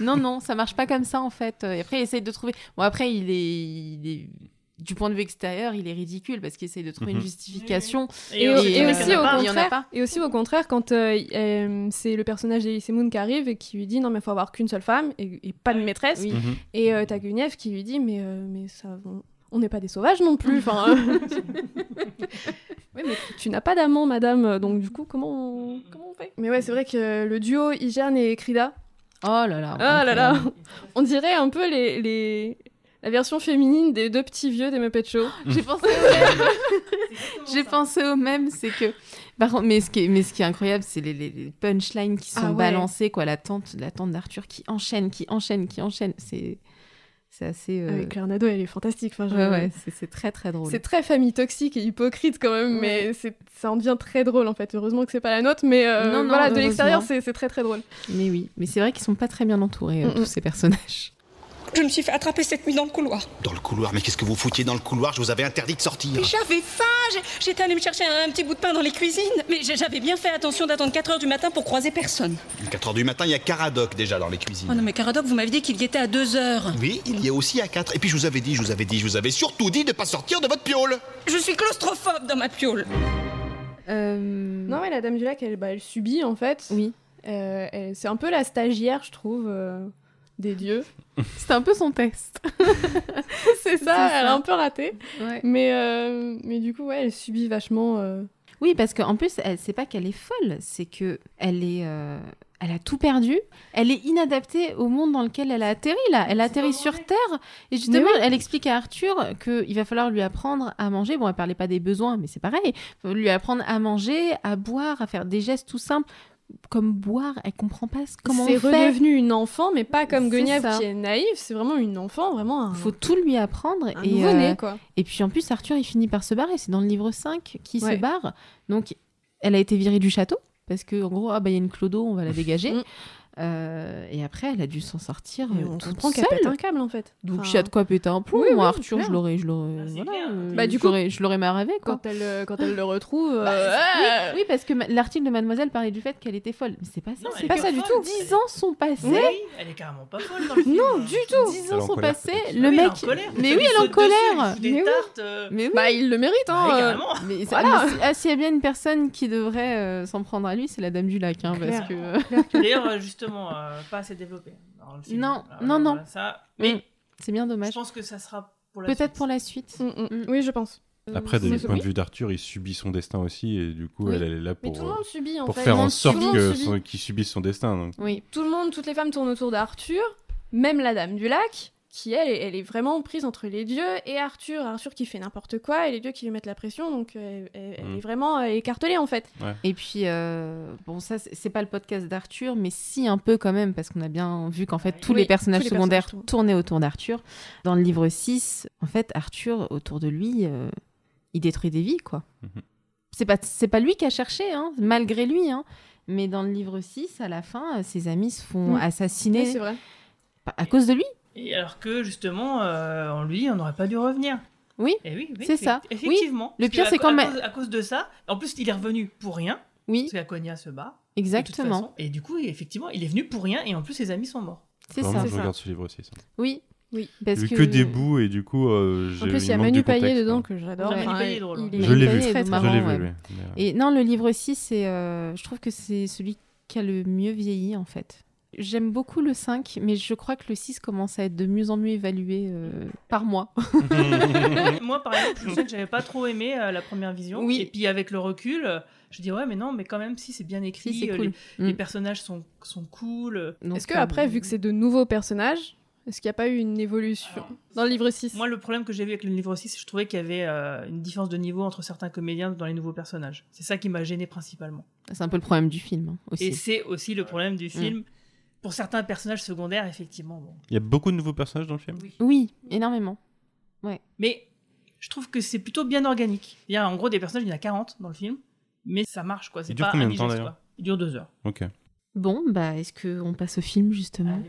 non, non, ça marche pas comme ça en fait. Et après, il essaye de trouver. Bon, après, il est, il est du point de vue extérieur, il est ridicule parce qu'il essaye de trouver Mhm. une justification. Et, il aussi au il contraire, et aussi au contraire, quand euh, euh, c'est le personnage d'Elise Moon qui arrive et qui lui dit non mais faut avoir qu'une seule femme et, et pas de maîtresse, Oui. Mhm. et euh, t'as qui lui dit mais euh, mais ça, on- n'est pas des sauvages non plus. Enfin, euh, oui mais tu n'as pas d'amant madame, donc du coup comment on, comment on fait? Mais ouais c'est vrai que le duo Igerne et Krida, Oh là là. ah là là, on dirait un peu les, les la version féminine des deux petits vieux des Muppet Show. J'ai pensé au même. J'ai pensé au même, c'est que. Par contre, mais ce qui est, mais ce qui est incroyable, c'est les, les- les punchlines qui sont Ah ouais. balancées, quoi. La tante, la tante d'Arthur qui enchaîne, qui enchaîne, qui enchaîne. C'est, c'est assez. euh, Avec Claire Nadeau, elle est fantastique. Enfin, je- Ouais, ouais, c'est, très très drôle. C'est très famille toxique et hypocrite quand même, mais ça en devient très drôle en fait. Heureusement que c'est pas la nôtre, mais euh, Non, non, voilà, de l'extérieur, c'est, très très drôle. Mais oui, mais c'est vrai qu'ils sont pas très bien entourés, euh, Mm-mm. tous ces personnages. Je me suis fait attraper cette nuit dans le couloir. Dans le couloir, mais qu'est-ce que vous foutiez dans le couloir? Je vous avais interdit de sortir. Mais j'avais faim, j'étais allée me chercher un, un petit bout de pain dans les cuisines. Mais j'avais bien fait attention d'attendre 4 heures du matin pour croiser personne. 4 heures du matin, il y a Caradoc déjà dans les cuisines. Oh non mais Caradoc, vous m'avez dit qu'il y était à 2 heures. Oui, il y a aussi à 4. Et puis je vous avais dit, je vous avais dit, je vous avais surtout dit de pas sortir de votre piole. Je suis claustrophobe dans ma piole. Non, mais la Dame du Lac, elle, bah, elle subit en fait. Oui. Euh, c'est un peu la stagiaire, je trouve, euh, des dieux. C'est un peu son test. c'est ça, elle a un peu raté. Ouais. Mais, euh, mais du coup, ouais, elle subit vachement. euh, Oui, parce qu'en plus, elle, c'est pas qu'elle est folle, c'est que elle est, euh, elle a tout perdu. Elle est inadaptée au monde dans lequel elle a atterri. Là, elle a atterri sur Terre et justement, oui. elle explique à Arthur qu'il va falloir lui apprendre à manger. Bon, elle parlait pas des besoins, mais c'est pareil. Il faut lui apprendre à manger, à boire, à faire des gestes tout simples. Comme boire, elle comprend pas comment c'est redevenu une enfant, mais pas comme Guenièvre qui est naïve. C'est vraiment une enfant, vraiment un. Il faut tout lui apprendre. Un et, euh, quoi. et puis en plus, Arthur, il finit par se barrer. C'est dans le livre 5 qui se barre. Donc, elle a été virée du château parce que en gros, ah bah il y a une clodo, on va la dégager. Euh, et après, elle a dû s'en sortir. Et euh, on comprend qu'elle pète un câble en fait. Donc, Enfin, il y a de quoi péter un plomb. Oui, Moi, oui, Arthur, clair. je l'aurais, je l'aurais, voilà, euh, Bah, du coup- je l'aurais marravé quoi. Quand elle, quand elle le retrouve. Bah, euh, oui, ah oui, parce que ma- l'article de Mademoiselle parlait du fait qu'elle était folle. Mais c'est pas ça, c'est pas ça du tout. Dix ans sont passés. Oui, elle est carrément pas folle dans le film. Non, du tout. Dix Elle est ans en sont passés. Le Oui, elle est mec. en colère. Mais oui, elle est en colère. Mais. Bah, il le mérite, hein. Bah. Mais ah, s'il y a bien une personne qui devrait s'en prendre à lui, c'est la Dame du Lac, hein, parce que. D'ailleurs, euh, justement, euh, pas assez développé dans le film. Non, Alors, non, non. ça... Mais Mm. c'est bien dommage. je pense que ça sera pour la Peut-être suite. pour la suite. Mm, mm. Oui, je pense. Après, Euh, du c'est- point de vue d'Arthur, il subit son destin aussi, et du coup, Oui. elle, elle est là pour, tout le monde euh, subit, en pour fait. faire en sorte que subit. son- qu'il subisse son destin. donc. Oui. Tout le monde, toutes les femmes tournent autour d'Arthur, même la Dame du Lac, qui elle, est- elle est vraiment prise entre les dieux et Arthur. Arthur qui fait n'importe quoi et les dieux qui lui mettent la pression, donc euh, elle, elle Mm. est vraiment euh, écartelée en fait. Et puis, euh, bon, ça, c'est pas le podcast d'Arthur, mais si un peu quand même, parce qu'on a bien vu qu'en fait, tous Oui, les personnages tous les secondaires personnages tournaient autour d'Arthur. Dans le livre 6, en fait, Arthur, autour de lui, euh, il détruit des vies, quoi. Mhm. C'est pas, c'est pas lui qui a cherché, hein, malgré lui, hein. Mais dans le livre 6, à la fin, ses amis se font assassiner Oui, c'est vrai. à cause de lui. Et alors que, justement, euh, en lui, on n'aurait pas dû revenir. Oui, Et oui, oui, c'est ça. Oui. Effectivement. Le pire, c'est quand même- à cause de ça, en plus, il est revenu pour rien. Oui. Parce qu'Akonia se bat. de toute Exactement. façon. Et du coup, effectivement, il est venu pour rien et en plus, ses amis sont morts. C'est ça. je regarde ce livre aussi. ça. Oui, oui. Parce vu que, que des bouts, et du coup, euh, j'ai En plus, il y a Manu Payet dedans que j'adore. Enfin, drôle. il est- Je l'ai il vu, très je marrant, l'ai vu, ouais. lui. Mais, euh, Et non, le livre 6, c'est, euh, je trouve que c'est celui qui a le mieux vieilli, en fait. J'aime beaucoup le 5, mais je crois que le 6 commence à être de mieux en mieux évalué euh, par mois. Moi, par exemple, je sais que j'avais pas trop aimé euh, la première vision. Oui. Et puis avec le recul, euh, je dis ouais, mais non, mais quand même, si c'est bien écrit, Si, c'est euh, cool. les, les Mm. personnages sont, sont cool. Est-ce que après, vu que c'est de nouveaux personnages, est-ce qu'il n'y a pas eu une évolution dans le livre 6 Moi, le problème que j'ai vu avec le livre 6, je trouvais qu'il y avait euh, une différence de niveau entre certains comédiens dans les nouveaux personnages. C'est ça qui m'a gêné principalement. C'est un peu le problème du film hein, aussi. Et c'est aussi le problème Mm. du film. Pour certains personnages secondaires, effectivement. Bon. Il y a beaucoup de nouveaux personnages dans le film? Oui, énormément. Ouais. Mais je trouve que c'est plutôt bien organique. Il y a en gros des personnages, il y en a 40 dans le film, mais ça marche quoi. C'est dure pas combien de temps, d'ailleurs? Il dure deux heures. Ok. Bon, bah, est-ce qu'on passe au film, justement?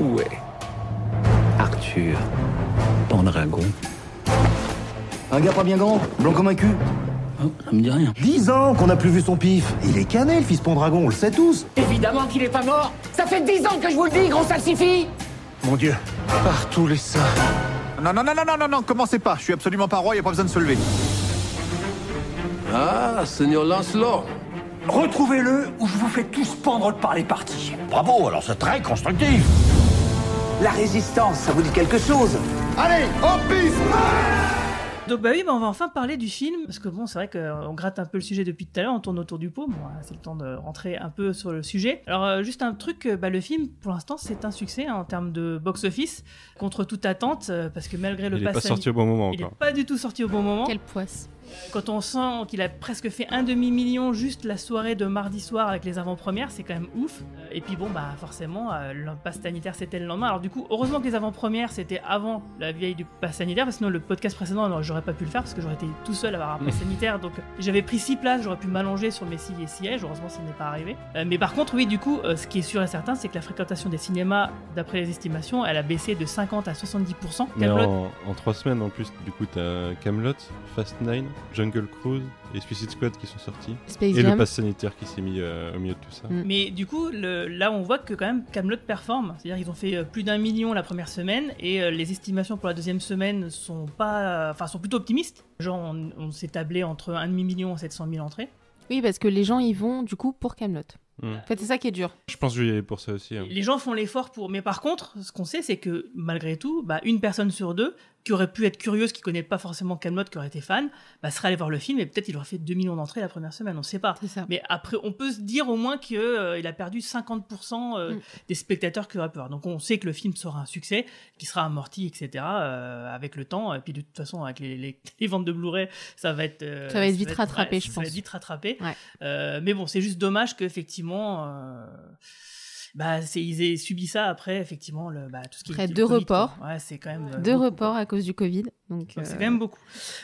Où est Pendragon Un gars pas bien grand, blanc comme un cul. Ça me dit rien. Dix ans qu'on n'a plus vu son pif. Il est cané, le fils Pendragon, on le sait tous. Évidemment qu'il est pas mort Ça fait dix ans que je vous le dis, gros salsifis Mon Dieu, par tous les saints. Non, non, non, non, non, non, non, commencez pas. Je suis absolument pas roi, y a pas besoin de se lever. Ah, Seigneur Lancelot Retrouvez-le ou je vous fais tous pendre par les parties. Bravo, alors c'est très constructif. La résistance, ça vous dit quelque chose? Allez, en piste Donc bah oui, bah on va enfin parler du film, parce que bon, c'est vrai qu'on gratte un peu le sujet depuis tout à l'heure, on tourne autour du pot, bon, c'est le temps de rentrer un peu sur le sujet. Alors euh, juste un truc, euh, bah, le film, pour l'instant, c'est un succès hein, en termes de box-office, contre toute attente, euh, parce que malgré le Il est pass pas sorti au bon moment il est encore. pas du tout sorti au bon moment. Quelle poisse. Quand on sent qu'il a presque fait un demi-million juste la soirée de mardi soir avec les avant-premières, c'est quand même ouf. Et puis bon, bah forcément, euh, le pass sanitaire c'était le lendemain. Alors du coup, heureusement que les avant-premières c'était avant la vieille du pass sanitaire, parce que sinon le podcast précédent, j'aurais pas pu le faire parce que j'aurais été tout seul à avoir un pass sanitaire. Donc j'avais pris six places, j'aurais pu m'allonger sur mes six et sièges. Heureusement, ça n'est pas arrivé. Euh, mais par contre, oui, du coup, euh, ce qui est sûr et certain, c'est que la fréquentation des cinémas, d'après les estimations, elle a baissé de 50 à 70%. Mais en, en trois semaines en plus, du coup, t'as Camelot, Fast 9, Jungle Cruise et Suicide Squad qui sont sortis. Space et Jam. le pass sanitaire qui s'est mis euh, au milieu de tout ça. Mm. Mais du coup, le- là, on voit que quand même Camelot performe. C'est-à-dire qu'ils ont fait euh, plus d'un million la première semaine et euh, les estimations pour la deuxième semaine sont pas, enfin, sont plutôt optimistes. Genre, on, on s'est tablé entre un demi million et 700 000 entrées. Oui, parce que les gens y vont du coup pour Camelot. Mm. En fait, c'est ça qui est dur. Je pense que je vais y aller pour ça aussi. hein. Les gens font l'effort pour. Mais par contre, ce qu'on sait, c'est que malgré tout, bah, une personne sur deux qui aurait pu être curieuse, qui connaît pas forcément Camelot, qui aurait été fan, bah, serait allé voir le film et peut-être il aurait fait 2 millions d'entrées la première semaine, on sait pas. Mais après, on peut se dire au moins qu'il a perdu 50% euh, Mm. des spectateurs qu'il aurait pu avoir. Donc on sait que le film sera un succès, qu'il sera amorti, etc. euh, avec le temps. Et puis de toute façon, avec les, les- les ventes de Blu-ray, ça va être. euh, Ça va être vite rattrapé, je ça va pense. être vite rattrapé. Ouais. Euh, mais bon, c'est juste dommage qu'effectivement. Bah, c'est, ils aient subi ça après, effectivement, le, bah, tout ce qui Après est deux Covid, reports. Ouais, c'est quand même. euh, Deux beaucoup, reports à cause du Covid. Donc, donc euh, c'est quand même beaucoup.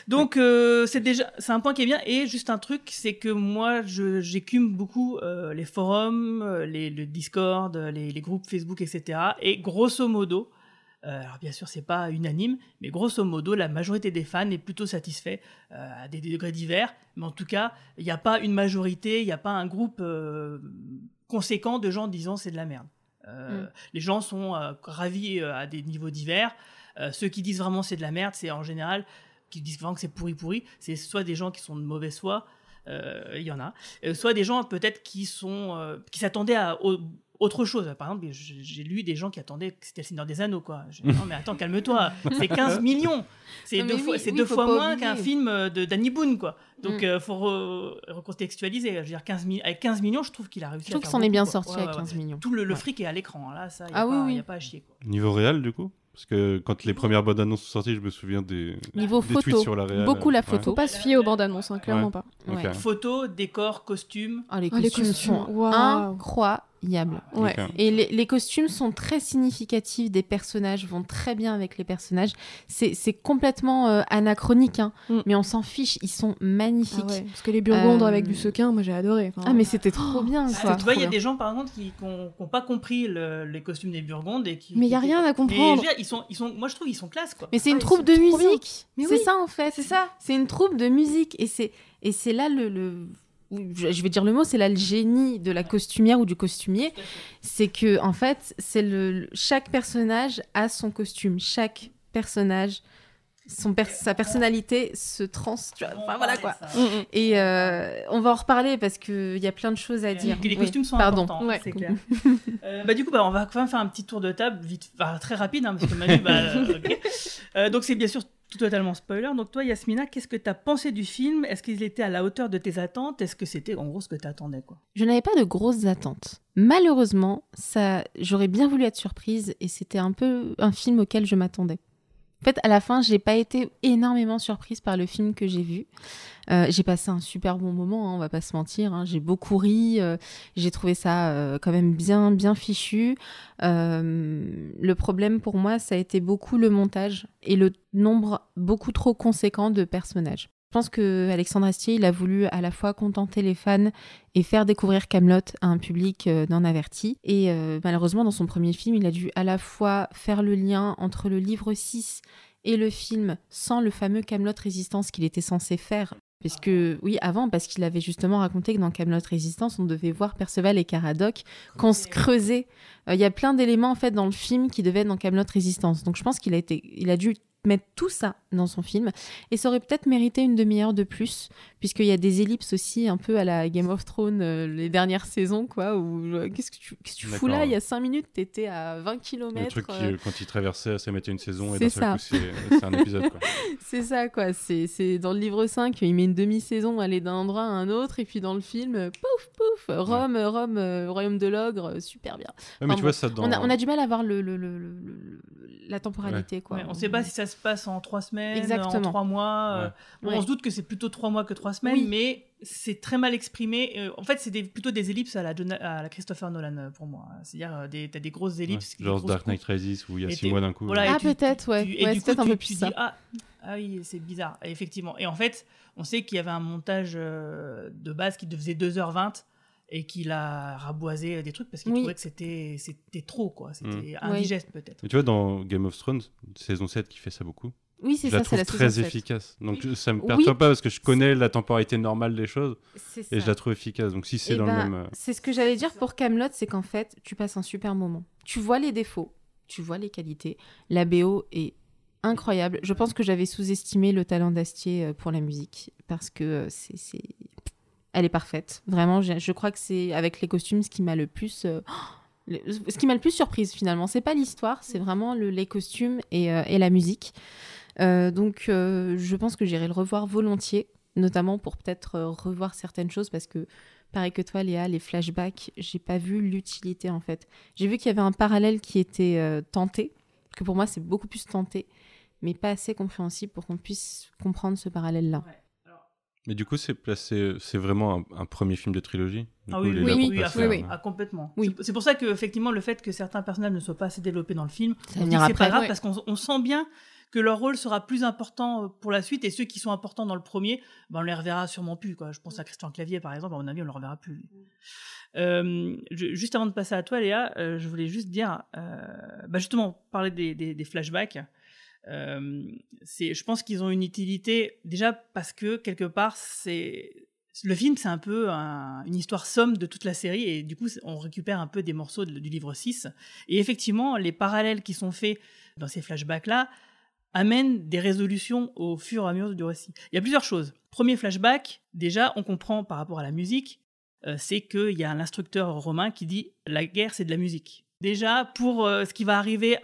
Donc euh, c'est déjà c'est un point qui est bien et juste un truc c'est que moi je j'écume beaucoup les forums, les le Discord, les, les groupes Facebook etc. Et grosso modo euh, alors bien sûr c'est pas unanime mais grosso modo la majorité des fans est plutôt satisfait euh, à des degrés divers mais en tout cas il n'y a pas une majorité il n'y a pas un groupe euh, conséquent de gens disant c'est de la merde. Euh, Mm. Les gens sont euh, ravis euh, à des niveaux divers. Ceux qui disent vraiment c'est de la merde, c'est en général qui disent vraiment que c'est pourri pourri. C'est soit des gens qui sont de mauvaise foi, il y en a, soit des gens peut-être qui sont qui s'attendaient à au- autre chose. Par exemple, j'ai lu des gens qui attendaient que c'était le Seigneur des Anneaux, quoi. Non, mais attends, calme-toi. C'est 15 millions. C'est deux fois, oui, oui, deux moins qu'un film euh, de Danny Boone, quoi. Donc, Mm. euh, faut re- recontextualiser. Je veux dire, 15 mi- avec 15 millions, je trouve qu'il a réussi Je trouve à qu'il s'en est bien quoi. sorti Ouais, avec ouais, 15 ouais. millions. Tout le, le Ouais. fric est à l'écran, là, ça, il Ah n'y oui, a, oui. y a pas à chier, quoi. Niveau réel, du coup? Parce que quand les premières bandes annonces sont sorties, je me souviens des, Niveau des photo. tweets sur la réal. Beaucoup la photo. Faut pas se fier aux bandes annonces, hein, clairement Ouais. pas. Ok. Ouais. Photos, décors, costumes. Ah, les Ah, les costumes, costumes, sont waouh. incroyables. Ouais. Et les, les costumes sont très significatifs des personnages, vont très bien avec les personnages. C'est c'est complètement euh, anachronique, hein, Mm. mais on s'en fiche, ils sont magnifiques. Ah ouais, Parce que les Burgondes Euh, avec du sequin, moi j'ai adoré. Enfin, Ah, mais c'était trop bien, Parce quoi. que tu vois, il y a des gens, par exemple, qui n'ont pas compris le- les costumes des Burgondes et qui. Mais y a qui- rien à comprendre. dire, ils sont, ils sont, moi, je trouve, ils sont classe, quoi. Mais c'est une Ah, troupe de bien. musique. Mais C'est oui. ça en fait. C'est ça. C'est une troupe de musique et c'est et c'est là le, le je vais dire le mot, c'est là le génie de la costumière ou du costumier, c'est que en fait, c'est le chaque personnage a son costume, chaque personnage son per- sa personnalité se trans tu vois, enfin, voilà quoi. Et euh, on va en reparler parce que il y a plein de choses à dire. Les Oui, costumes sont pardon. importants, Ouais. c'est clair. Euh, bah, du coup, bah, on va quand même faire un petit tour de table, vite, bah, très rapide, hein, parce que Manu, bah. Euh, donc c'est bien sûr tout totalement spoiler. Donc toi, Yasmina, qu'est-ce que tu as pensé du film? Est-ce qu'il était à la hauteur de tes attentes? Est-ce que c'était en gros ce que tu attendais quoi? Je n'avais pas de grosses attentes. Malheureusement, ça, j'aurais bien voulu être surprise et c'était un peu un film auquel je m'attendais. En fait, à la fin, j'ai pas été énormément surprise par le film que j'ai vu. Euh, j'ai passé un super bon moment, hein, on va pas se mentir. hein. J'ai beaucoup ri, euh, j'ai trouvé ça euh, quand même bien, bien fichu. Euh, le problème pour moi, ça a été beaucoup le montage et le nombre beaucoup trop conséquent de personnages. Je pense que Alexandre Astier, il a voulu à la fois contenter les fans et faire découvrir Camelot à un public euh, non averti. Et euh, malheureusement, dans son premier film, il a dû à la fois faire le lien entre le livre 6 et le film sans le fameux Camelot Résistance qu'il était censé faire Puisque, oui, avant, parce qu'il avait justement raconté que dans Camelot Résistance, on devait voir Perceval et Caradoc, qu'on se creusait. Euh, Il y a plein d'éléments, en fait, dans le film qui devaient être dans Camelot Résistance. Donc, je pense qu'il a, été, il a dû mettre tout ça dans son film. Et ça aurait peut-être mérité une demi-heure de plus, puisqu'il y a des ellipses aussi, un peu à la Game of Thrones, euh, les dernières saisons, quoi, où euh, qu'est-ce que tu, qu'est-ce que tu fous là? Il y a 5 minutes, t'étais à 20 Le km. truc qui, euh, quand il traversait, ça mettait une saison et C'est d'un seul coup, c'est c'est un épisode. Quoi. C'est ça, quoi. C'est, c'est dans le livre 5, il met une demi-saison à aller d'un endroit à un autre, et puis dans le film, euh, pouf, pouf, Rome, Rome, euh, royaume de l'ogre, super bien. Ouais, mais tu vois, ça dans- on, a, on a du mal à voir le, le- le- le- le- la temporalité, quoi. Ouais, on ne sait pas si ça se passe en trois semaines, en Exactement. trois mois. euh, Ouais. bon, Ouais. On se doute que c'est plutôt trois mois que trois semaines, Oui. mais c'est très mal exprimé. Euh, en fait, c'est des- plutôt des ellipses à la, à la Christopher Nolan euh, pour moi. C'est-à-dire, des, t'as des grosses ellipses. Ouais, genre Dark Knight. Rises où il y a six mois d'un coup. voilà, Ah, peut-être, ouais. tu- et Ouais, du c'est coup, peut-être un tu- peu tu plus dis, ça. ah, ah oui, c'est bizarre, effectivement. Et en fait, on sait qu'il y avait un montage euh, de base qui faisait 2h20 et qu'il a raboisé des trucs parce qu'il Oui. trouvait que c'était c'était trop, quoi. C'était Mm. indigeste, peut-être. Mais tu vois, dans Game of Thrones, saison 7 qui fait ça beaucoup. Oui, c'est je la ça, c'est trouve la très saison 7. efficace. Donc ça me Oui. perturbe pas parce que je connais la temporalité normale des choses C'est et ça. je la trouve efficace. Donc si c'est Eh dans ben, le même. euh, C'est ce que j'allais dire pour Camelot, c'est qu'en fait, tu passes un super moment. Tu vois les défauts, tu vois les qualités. La BO est incroyable. Je pense que j'avais sous-estimé le talent d'Astier euh, pour la musique parce que euh, c'est, c'est- elle est parfaite. Vraiment, je crois que c'est avec les costumes ce qui m'a le plus. euh, le- Ce qui m'a le plus surprise finalement, c'est pas l'histoire, c'est vraiment le- les costumes et, euh, la musique. Euh, donc, euh, je pense que j'irai le revoir volontiers, notamment pour peut-être revoir certaines choses parce que, pareil que toi, Léa, les flashbacks, j'ai pas vu l'utilité en fait. J'ai vu qu'il y avait un parallèle qui était tenté, que pour moi c'est beaucoup plus tenté, mais pas assez compréhensible pour qu'on puisse comprendre ce parallèle-là. Mais du coup, c'est placé, c'est vraiment un, un premier film de trilogie. Du Ah coup, oui, oui, oui, ah, ah, complètement. C'est- C'est pour ça que effectivement le fait que certains personnages ne soient pas assez développés dans le film, c'est pas grave Ouais. parce qu'on on sent bien que leur rôle sera plus important euh, pour la suite et ceux qui sont importants dans le premier, ben on les reverra sûrement plus. Quoi. Je pense à Christian Clavier par exemple, à mon avis on le reverra plus. Euh, je- juste avant de passer à toi Léa, euh, je voulais juste dire, euh, bah justement parler des, des- des flashbacks. Euh, c'est, je pense qu'ils ont une utilité déjà parce que quelque part c'est le film c'est un peu un- une histoire somme de toute la série et du coup on récupère un peu des morceaux du livre 6 et effectivement les parallèles qui sont faits dans ces flashbacks là amènent des résolutions au fur et à mesure du récit. Il y a plusieurs choses. Premier flashback, déjà on comprend par rapport à la musique, euh, c'est qu'il y a un instructeur romain qui dit la guerre c'est de la musique. Déjà pour euh, ce qui va arriver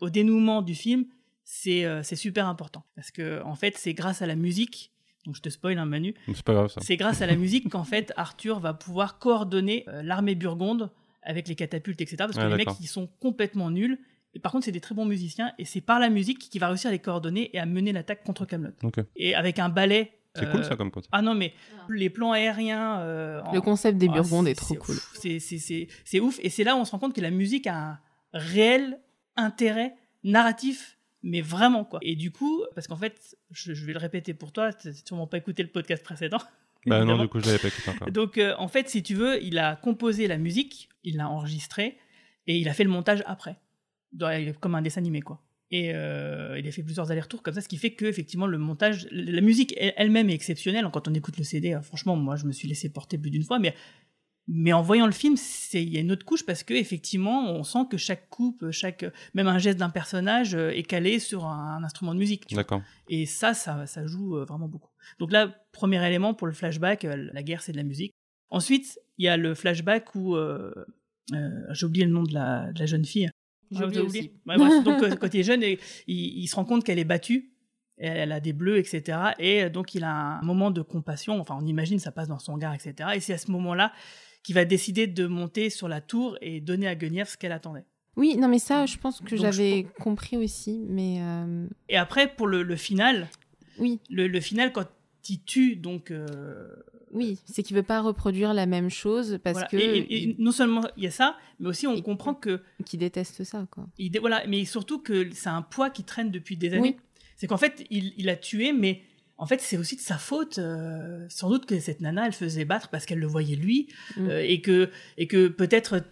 au dénouement du film, c'est euh, c'est super important parce que en fait c'est grâce à la musique. Donc je te spoil un Manu. C'est pas grave ça. C'est grâce à la musique qu'en fait Arthur va pouvoir coordonner euh, l'armée burgonde avec les catapultes, etc. Parce que Ah, les mecs ils sont complètement nuls. Et par contre c'est des très bons musiciens et c'est par la musique qu'il va réussir à les coordonner et à mener l'attaque contre Camelot. Et avec un ballet. C'est cool, ça, comme concept. Ah non mais les plans aériens. euh, en- Le concept des Ah, Burgondes est trop cool. pff, C'est c'est- c'est- c'est ouf et c'est là où on se rend compte que la musique a un réel intérêt narratif mais vraiment quoi. Et du coup, parce qu'en fait, je, je vais le répéter pour toi, tu n'as sûrement pas écouté le podcast précédent. Bah non, du coup, je l'avais pas écouté encore. Donc, euh, en fait, si tu veux, il a composé la musique, il l'a enregistrée, et il a fait le montage après. Dans- Comme un dessin animé, quoi. Et euh, il a fait plusieurs allers-retours comme ça, ce qui fait que effectivement le montage, la musique elle- elle-même est exceptionnelle. Quand on écoute le CD, euh, franchement, moi je me suis laissé porter plus d'une fois, mais mais en voyant le film, il y a une autre couche parce que effectivement, on sent que chaque coupe, chaque même un geste d'un personnage euh, est calé sur un, un instrument de musique. D'accord. Et ça, ça, ça joue euh, vraiment beaucoup. Donc là, premier élément pour le flashback, euh, la guerre, c'est de la musique. Ensuite, il y a le flashback où euh, euh, j'ai oublié le nom de la, de la jeune fille. J'ai Ah, oublié t'as aussi. Ouais, bref, donc quand il est jeune, et- il, il se rend compte qu'elle est battue. Elle a des bleus, etc. Et donc il a un moment de compassion. Enfin, on imagine, ça passe dans son regard, etc. Et c'est à ce moment-là qu'il va décider de monter sur la tour et donner à Guenièvre ce qu'elle attendait. Oui, non, mais ça, je pense que j'avais compris aussi, mais. euh, Et après, pour le, le final, oui. le, le final, quand il tue, donc. euh, Oui, c'est qu'il veut pas reproduire la même chose parce voilà. que. Et- et- et non seulement il y a ça, mais aussi on comprend que. Qui déteste ça, quoi. Il dé- voilà, mais surtout que c'est un poids qui traîne depuis des années. Oui. C'est qu'en fait, il, il a tué, mais en fait, c'est aussi de sa faute. euh, sans doute que cette nana, elle faisait battre parce qu'elle le voyait lui, Mm. euh, et que, et que peut-être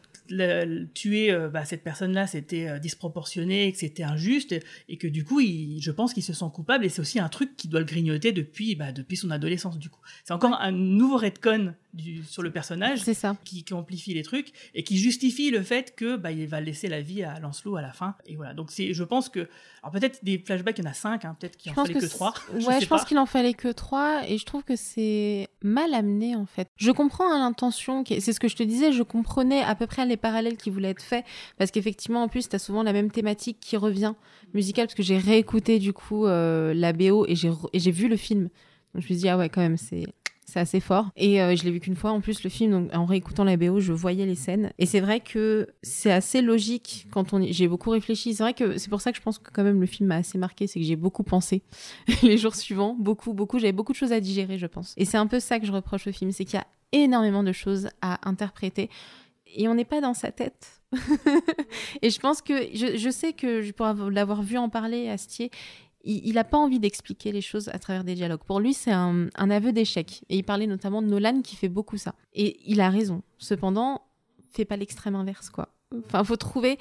tuer euh, bah, cette personne-là, c'était euh, disproportionné, que c'était injuste, et que du coup, il- je pense qu'il se sent coupable, et c'est aussi un truc qui doit le grignoter depuis, bah, depuis son adolescence, du coup. C'est encore un nouveau retcon du, sur le personnage ça. Qui, qui amplifie les trucs, et qui justifie le fait que bah, il va laisser la vie à Lancelot à la fin. Et voilà, donc c'est, je pense que... Alors peut-être des flashbacks, il y en a cinq, hein, peut-être qu'il Je en fallait que, que trois. c'est- ouais, je pense qu'il en fallait que trois et je trouve que c'est mal amené en fait. Je comprends hein, l'intention, qui c'est ce que je te disais, je comprenais à peu près les parallèles qui voulaient être faits parce qu'effectivement en plus tu as souvent la même thématique qui revient musicale parce que j'ai réécouté du coup euh, la BO et j'ai re- et j'ai vu le film. Donc je me suis dit ah ouais quand même c'est c'est assez fort. Et euh, je l'ai vu qu'une fois en plus le film, donc en réécoutant la BO, je voyais les scènes. Et c'est vrai que c'est assez logique quand on. J'ai beaucoup réfléchi. C'est vrai que c'est pour ça que je pense que quand même le film m'a assez marqué, c'est que j'ai beaucoup pensé les jours suivants. Beaucoup, beaucoup. J'avais beaucoup de choses à digérer, je pense. Et c'est un peu ça que je reproche au film, c'est qu'il y a énormément de choses à interpréter. Et on n'est pas dans sa tête. et je pense que, je, je sais que pour avoir- l'avoir vu en parler, Astier, il n'a pas envie d'expliquer les choses à travers des dialogues. Pour lui, c'est un, aveu d'échec. Et il parlait notamment de Nolan qui fait beaucoup ça. Et il a raison. Cependant, fait pas l'extrême inverse, quoi. Enfin, faut trouver,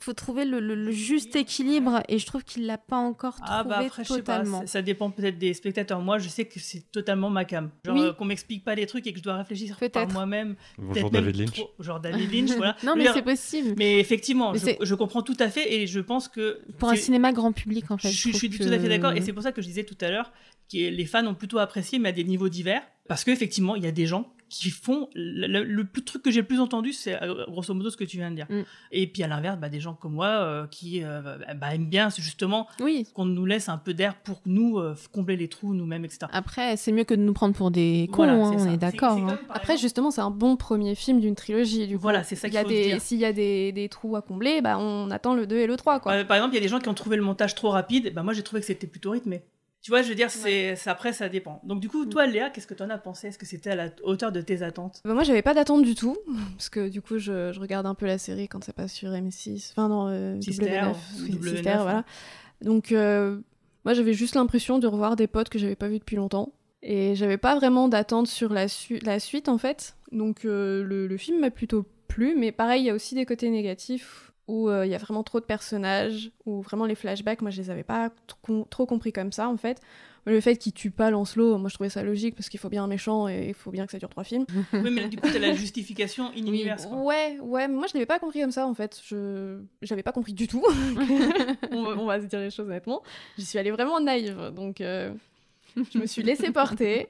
faut trouver le, le- le juste équilibre. Et je trouve qu'il l'a pas encore trouvé Ah bah après, je sais pas, totalement. ça, dépend peut-être des spectateurs. Moi, je sais que c'est totalement ma cam. Genre Oui. euh, qu'on m'explique pas les trucs et que je dois réfléchir par Peut-être. moi-même. Bonjour, David Lynch. trop- genre David Lynch, voilà. Non, mais c'est possible. Mais effectivement, Mais je, comprends tout à fait et je pense que... Pour un cinéma grand public, en fait. je, suis- je suis trouve tout à fait d'accord et c'est pour ça que je disais tout à l'heure que les fans ont plutôt apprécié mais à des niveaux divers parce qu'effectivement il y a des gens qui font le, le- truc que j'ai le plus entendu c'est euh, grosso modo ce que tu viens de dire Mm. et puis à l'inverse bah, des gens comme moi euh, qui euh, bah, aiment bien justement qu'on nous laisse un peu d'air pour nous euh, combler les trous nous-mêmes etc Après, c'est mieux que de nous prendre pour des cons, Voilà, hein, on ça. est d'accord. hein. Après, justement, c'est un bon premier film d'une trilogie. Du coup. Voilà, c'est ça qu'il faut des- dire. S'il y a des, des trous à combler, bah, on attend le 2 et le 3. Quoi. Euh, par exemple il y a des gens qui ont trouvé le montage trop rapide bah, moi j'ai trouvé que c'était plutôt rythmé tu vois, je veux dire, c'est après, ça dépend. Donc, du coup, toi, Léa, qu'est-ce que tu en as pensé? Est-ce que c'était à la hauteur de tes attentes? Bah, moi, j'avais pas d'attente du tout, parce que du coup, je, je regarde un peu la série quand ça passe sur M6, enfin non, euh, Sister, W9, ou oui, W9, Sister, hein. voilà. Donc, euh, moi, j'avais juste l'impression de revoir des potes que j'avais pas vus depuis longtemps, et j'avais pas vraiment d'attente sur la, su- la suite, en fait. Donc, euh, le, le film m'a plutôt plu, mais pareil, il y a aussi des côtés négatifs où euh, il y a vraiment trop de personnages, où vraiment les flashbacks, moi, je les avais pas trop, trop compris comme ça, en fait. Le fait qu'il tue pas Lancelot, moi je trouvais ça logique parce qu'il faut bien un méchant et il faut bien que ça dure trois films. Oui, mais du coup, t'as la justification in universe. quoi. Ouais, ouais, moi je l'avais pas compris comme ça en fait. Je j'avais pas compris du tout. on, va, on va se dire les choses honnêtement. J'y suis allée vraiment naïve, donc euh, je me suis laissée porter.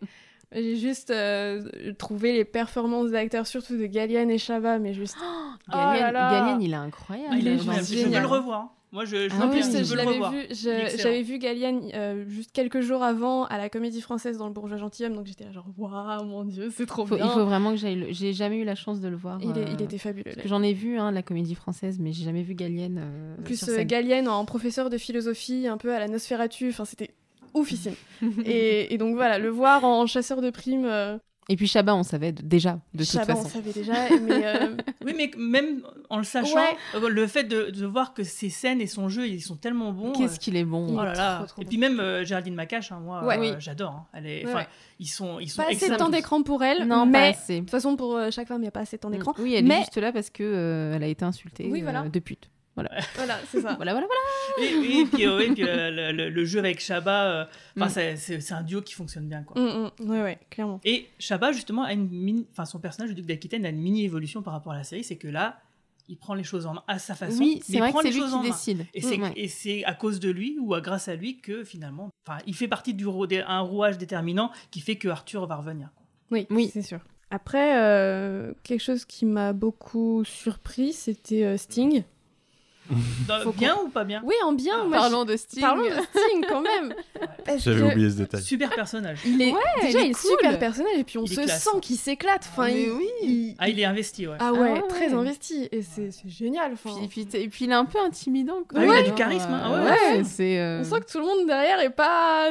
J'ai juste euh, trouvé les performances d'acteurs, surtout de Gallienne et Chabat, mais juste. Oh Gallienne, là là. Gallienne, il est incroyable. Ah, il est génial. Je veux le revoir. Moi, je, je Ah oui, je l'avais revoir. vu, j'avais vu Gallienne euh, juste quelques jours avant à la Comédie Française dans Le Bourgeois Gentilhomme, donc j'étais là genre waouh mon dieu c'est trop Faut- bien. il faut vraiment que j'aille. le- J'ai jamais eu la chance de le voir. Il est- euh, il était fabuleux, J'en ai vu hein, la comédie française, mais j'ai jamais vu Gallienne. euh, En plus, sur scène. Gallienne en professeur de philosophie, un peu à la Nosferatu, enfin c'était oufissime. et, et donc voilà, le voir en chasseur de primes. euh, Et puis Chabat, on savait déjà, de toute Chabat, façon. on savait déjà, mais euh, Oui, mais même en le sachant, Ouais. euh, le fait de, de voir que ses scènes et son jeu, ils sont tellement bons. Qu'est-ce euh, qu'il est bon. Oh là là. trop, trop et puis même euh, Géraldine Macache, hein, moi, Ouais. euh, Oui. j'adore. hein. Elle est, Ouais, enfin, ouais. ils sont, ils sont pas assez de temps d'écran pour elle. Non, pas mais assez. de toute façon, pour chaque femme, il n'y a pas assez de temps d'écran. Oui, elle mais... est juste là parce que euh, elle a été insultée Oui, voilà. euh, de pute. Voilà. Voilà, c'est ça. voilà, voilà, voilà. Et, et puis, euh, ouais, puis, euh, le, le- le jeu avec Chabat, euh, enfin, Mm. c'est- un duo qui fonctionne bien. Quoi. Mm, mm, ouais, ouais, clairement. Et Chabat, justement, a une mini, enfin, son personnage, le duc d'Aquitaine, a une mini évolution par rapport à la série, c'est que là, il prend les choses en main à sa façon. Oui, c'est vrai prend que c'est les lui choses qui en main. décide. Et c'est Mm, ouais. et c'est à cause de lui ou à, grâce à lui que finalement, enfin, il fait partie du des- un rouage déterminant qui fait que Arthur va revenir. Oui, Oui. c'est sûr. Après, euh, quelque chose qui m'a beaucoup surpris, c'était euh, Sting. Dans- bien ou pas bien Oui, en bien. moi, Parlons je- de Sting. Parlons de Sting quand même. J'avais que oublié ce détail. Super personnage. Il est Ouais, déjà il est il est cool. super personnage et puis on se classe. sent qu'il s'éclate. Enfin, Mais il- oui. il- Ah, il est investi, ouais. Ah Ah ouais, ouais, très ouais. investi et c'est génial. Enfin, Puis, puis, et puis il est un peu intimidant. Quoi. Ah oui, il a du charisme, hein. euh, Ah ouais, euh, on sent que tout le monde derrière est pas,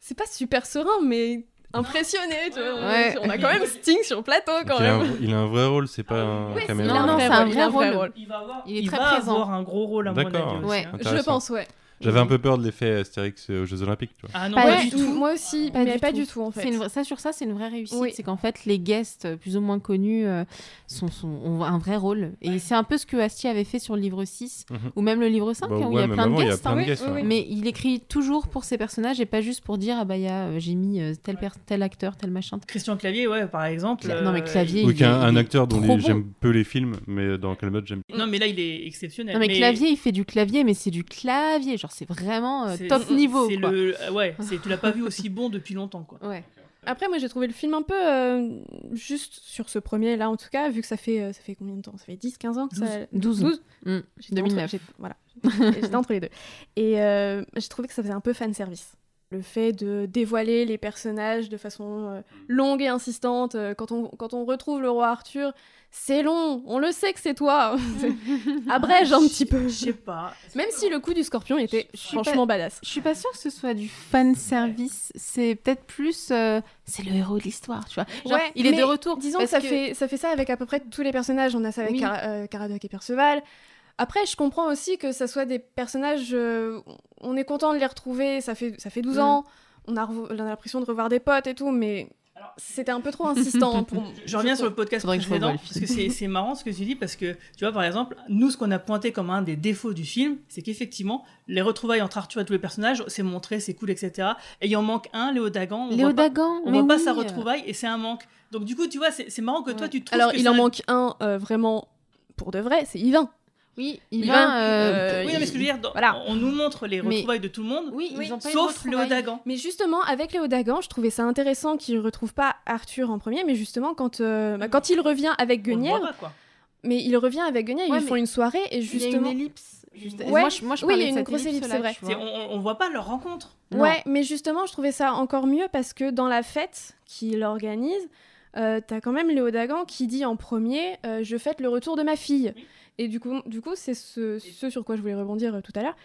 c'est pas super serein, mais impressionné. Tu vois. On- Ouais. On a quand même Sting sur le plateau quand il, a un, même. il a un vrai rôle, c'est pas un Oui, caméra. Non, non, c'est un il vrai rôle. rôle. Il va avoir, Il est il très va présent. avoir un gros rôle à mon avis D'accord. aussi, Ouais. hein. Je pense, ouais. J'avais un peu peur de l'effet Astérix euh, aux Jeux Olympiques. Tu vois. Ah non, Pas du tout. Moi aussi, Pas mais du pas tout. du tout en fait. Une ça sur ça, c'est une vraie réussite. Oui. C'est qu'en fait, les guests euh, plus ou moins connus euh, sont, sont- ont un vrai rôle. Et c'est un peu ce que Astier avait fait sur le livre 6 Mhm. ou même le livre 5, Bah hein, où il y a plein de avant, guests. plein de hein. Mais il écrit toujours pour ses personnages et pas juste pour dire ah bah il y a, euh, j'ai mis euh, tel, per- tel acteur, tel machin. Christian Clavier, ouais, par exemple. Cla- non, mais Clavier, Oui, il un acteur dont j'aime peu les films, mais dans quel mode j'aime. Non, mais là, il est exceptionnel. Non mais, clavier, il fait du clavier, mais c'est du clavier, genre c'est vraiment euh, top niveau. Quoi. le, euh, ouais, c'est tu l'as pas vu aussi bon depuis longtemps, quoi. Ouais. Après, moi, j'ai trouvé le film un peu euh, juste sur ce premier, là, en tout cas, vu que ça fait, euh, ça fait combien de temps? Ça fait 10, 15 ans que ça... 12. 12 Mm, J'étais 2009. entre- voilà. J'étais entre les deux. Et euh, j'ai trouvé que ça faisait un peu fan service. Le fait de dévoiler les personnages de façon euh, longue et insistante. euh, quand, on, quand on retrouve le roi Arthur, c'est long, on le sait que c'est toi. Abrège un petit peu. Je sais pas. Même si le coup du scorpion était franchement pas- badass. Je suis pas sûre que ce soit du fan service. C'est peut-être plus. euh, c'est le héros de l'histoire, tu vois. Genre, Ouais, il est de retour. Disons que ça, Fait, ça fait ça avec à peu près tous les personnages. On a ça avec Oui. Cara- euh, Caradoc et Perceval. Après, je comprends aussi que ça soit des personnages. euh, on est content de les retrouver. Ça fait, ça fait 12 Mm. ans. On a, revo- on a l'impression de revoir des potes et tout, mais c'était un peu trop insistant pour Je reviens sur le podcast je précédent le parce que c'est c'est marrant ce que tu dis parce que tu vois par exemple nous ce qu'on a pointé comme un des défauts du film c'est qu'effectivement les retrouvailles entre Arthur et tous les personnages c'est montré c'est cool etc et il en manque un Léo Dagan on Léo voit pas- Dagan, on mais voit pas sa retrouvaille et c'est un manque donc du coup tu vois c'est c'est marrant que toi tu trouves Alors, que il ça- en manque un euh, vraiment pour de vrai, c'est Yvain. Oui, Yvain, euh, euh, oui non, mais ce que je veux dire dans- Voilà. on nous montre les Mais- retrouvailles de tout le monde Oui, ils ont pas une sauf Léo. Dagan Mais justement, avec Léo Dagan, je trouvais ça intéressant qu'il retrouve pas Arthur en premier, mais justement, quand, euh, bah, quand il revient avec on le voit Guenièvre, pas, quoi mais il revient avec Guenièvre, Ouais, ils font une soirée et Il y a justement. une ellipse. juste- Ouais, Moi, je, moi, je oui, il y a une grosse ellipse, c'est vrai. on, on voit pas leur rencontre Ouais, mais justement, je trouvais ça encore mieux parce que dans la fête qu'il organise, euh, t'as quand même Léo Dagan qui dit en premier euh, Je fête le retour de ma fille. Et du coup, du coup c'est ce, ce sur quoi je voulais rebondir euh, tout à l'heure.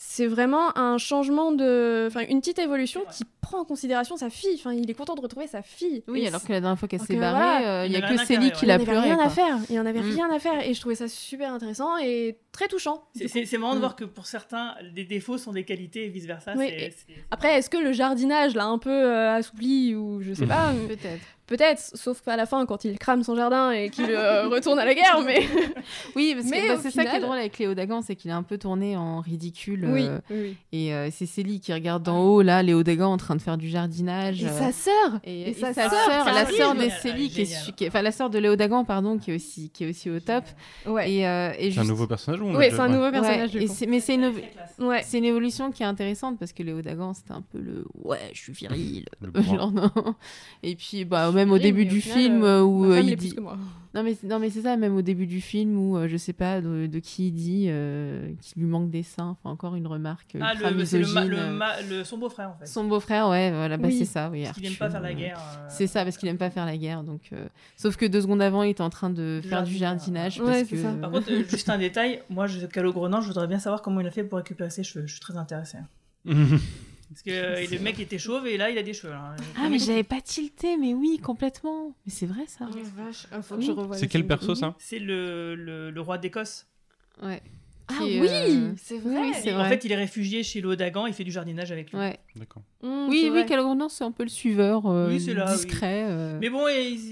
C'est vraiment un changement de. Enfin, une petite évolution qui prend en considération sa fille. Enfin, il est content de retrouver sa fille. Oui, Et alors que la dernière fois qu'elle s'est barrée, voilà, euh, il y il a que Célie qui l'a il n'y avait pleuré. rien à faire. Il y en avait Mm. rien à faire. Et je trouvais ça super intéressant et très touchant. C'est- marrant de voir que pour certains des défauts sont des qualités et vice versa Oui, c'est- et- c'est- Après, est-ce que le jardinage l'a un peu euh, assoupli ou je sais pas mais- Peut-être. Peut-être, sauf qu'à la fin, quand il crame son jardin et qu'il euh, retourne à la guerre, mais. Oui, parce Mais que bah, c'est ça qui est drôle avec Léo Dagan, c'est qu'il est un peu tourné en ridicule. Oui, euh, oui. Et euh, c'est Célie qui regarde d'en haut, là, Léo Dagan en train de faire du jardinage. Et euh, sa sœur Et, Et sa et sa sœur, la sœur de Célie, qui est, enfin la sœur de Léo Dagan, pardon, qui est aussi, qui est aussi au top. Ouais. Et, euh, et C'est un juste- nouveau personnage on Oui, déjà- c'est un ouais. nouveau personnage. Ouais, du et coup. c'est- mais c'est une, Ouais. c'est une évolution qui est intéressante parce que Léo Dagan, c'était un peu le ouais, je suis viril. Genre, non. Et puis, bah, même au début au du final, film euh, où ma euh, femme il dit. plus que moi. Non mais, non, mais c'est ça, même au début du film où, euh, je sais pas de, de qui il dit euh, qu'il lui manque des seins. Enfin, encore une remarque Ah, ultra le, c'est le, ma- misogyne. le, euh. ma- le- son beau-frère en fait. Son beau-frère, ouais, voilà, bah, Oui. c'est ça, oui. Parce qu'il aime pas faire la euh, guerre. euh, C'est ça, parce qu'il aime pas faire la guerre. Donc, euh, Sauf que deux secondes avant, il était en train de faire du jardinage. Ouais, parce que... ça. Par contre, euh, juste un détail, moi, je, Calo Grenan, je voudrais bien savoir comment il a fait pour récupérer ses cheveux. Je suis très intéressé. Parce que euh, le mec était chauve et là, il a des cheveux. hein. Ah, mais j'avais pas tilté, mais oui, complètement. Mais c'est vrai ça. faut que je revoie C'est quel perso ça C'est le, le, le roi d'Écosse. Ouais. Ah Qui est, oui, euh, c'est vrai. oui, c'est En fait, il est réfugié chez Dagan, il fait du jardinage avec lui. Ouais. D'accord. Mmh, Oui, oui. Calogrenant, c'est un peu le suiveur euh, Oui, c'est là, oui. discret. euh. Mais bon,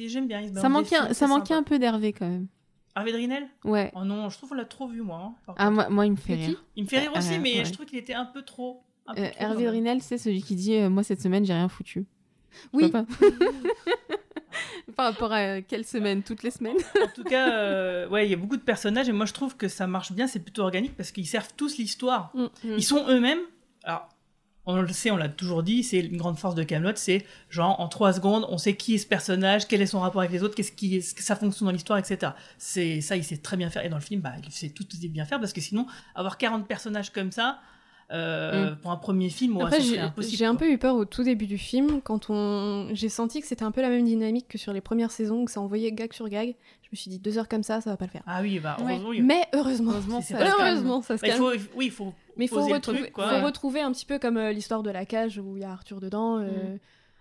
j'aime bien. il se Ça manquait, un- ça manquait un peu d'Hervé quand même. Harvey Drinel Ouais. Oh non, je trouve qu'on l'a trop vu, moi. hein, Ah, moi, moi, il me fait rire. Il me fait rire Ah, aussi, mais ouais. je trouve qu'il était un peu trop. Euh, Hervé Drinel, c'est celui qui dit euh, Moi, cette semaine, j'ai rien foutu. Oui. pas. Par rapport à quelle semaine? Toutes les semaines? En tout cas, euh, ouais, il y a beaucoup de personnages et moi je trouve que ça marche bien, c'est plutôt organique parce qu'ils servent tous l'histoire. Mm. Ils sont eux-mêmes. Alors, on le sait, on l'a toujours dit, c'est une grande force de Camelot, c'est genre en trois secondes, on sait qui est ce personnage, quel est son rapport avec les autres, qu'est-ce qui, ça fonctionne dans l'histoire, etc. C'est ça, il sait très bien faire et dans le film, bah, il sait tout aussi bien faire parce que sinon, avoir 40 personnages comme ça. Euh, Mm. pour un premier film, ouais, Après, j'ai serait impossible. j'ai un peu eu peur au tout début du film, quand on... j'ai senti que c'était un peu la même dynamique que sur les premières saisons, que ça envoyait gag sur gag. Je me suis dit, deux heures comme ça, ça va pas le faire. Ah oui, bah, Ouais. heureusement, oui. Mais heureusement, Heureusement, ça se le cas. heureusement, ça se Bah, il calme. faut, oui, il faut. Mais il faut retrouver, truc, quoi. faut retrouver un petit peu comme euh, l'histoire de la cage où il y a Arthur dedans. euh,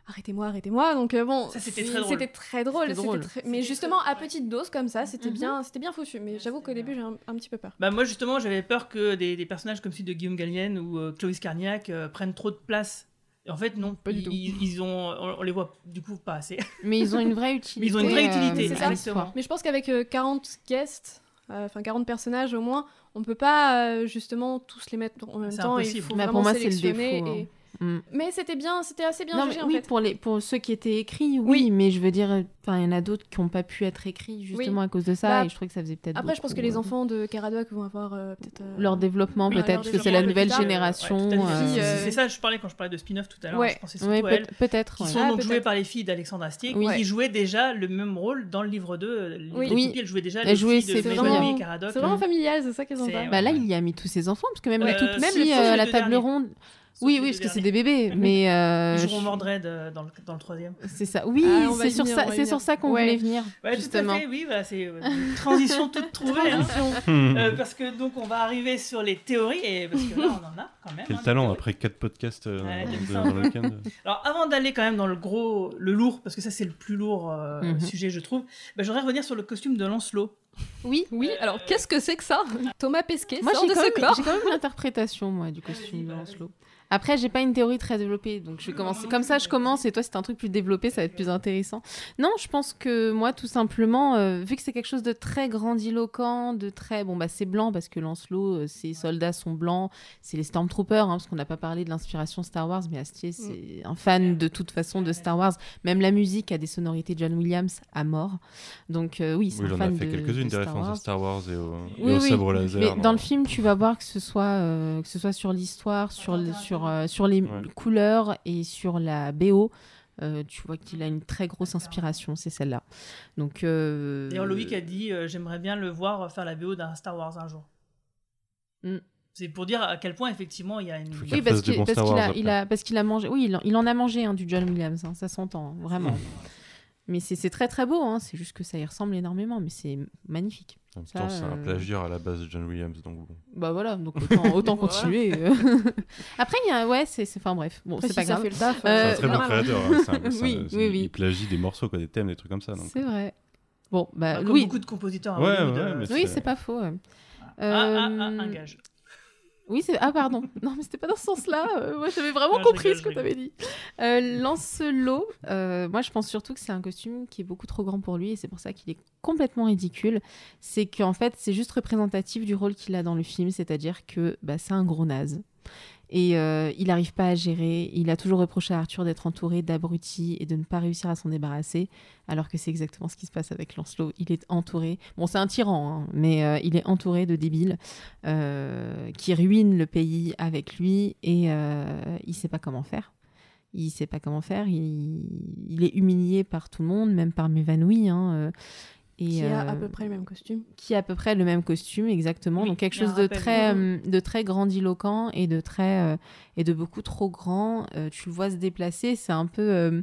arrêtez-moi, arrêtez-moi. Donc euh, bon, c'était très drôle. C'était très drôle. C'était drôle. c'était très- Mais justement, à petite dose comme ça, c'était bien, c'était bien foutu. Mais j'avoue qu'au début, j'ai un, un petit peu peur. Bah moi justement j'avais peur que des, des personnages comme celui de Guillaume Gallienne ou euh, Clovis Carniac euh, prennent trop de place. Et en fait non, ils, ils- ils ont, on, on les voit du coup pas assez. Mais ils ont une vraie utilité. Mais ils ont une vraie euh, utilité, c'est ça. exactement. Mais je pense qu'avec euh, 40 guests, euh, enfin 40 personnages au moins, on peut pas euh, justement tous les mettre en même temps. Il impossible. faut Bah, vraiment pour moi, c'est le défaut, hein. Mm. Mais c'était bien, c'était assez bien Non, jugé mais en oui, fait. pour, les, pour ceux qui étaient écrits, oui, mais je veux dire, enfin, il y en a d'autres qui n'ont pas pu être écrits justement Oui. à cause de ça, Bah, et je trouvais que ça faisait peut-être. Après, je pense que les euh, enfants de Caradoc vont avoir euh, peut-être. euh, Leur développement, oui, peut-être, parce que c'est la nouvelle tard. génération. Ouais, euh, C'est- ça, je parlais quand je parlais de spin-off tout à l'heure. Ouais. Je pensais surtout Ouais, à peut- elles, peut-être, Qui ouais. sont Ah, donc jouées par les filles d'Alexandre Astier, Oui. qui jouaient déjà le même rôle dans le livre 2. Les Oui. Elles jouaient déjà les filles de et Caradoc. C'est vraiment familial, c'est ça qu'ils ont. Bah là, il y a mis tous ses enfants, parce que même Ouais, les tout petits sauf les euh, à la table ronde. Oui, oui, parce que c'est des bébés, mais. euh, Ils joueront Mordred euh, dans le, dans le troisième. C'est ça. Oui, Ah, c'est sur ça, sur ça qu'on Ouais. voulait venir. Ouais, justement. tout à fait, oui, voilà, c'est euh, une transition toute trouvée. hein. Euh, parce que donc on va arriver sur les théories, et parce que là on en a quand même. Quel hein, talent après 4 podcasts euh, Ouais, dans- j'aime dans, ça. dans le week-end. Alors avant d'aller quand même dans le gros, le lourd, parce que ça c'est le plus lourd euh, Mhm. sujet je trouve, bah, j'aimerais revenir sur le costume de Lancelot. Oui. Oui, alors qu'est-ce que c'est que ça? Thomas Pesquet Moi, sort de quand, ce même, corps. j'ai quand même l'interprétation, moi, du costume de Lancelot. Après, j'ai pas une théorie très développée, donc je vais commencer comme ça. Je commence et toi, c'est un truc plus développé, ça va être plus intéressant. Non, je pense que moi, tout simplement, euh, vu que c'est quelque chose de très grandiloquent, de très bon, bah c'est blanc parce que Lancelot, euh, ses soldats sont blancs, c'est les Stormtroopers, hein, parce qu'on n'a pas parlé de l'inspiration Star Wars, mais Astier, c'est un fan de toute façon de Star Wars. Même la musique a des sonorités John Williams à mort, donc euh, oui, c'est Oui, un j'en ai fan fait de- quelques-unes de des Star références à Wars. Star Wars et au, et Oui, au oui. sabre laser. Mais dans le film, tu vas voir que ce soit, euh, que ce soit sur l'histoire, sur, sur, euh, sur les Ouais. couleurs et sur la BO. euh, tu vois qu'il a une très grosse inspiration, c'est celle-là. Donc, euh, D'ailleurs Loïc a dit euh, j'aimerais bien le voir faire la BO d'un Star Wars un jour. Mm. C'est pour dire à quel point effectivement il y a une. Oui, parce qu'il parce qu'il a, il a, parce qu'il a mangé. Oui, il, en- il en a mangé hein, du John Williams, hein, ça s'entend, hein, vraiment. mais c'est c'est très très beau, hein, c'est juste que ça y ressemble énormément, mais c'est magnifique. En même Ça, temps, c'est un euh, plagiat à la base de John Williams, donc bon. Bah voilà, donc autant, autant continuer. euh. Après, il y a, ouais, c'est, c'est- enfin bref, bon, c'est si pas ça grave. fait le taf, C'est un Euh, très bon créateur. hein, c'est un- c'est un- oui, c'est- oui, oui. Il plagie des morceaux, quoi, des thèmes, des trucs comme ça. donc. C'est vrai. Bon, bah, Bah, comme oui. beaucoup de compositeurs. à Ouais, Hollywood, ouais, euh, mais Oui, c'est- pas faux. ouais. Ah, ah, ah, Euh, un gage. Oui, c'est. Ah, pardon. Non, mais c'était pas dans ce sens-là. Euh, moi, j'avais vraiment compris rigole, ce que tu avais dit. Euh, Lancelot, euh, moi, je pense surtout que c'est un costume qui est beaucoup trop grand pour lui et c'est pour ça qu'il est complètement ridicule. C'est qu'en fait, c'est juste représentatif du rôle qu'il a dans le film, c'est-à-dire que bah, c'est un gros naze. Et euh, il n'arrive pas à gérer. Il a toujours reproché à Arthur d'être entouré d'abrutis et de ne pas réussir à s'en débarrasser, alors que c'est exactement ce qui se passe avec Lancelot. Il est entouré. Bon, c'est un tyran, hein, mais euh, il est entouré de débiles euh, qui ruinent le pays avec lui et il sait pas comment faire. Il sait pas comment faire. Il, est humilié par tout le monde, même par Mévanoui. Hein, et, Qui a à euh, peu près le même costume. qui a à peu près le même costume exactement Oui, donc quelque chose de très euh, de très grandiloquent et de très euh, et de beaucoup trop grand Euh, tu le vois se déplacer c'est un peu euh,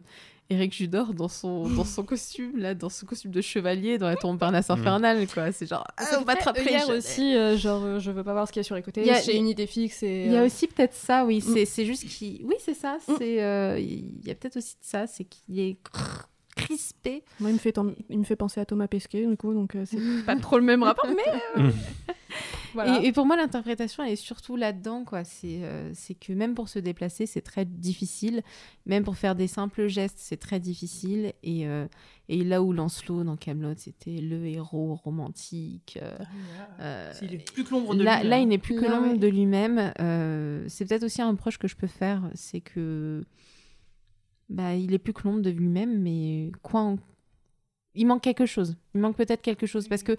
Eric Judor dans son dans son costume là dans son costume de chevalier dans la tombe Parnasse Mhm. infernale quoi c'est genre ah, on fait m'attraperait hier aussi, euh, genre euh, je veux pas voir ce qu'il y a sur les côtés. J'ai une idée fixe et. il y a aussi peut-être ça oui Mm. c'est c'est juste qu'il oui c'est ça c'est euh, il y a peut-être aussi de ça c'est qu'il est crispé Moi, il me fait, tem- il me fait penser à Thomas Pesquet, du coup, donc euh, c'est pas trop le même rapport, mais. euh, voilà. Et, et pour moi, l'interprétation, elle est surtout là-dedans, quoi. C'est euh, c'est que même pour se déplacer, c'est très difficile. Même pour faire des simples gestes, c'est très difficile. Et, euh, et là où Lancelot, dans Camelot, c'était le héros romantique. euh, euh, Il est plus que l'ombre de là, lui, là, il n'est plus que l'ombre ouais. de lui-même. Euh, c'est peut-être aussi un reproche que je peux faire, c'est que bah, il est plus que l'ombre de lui-même, mais quoi en- Il manque quelque chose. Il manque peut-être quelque chose parce que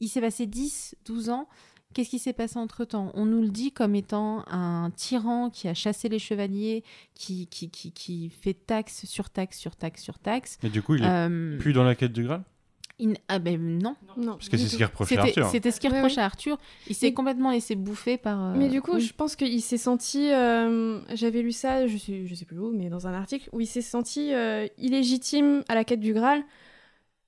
il, s'est passé 10, 12 ans. Qu'est-ce qui s'est passé entre-temps? On nous le dit comme étant un tyran qui a chassé les chevaliers, qui, qui, qui, qui fait taxe sur taxe sur taxe sur taxe. Mais du coup, il est Euh, plus dans la quête du Graal? Il- Ah ben non. Non. Parce que c'est ce qu'il reprochait à C'était- Arthur. C'était ce qu'il reprochait ouais. à Arthur. Il s'est Mais- complètement laissé bouffer par. euh, Mais du coup, oui. je pense qu'il s'est senti. euh, J'avais lu ça, je sais, je sais plus où, mais dans un article, où il s'est senti euh, illégitime à la quête du Graal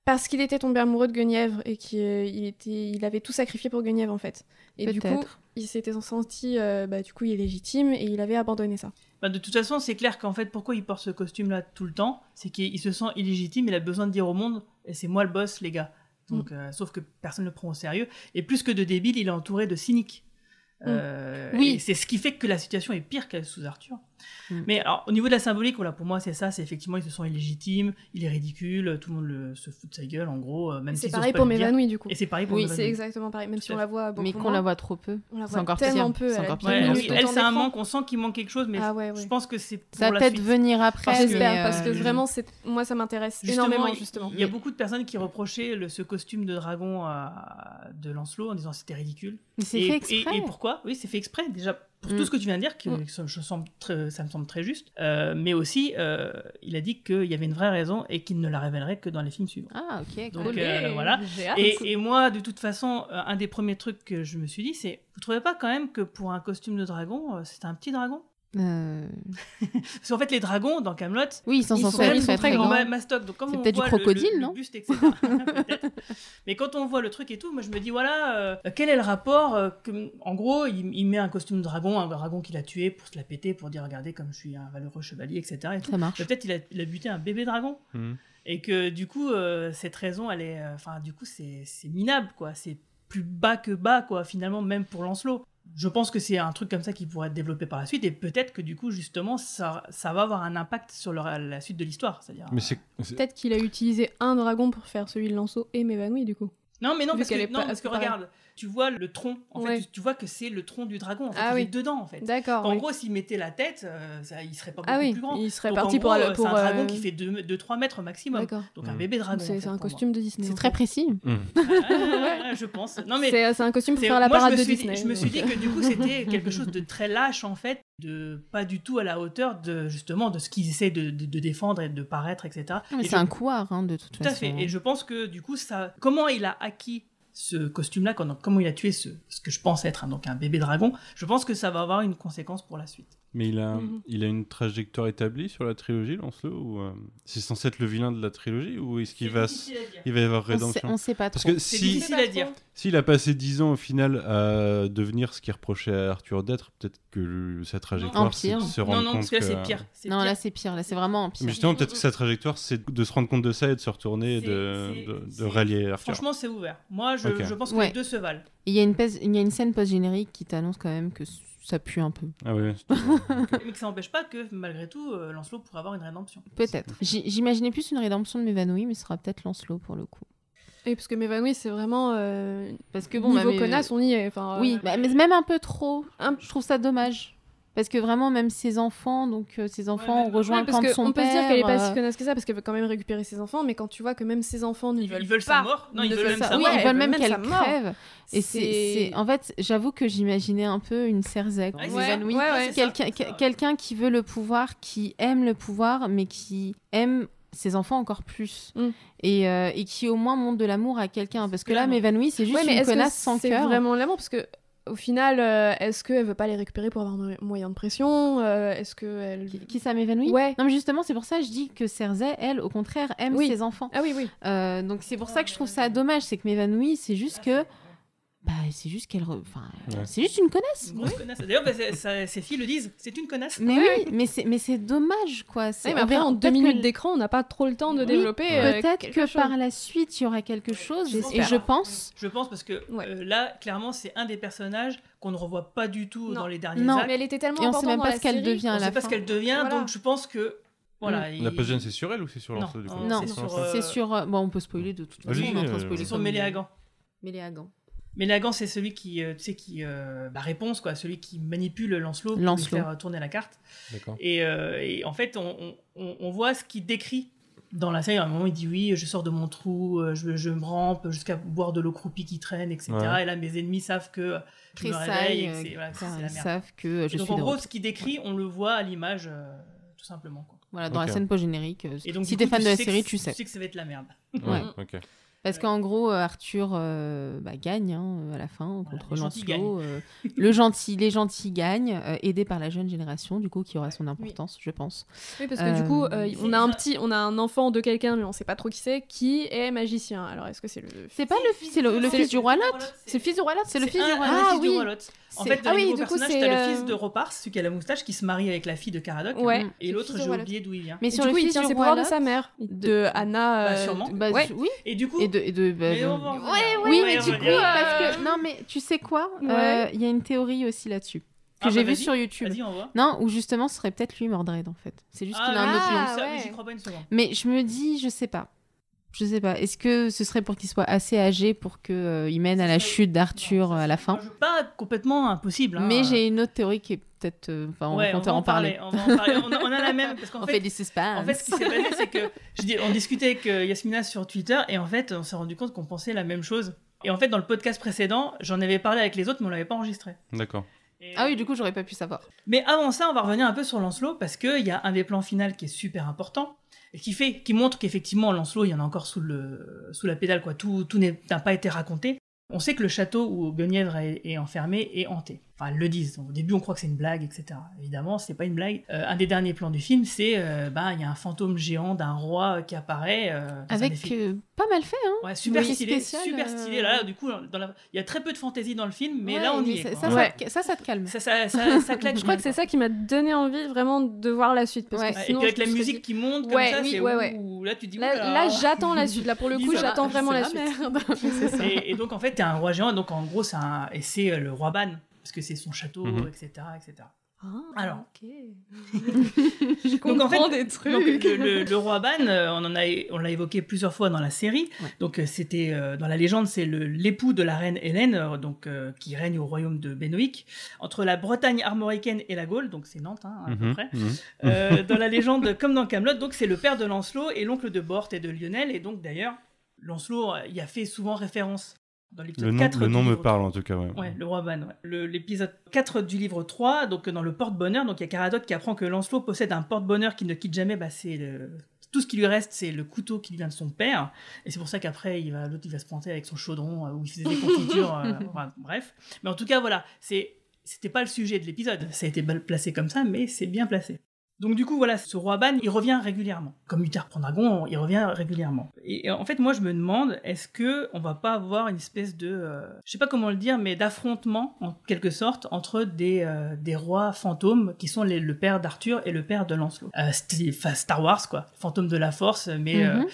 Parce qu'il était tombé amoureux de Guenièvre et qu'il il était, il avait tout sacrifié pour Guenièvre en fait. Et du coup, il s'était senti euh, bah, du coup illégitime et il avait abandonné ça. Bah, de toute façon, c'est clair qu'en fait, pourquoi il porte ce costume-là tout le temps C'est qu'il se sent illégitime, il a besoin de dire au monde c'est moi le boss, les gars. Donc, euh, sauf que personne ne le prend au sérieux. Et plus que de débile, il est entouré de cyniques. Euh, Oui. C'est ce qui fait que la situation est pire qu'elle sous Arthur. Mm. Mais alors, au niveau de la symbolique, voilà, pour moi, c'est ça. C'est effectivement, il se sent illégitime, il est ridicule, tout le monde le- se fout de sa gueule, en gros. euh, Même C'est s'ils pareil pour. Mévanouille du coup. Et c'est pareil pour Oui, c'est exactement pareil. Même si on la voit beaucoup Mais qu'on la voit trop peu. On la C'est voit encore tellement pire. peu. C'est elle encore pire. Ouais, oui, elle, c'est un manque, on sent qu'il manque quelque chose, mais Ah ouais, je ouais. pense que c'est Ça va peut-être venir après. Parce que- J'espère parce que euh, vraiment, c'est moi ça m'intéresse énormément justement. Il y a beaucoup de personnes qui reprochaient ce costume de dragon de Lancelot en disant c'était ridicule. Mais c'est fait exprès. Et, pourquoi? Oui, c'est fait exprès. Déjà, pour Mm. tout ce que tu viens de dire, Mm. ça, je semble très- ça me semble très juste. Euh, mais aussi, euh, il a dit qu'il y avait une vraie raison et qu'il ne la révélerait que dans les films suivants. Ah, ok, Donc cool. euh, voilà. Et, et moi, de toute façon, un des premiers trucs que je me suis dit, c'est vous trouvez pas quand même que pour un costume de dragon, c'est un petit dragon? Euh, Parce qu'en fait, les dragons dans Camelot, Oui, ils sont ils sont, être ils sont très, très très grands. grands. Ma- mastoc. Donc comme C'est on peut-être du voit le- crocodile, le, non le buste, etc. Peut-être. Mais quand on voit le truc et tout, moi je me dis voilà, euh, quel est le rapport euh, que, En gros, il, il met un costume de dragon, un dragon qu'il a tué pour se la péter, pour dire regardez comme je suis un valeureux chevalier, etc. et tout. Ça marche. Peut-être il a, il a buté un bébé dragon. Mhm. Et que du coup, euh, cette raison, elle est, euh, enfin, du coup, c'est c'est minable, quoi. C'est plus bas que bas, quoi. Finalement, même pour Lancelot. Je pense que c'est un truc comme ça qui pourrait être développé par la suite, et peut-être que du coup, justement, ça, ça va avoir un impact sur le- la suite de l'histoire. C'est-à-dire. Mais c'est. c'est- Peut-être qu'il a utilisé un dragon pour faire celui de Lanceau et m'évanouit du coup. Non, mais non, Vu parce que, est non, pas- parce que regarde, tu vois le tronc. En Ouais. fait, tu, tu vois que c'est le tronc du dragon. En fait, Ah il oui. est dedans, en fait. D'accord. En oui. gros, s'il mettait la tête, euh, ça, il serait pas beaucoup Ah oui, plus grand. il serait Donc, parti en pour euh, pour, C'est un dragon euh, qui fait 2-3 mètres maximum. D'accord. Donc un Mm. bébé dragon. En C'est fait, un moi. costume de Disney. C'est très précis. Ouais, je pense. Non, mais C'est un costume pour faire la parade de Disney. Je me suis dit que du coup, c'était quelque chose de très lâche, en fait, de pas du tout à la hauteur de justement de ce qu'ils essaient de, de- de défendre et de paraître, etc. Mais Et c'est je- un couard, hein, de toute Tout à façon. fait. Et je pense que du coup, ça, comment il a acquis ce costume-là, comment il a tué ce, que je pense être un, donc un bébé dragon, je pense que ça va avoir une conséquence pour la suite. Mais il a, Mhm. il a une trajectoire établie sur la trilogie, Lancelot ou euh, C'est censé être le vilain de la trilogie ou est-ce qu'il C'est va, il va y avoir rédemption? on sait pas Parce trop. que C'est si, difficile à dire. s'il a passé 10 ans au final à devenir ce qu'il reprochait à Arthur d'être, peut-être que sa trajectoire se Non, rendre non, compte parce que là, que- c'est pire. Non, pire. là c'est pire. Là c'est vraiment un Mais pire. justement, peut-être que sa trajectoire c'est de se rendre compte de ça et de se retourner et de, rallier Arthur. Franchement, c'est ouvert. Moi, je, je pense que Ouais. les deux se valent. Il y a une, pèse- il y a une scène post-générique qui t'annonce quand même que ça pue un peu. Ah ouais. Mais que ça n'empêche pas que, malgré tout, euh, Lancelot pourrait avoir une rédemption. Peut-être. J'imaginais plus une rédemption de m'évanouir, mais ce sera peut-être Lancelot pour le coup. Et parce que m'évanouit, c'est vraiment. euh, Parce que bon, niveau bah, mais- connasse, on y est. Enfin, Oui, euh, bah, mais même un peu trop. Je trouve ça dommage. Parce que vraiment, même ses enfants, donc euh, ses enfants ont rejoint Ouais, le parce camp de son on peut père. se dire qu'elle est pas euh, si connasse que ça parce qu'elle veut quand même récupérer ses enfants, mais quand tu vois que même ses enfants ne veulent, ils veulent pas, sa mort Non, ils veulent même sa oui, ils veulent même même qu'elle crève. Et c'est, C'est- c'est- en fait, j'avoue que j'imaginais un peu une Cersei Ouais, évanouie, ouais, ouais, c'est quelqu'un, c'est quelqu'un qui veut le pouvoir, qui aime le pouvoir, mais qui aime ses enfants encore plus Mm. et, euh, et qui au moins montre de l'amour à quelqu'un. Parce que là, m'évanouit, c'est juste Ouais, mais une connasse sans c'est cœur. vraiment l'amour? Parce que au final, euh, est-ce qu'elle veut pas les récupérer pour avoir un moyen de pression Euh, Est-ce que elle Qui, qui ça m'évanouit Ouais. Non, mais justement, c'est pour ça que je dis que Cersei, elle, au contraire, aime Oui. ses enfants. Ah oui, oui. Euh, donc c'est pour ça que je trouve ça dommage, c'est que m'évanouit, c'est juste que. Bah, c'est juste qu'elle. re- Enfin, Ouais. c'est juste une connasse. Une grosse connasse. D'ailleurs, bah, filles le disent, c'est une connasse. Mais oui, mais c'est, mais c'est dommage, quoi. C'est, Ouais, mais on après, en deux que- minutes d'écran, on n'a pas trop le temps de Oui, développer. Ouais. euh, Peut-être que chose. par la suite, il y aura quelque chose. Et, je pense. Je pense parce que Ouais. euh, là, clairement, c'est un des personnages qu'on ne revoit pas du tout Non. dans les derniers Non. actes. Mais elle était tellement Et on sait importante même pas ce qu'elle devient à On la sait pas fin. ce qu'elle devient, donc je pense que voilà. il- La post c'est sur elle ou c'est sur Non, Lancelot du coup non, Non, c'est sur, euh, euh, Bon, on peut spoiler de toute façon. Vas-y, on est en train de spoiler c'est sur comme- Méléagan. Méléagan. Méléagan, c'est celui qui, euh, tu sais, qui euh, bah, réponse quoi, celui qui manipule Lancelot pour lui faire tourner la carte. Et, euh, et en fait, on, on- on- on voit ce qu'il décrit dans la série. À un moment, il dit oui, je sors de mon trou, euh, je, je me rampe jusqu'à boire de l'eau croupie qui traîne, etc. Ouais. Et là, mes ennemis savent que je me Tressaille, réveille et que c'est voilà, que car c'est la ils merde. savent que je donc, suis en gros, ce qu'il décrit, on le voit à l'image, euh, tout simplement. Quoi. Voilà, dans la scène post-générique. euh, Et donc, si t'es fan de la série, tu sais. Tu sais que ça va être la merde. Ouais, ok. Parce qu'en gros, euh, Arthur euh, bah, gagne hein, euh, à la fin contre les gentils Lancelot. euh, le gentil, les gentils gagnent, euh, aidés par la jeune génération, du coup, qui aura son importance, je pense. Oui, parce que du coup, euh, on a un petit, on a un enfant de quelqu'un, mais on sait pas trop qui c'est, qui est magicien. Alors, est-ce que c'est le C'est pas le fils, c'est le, le C'est fils le- du roi Lot. C'est le fils du roi Lot. C'est le fils du un- roi Lot. Ah oui. En C'est- fait, dans ah oui, du coup, c'est t'as le fils de Ropars, celui qui a la moustache, qui se marie avec la fille de Caradoc. Ouais. Et C'est le l'autre, j'ai oublié d'où il vient. Mais sur le fils ses roi pouvoirs de sa mère, de Anna. Bah, euh, sûrement. Bah, oui. Et du coup, Et de, et de- bah, Mais de- on va en Ouais, revenir. oui, mais du coup, revenir. parce que non, mais tu sais quoi Ouais. Euh, Il y a une théorie aussi là-dessus que Ah, j'ai bah, vue vas-y. sur YouTube. Vas-y, on voit. Non, où justement, ce serait peut-être lui Mordred en fait. C'est juste qu'il a un Ah, autre oui, nom. ça, ouais. oui, j'y crois pas une seconde. Mais je me dis, je sais pas. Je sais pas. Est-ce que ce serait pour qu'il soit assez âgé pour que euh, mène à la chute d'Arthur euh, à la fin? Pas complètement impossible. hein. Mais j'ai une autre théorie qui est peut-être. euh, Enfin, on Ouais, va on va en parler. parler. On, va en parler. On, a, on a la même. Parce On fait, fait du suspense. En fait, ce qui s'est passé, c'est que je dis, on discutait avec Yasmina sur Twitter et en fait, on s'est rendu compte qu'on pensait la même chose. Et en fait, dans le podcast précédent, j'en avais parlé avec les autres, mais on l'avait pas enregistré. D'accord. Ah oui, du coup, j'aurais pas pu savoir. Mais avant ça, on va revenir un peu sur Lancelot parce qu'il y a un des plans finaux qui est super important qui montre qu'effectivement Lancelot, il y en a encore sous la pédale quoi. Tout n'a pas été raconté. On sait que le château où Guenièvre est, est enfermé est hanté. Enfin, ils le disent. Au début, on croit que c'est une blague, etc. Évidemment, c'est pas une blague. Euh, un des derniers plans du film, c'est euh, bah il y a un fantôme géant d'un roi qui apparaît euh, Avec effet- euh, pas mal fait, hein. Ouais, super Oui, stylé, spécial, super stylé. Là, du coup, dans la- il y a très peu de fantaisie dans le film, mais Ouais, là, on y mais est. ça- ça, ça te- calme. Ça, ça, ça, ça claque Je crois bien, que c'est ça qui m'a donné envie vraiment de voir la suite. Parce Ouais. que Et puis avec la musique qui monte comme Ouais, ça, oui, c'est ouais, ouais. ouh, là tu dis Là, oulala. là, j'attends la suite. Là, pour le coup, j'attends c'est vraiment la la suite. merde. C'est ça. Et, et donc en fait, t'es un roi géant, donc en gros, c'est un... et c'est le roi Ban, parce que c'est son château, Mhm. etc., etc. Ah, Alors, ok. donc en comprends fait, des trucs. donc, le, le- le roi Ban, euh, on en a, on l'a évoqué plusieurs fois dans la série. Donc euh, c'était euh, dans la légende, c'est le- l'époux de la reine Hélène, donc euh, qui règne au royaume de Benoïc, entre la Bretagne armoricaine et la Gaule, donc c'est Nantes hein, à peu Mhm, près. mhm. Euh, dans la légende, comme dans Camelot, donc c'est le père de Lancelot et l'oncle de Bort et de Lionel, et donc d'ailleurs Lancelot y a fait souvent référence dans Le nom, 4 le du nom me parle en tout cas. Ouais. Ouais, le roi Ban. ouais. L'épisode 4 du livre 3, donc dans le porte-bonheur, donc il y a Caradoc qui apprend que Lancelot possède un porte-bonheur qui ne quitte jamais, bah, c'est le- tout ce qui lui reste, c'est le couteau qui lui vient de son père, et c'est pour ça qu'après, il va, l'autre, il va se pointer avec son chaudron euh, où il faisait des confitures, euh, enfin, bref. Mais en tout cas, voilà, c'est, c'était pas le sujet de l'épisode, ça a été placé comme ça, mais c'est bien placé. Donc du coup, voilà, ce roi Ban, il revient régulièrement. Comme Uther Pendragon, il revient régulièrement. Et, et en fait, moi, je me demande, est-ce que on va pas avoir une espèce de, euh, je sais pas comment le dire, mais d'affrontement, en quelque sorte, entre des, euh, des rois fantômes qui sont les- le père d'Arthur et le père de Lancelot. Euh, Star Wars, quoi. Fantôme de la Force, mais euh, Mhm.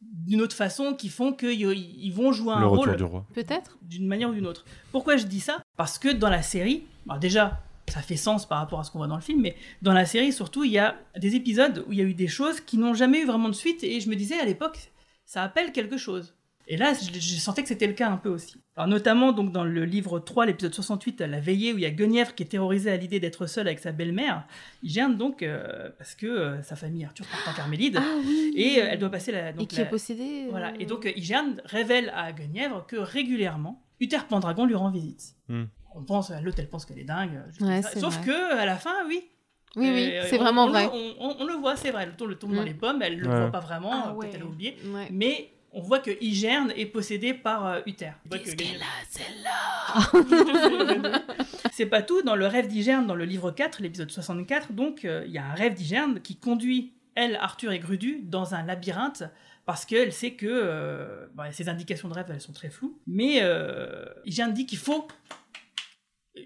d'une autre façon, qui font qu'ils ils vont jouer un Le retour rôle du roi. Peut-être. d'une manière ou d'une autre. Pourquoi je dis ça? Parce que dans la série, alors déjà, ça fait sens par rapport à ce qu'on voit dans le film, mais dans la série, surtout, il y a des épisodes où il y a eu des choses qui n'ont jamais eu vraiment de suite, et je me disais à l'époque, ça appelle quelque chose. Et là, je, je sentais que c'était le cas un peu aussi. Alors notamment donc dans le livre 3, l'épisode 68, La veillée, où il y a Guenièvre qui est terrorisée à l'idée d'être seule avec sa belle-mère. Il gêne donc euh, parce que euh, sa famille Arthur part en Carmélide, Ah oui. et euh, elle doit passer la... Et Donc, qui la- est possédé. euh, voilà, et donc euh, Igerne révèle à Guenièvre que régulièrement, Uther Pendragon lui rend visite. Hmm. On pense, l'autre elle pense qu'elle est dingue. Ouais, c'est Sauf vrai. que à la fin, oui. Oui, oui, Euh, c'est on- vraiment on le- vrai. on, on- on le voit, c'est vrai. Le tour le tombe dans Hmm. les pommes, elle le Ouais. voit pas vraiment, Ah peut-être ouais. elle a oublié. Ouais. Mais on voit que Igerne est possédé par euh, Uther. Qu'est-ce qu'elle C'est pas tout. Dans le rêve d'Igerne, dans le livre 4, l'épisode 64, donc, euh, il y a un rêve d'Igerne qui conduit, elle, Arthur et Grudu, dans un labyrinthe parce qu'elle sait que euh, bah, ses indications de rêve, elles sont très floues. Mais euh, Igerne dit qu'il faut.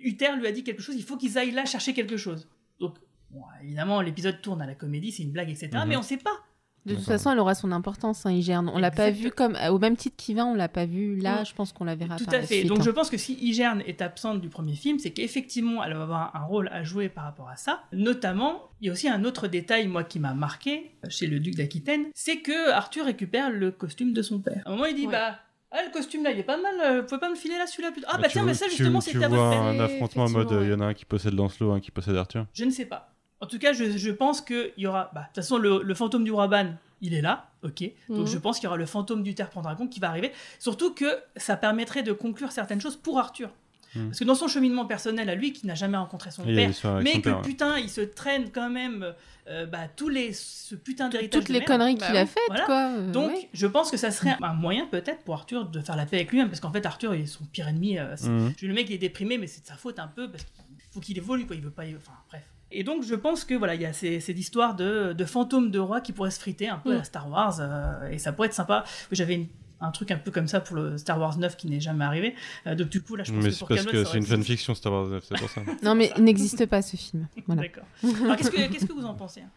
Uther lui a dit quelque chose, il faut qu'ils aillent là chercher quelque chose. Donc, bon, évidemment, l'épisode tourne à la comédie, c'est une blague, etc. Mhm. Mais on sait pas. De toute façon, elle aura son importance, hein, Igerne. On l'a pas vu comme au même titre qu'Yvain, on l'a pas vu. Là, je pense qu'on la verra Tout par à la fait. suite, Donc hein. je pense que si Igerne est absente du premier film, c'est qu'effectivement elle va avoir un rôle à jouer par rapport à ça. Notamment, il y a aussi un autre détail moi qui m'a marqué chez le duc d'Aquitaine, c'est que Arthur récupère le costume de son père. À un moment il dit Ouais. bah ah, le costume là il est pas mal, euh, vous pouvez pas me le filer là celui-là plutôt. Ah bah tu tiens mais ça justement tu c'était à vois votre un affrontement en mode il y en a un qui possède Lancelot, un qui possède Arthur. Je ne sais pas. En tout cas je, je pense qu'il y aura bah de toute façon le, le fantôme du roi Ban il est là, ok. Donc Mhm. je pense qu'il y aura le fantôme du Terre Pendragon qui va arriver. Surtout que ça permettrait de conclure certaines choses pour Arthur. Mm. Parce que dans son cheminement personnel à lui, qui n'a jamais rencontré son Il père, mais son que père, ouais. putain, il se traîne quand même euh, bah, tous les, ce putain d'héritage. toutes les conneries Bah qu'il a faites, quoi, euh, Donc, ouais. je pense que ça serait un moyen peut-être pour Arthur de faire la paix avec lui-même, parce qu'en fait, Arthur, il est son pire ennemi. euh, c'est- Mhm. Le mec, il est déprimé, mais c'est de sa faute un peu, parce qu'il faut qu'il évolue, quoi. Il veut pas. Enfin, bref. Et donc, je pense que voilà, il y a ces- cette histoire de, de fantômes de roi qui pourrait se friter un peu à Mm. Star Wars, euh, et ça pourrait être sympa. J'avais une- un truc un peu comme ça pour le Star Wars 9 qui n'est jamais arrivé. Euh, donc, du coup, là, je pense Mais que pour parce Camelot, que c'est une fanfiction Star Wars 9, c'est pour ça. Non, mais il n'existe pas ce film. Voilà. D'accord. Alors, qu'est-ce que, qu'est-ce que vous en pensez hein